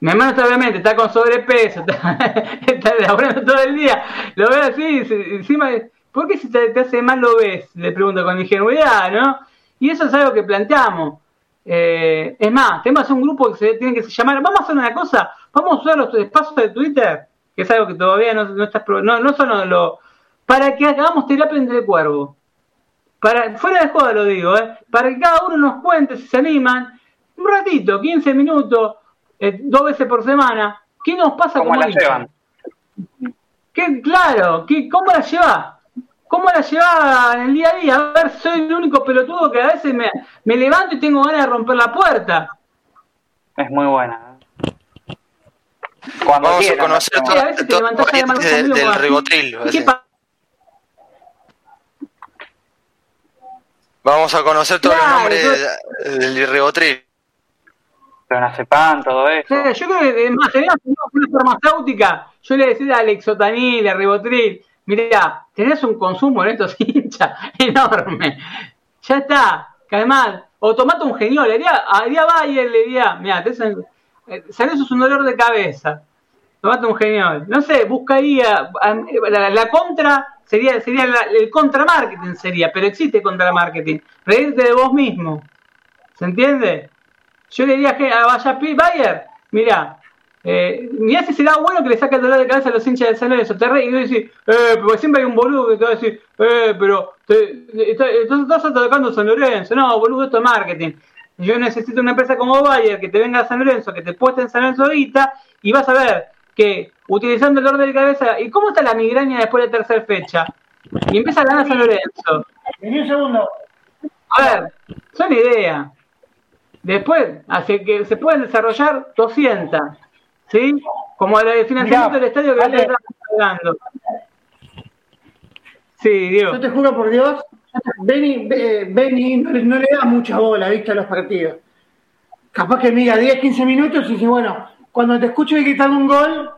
Mi hermano está obviamente, está con sobrepeso, está, laburando todo el día, lo ve así, encima, ¿por qué si te, hace mal lo ves? Le pregunto con ingenuidad, ¿no? Y eso es algo que planteamos. Eh, es más, tenemos un grupo que se tiene que llamar, vamos a hacer una cosa, vamos a usar los espacios de Twitter, que es algo que todavía no, no está, no, no son para que hagamos terapia entre cuervos. Para, fuera de juego lo digo, ¿eh? para que cada uno nos cuente si se animan, un ratito, 15 minutos, eh, dos veces por semana, ¿qué nos pasa ¿Cómo la llevan? ¿Qué, claro, ¿qué, ¿cómo la lleva? ¿Cómo la lleva en el día a día? A ver, soy el único pelotudo que a veces me, me levanto y tengo ganas de romper la puerta. Es muy buena. Vamos a conocer todo, del, del ribotril. Vamos a conocer todo el nombre del ribotril. Clonazepam, todo eso. yo creo que más, tenemos una farmacéutica, yo le decía a Lexotanil, a Ribotril, mirá, tenés un consumo en estos hinchas enorme. Ya está, además, o tomate un genio, le haría Bayer, le diría, mira, te eso es un dolor de cabeza. Tomate un genio. No sé, buscaría la, la contra sería sería el contra marketing sería, pero existe contra marketing. Reírte de vos mismo. ¿Se entiende? Yo le diría a Vaya Bayer, mira, eh, mirá si será bueno que le saque el dolor de cabeza a los hinchas de San Lorenzo. Te re, y yo decir, eh, porque siempre hay un boludo que te va a decir, eh, pero te, estás atacando a San Lorenzo. No, boludo, esto es marketing. Yo necesito una empresa como Bayer que te venga a San Lorenzo, que te pueste en San Lorenzo ahorita, y vas a ver que utilizando el dolor de cabeza, ¿y cómo está la migraña después de tercera fecha? Y empieza a ganar San Lorenzo. En un segundo. A ver, son idea. Después, hace que se pueden desarrollar 200, ¿sí? Como el financiamiento del estadio que vale, estamos hablando. Sí, Dios. Yo te juro por Dios, Benny, Benny no le da mucha bola, viste, a los partidos. Capaz que mira 10, 15 minutos y dice, bueno, cuando te escucho gritar un gol,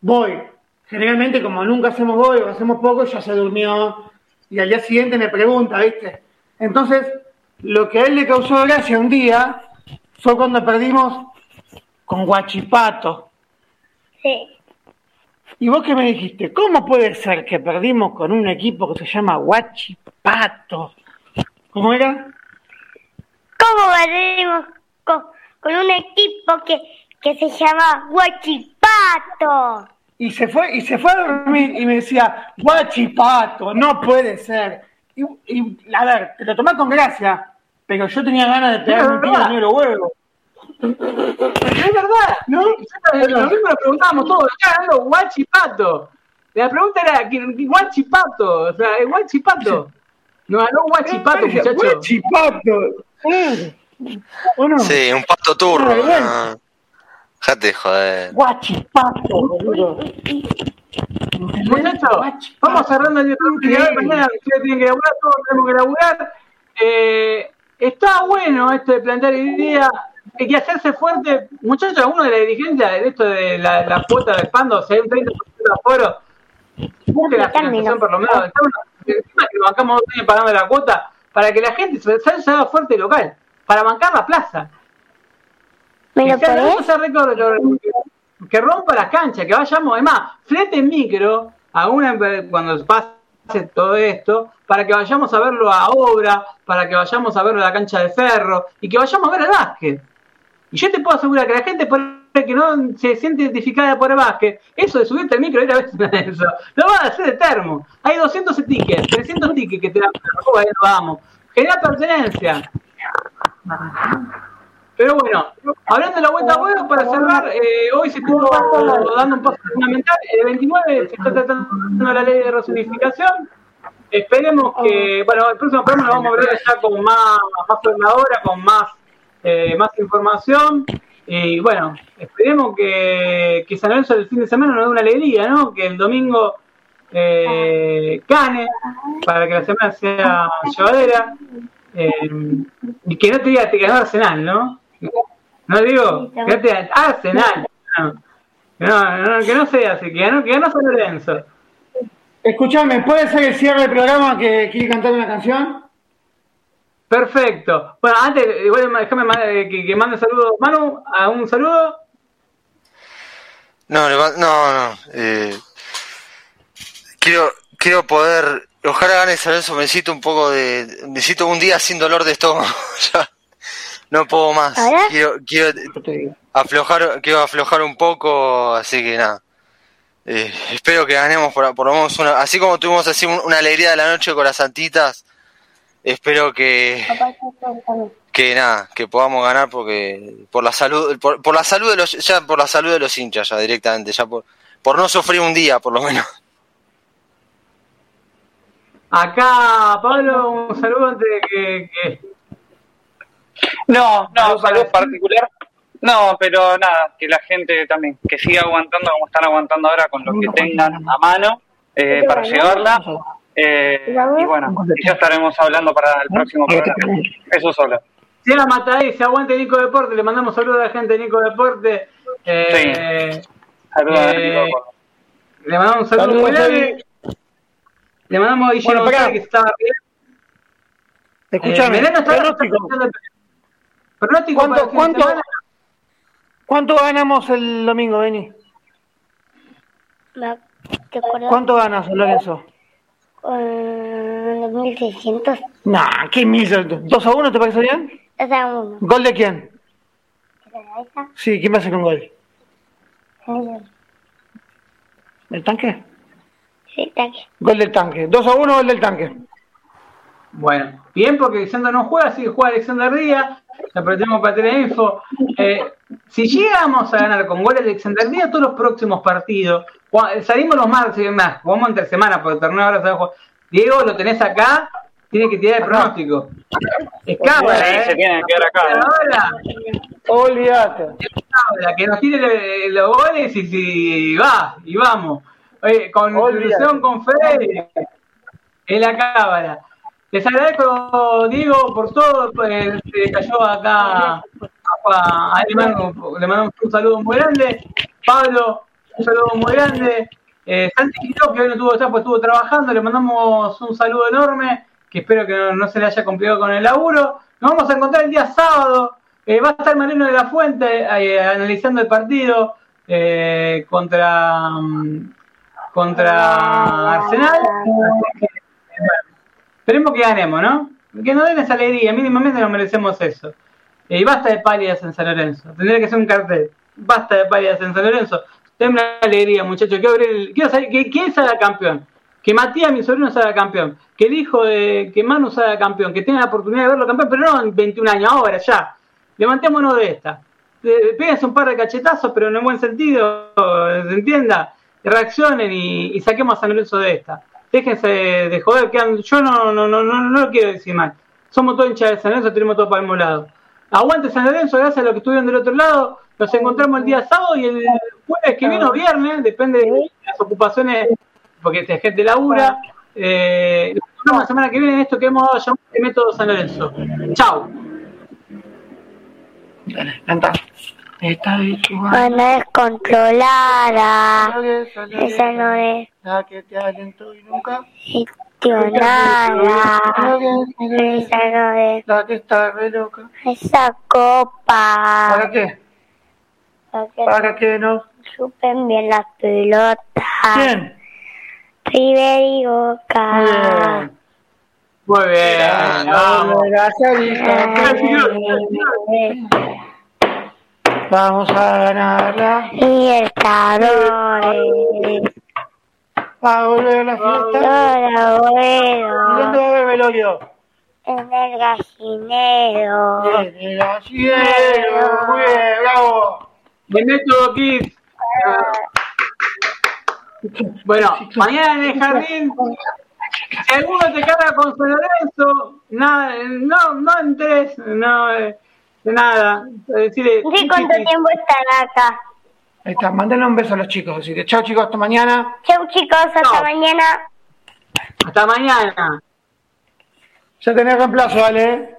voy. Generalmente, como nunca hacemos gol o hacemos poco, ya se durmió y al día siguiente me pregunta, ¿viste? Entonces, lo que a él le causó gracia un día fue cuando perdimos con Guachipato. Sí. ¿Y vos qué me dijiste? ¿Cómo puede ser que perdimos con un equipo que se llama Guachipato? ¿Cómo era? ¿Cómo perdimos con, con un equipo que, que se llama Guachipato? Y se fue, y se fue a dormir y me decía, Guachipato, no puede ser. Y, y a ver, te lo tomás con gracia, pero yo tenía ganas de pegar un tiro en los huevos. Es verdad, ¿no? Lo mismo lo preguntábamos todos, acá hablando guachipato. La pregunta era, guachipato? O sea, es guachipato. No, no guachipato, muchacho. Guachipato. ¿O no? Sí, un pato turro. ¿no? Jate, joder. Guachipato, boludo. Muchachos, vamos cerrando el día. Mañana ustedes tienen que laburar, todos tenemos que laburar. Eh, está bueno esto de plantear ideas, hay que hacerse fuerte. Muchachos, uno de la dirigencia de esto de la, la cuota de pando, si hay un 30% de aforo, busque la financiación por lo menos. Encima que bancamos dos años pagando la cuota para que la gente se, se haga fuerte local, para bancar la plaza. ¿Me lo que, que rompa las canchas, que vayamos, además, flete en micro a una cuando pase todo esto, para que vayamos a verlo a obra, para que vayamos a verlo a la cancha de ferro y que vayamos a ver el básquet. Y yo te puedo asegurar que la gente que no se siente identificada por el básquet, eso de subirte al micro y ir a ver lo van a hacer de termo. Hay 200 tickets, 300 tickets que te dan, vamos. Genera pertenencia. Pero bueno, hablando de la vuelta a huevo, para cerrar, eh, hoy se estuvo dando un paso fundamental. El 29 se está tratando la ley de resignificación. Esperemos que, bueno, el próximo programa lo vamos a ver ya con más, más hora, con más, eh, más información. Y bueno, esperemos que, que San Lorenzo el fin de semana nos dé una alegría, ¿no? Que el domingo eh, gane para que la semana sea llevadera. Eh, y que no te diga que ganó Arsenal, ¿no? No digo, que te Arsenal. No, no, que no sea así, que ganó, que ganó San Lorenzo. Escuchame, ¿puede ser el cierre del programa que quiere cantar una canción? Perfecto. Bueno, antes, igual déjame eh, que, que mande saludos. Manu, ¿a un saludo? No, no, no. Eh, quiero, quiero poder. Ojalá gane San Lorenzo. Necesito un poco de. Necesito un día sin dolor de estómago. no puedo más. Quiero, quiero aflojar, quiero aflojar un poco, así que nada. Eh, espero que ganemos por, por, lo menos una, así como tuvimos así una alegría de la noche con las santitas, espero que que nada, que podamos ganar porque por la salud por, por la salud de los ya por la salud de los hinchas ya directamente, ya por por no sufrir un día por lo menos. Acá Pablo, un saludo antes de que, que... No, no, un saludo particular No, pero nada, que la gente también, que siga aguantando como están aguantando ahora con lo que tengan a mano eh, para llevarla. Eh, y bueno, ya estaremos hablando para el próximo programa. Eso solo. Si la mata ahí, se aguante Nico Deporte, le mandamos saludos a la gente de Nico Deporte. Eh, sí. Saludos a Nico Deporte. Le mandamos un saludo muy grande. Le mandamos a Guillermo bueno, que estaba bien. Escúchame, eh, pronóstico. Pronóstico ¿Cuánto, cuánto, ¿Cuánto ganamos el domingo, Beni? ¿Cuánto ganas, Lorenzo? Uh, 2.600. Nah, ¿qué 1.600? ¿2 a 1 te parece bien? 2 a 1. ¿Gol de quién? Sí, ¿quién va a hacer un gol? ¿El tanque? Sí, tanque. Gol del tanque. 2 a 1, gol del tanque. Bueno, bien, porque Alexander no juega, así que juega Alexander Díaz. Le apretemos para tener info. Eh, si llegamos a ganar con goles de Alexander Díaz todos los próximos partidos, salimos los martes y más, jugamos entre semana porque el torneo ahora se va a jugar. Diego, lo tenés acá, tiene que tirar el pronóstico. Es cámara, ¿eh? Se tiene que quedar acá. Ahora, Olvídate. Que nos tire los goles y si va, y vamos. Oye, con ilusión, con fe, en la cámara. Les agradezco, Diego, por todo. Pues, se cayó acá. A, le, mandamos un saludo muy grande. Pablo, un saludo muy grande. Eh, Santi que hoy no tuvo estar, pues estuvo trabajando. Le mandamos un saludo enorme. Que espero que no, se le haya complicado con el laburo. Nos vamos a encontrar el día sábado. Eh, va a estar Mariano de la Fuente eh, analizando el partido eh, contra, mm, contra Arsenal. Esperemos que ganemos, ¿no? Que nos den esa alegría, mínimamente nos merecemos eso. Y basta de pálidas en San Lorenzo. Tendría que ser un cartel. Basta de pálidas en San Lorenzo. Tengo una alegría, muchachos. Quiero, saber que, quién salga campeón. Que Matías, mi sobrino, salga campeón. Que el hijo de que Manu salga campeón. Que tenga la oportunidad de verlo campeón, pero no en 21 años, ahora, ya. Levantémonos de esta. Péguense un par de cachetazos, pero en un buen sentido, ¿se entienda? Reaccionen y saquemos a San Lorenzo de esta déjense de joder, que yo no, no, no, no, no lo quiero decir mal. Somos todos hinchas de San Lorenzo, tenemos todo para el mismo lado. Aguante San Lorenzo, gracias a los que estuvieron del otro lado. Nos encontramos el día sábado y el jueves que viene o viernes, depende de las ocupaciones, porque esta gente labura. Eh, la semana que viene en esto que hemos llamado el método San Lorenzo. Chao. Está Bueno, es controlada. Esa no es. La que te alentó y nunca. Gestionada. Esa no es. La que está re loca. Esa copa. ¿Para qué? Para que, ¿Para que no? Supen bien las pelotas. ¿Quién? River y Boca. Muy bien. Muy bien. Vamos. Gracias. Vamos a ganarla. Libertadores. Va a volver la fiesta. Hola, bueno. ¿Y dónde va a haber velorio? En el gallinero. En el gallinero. Muy bien, bravo. Método Kids. Bueno, mañana en el jardín, si alguno te carga con San Lorenzo, nada, no, no entres, no, eh, de nada. Decirle, ¿Sí cuánto tiempo estará acá? Ahí está, mándale un beso a los chicos. Decirle, chao chicos, hasta mañana. Chao chicos, hasta mañana. Hasta mañana. Ya tenés reemplazo, ¿vale?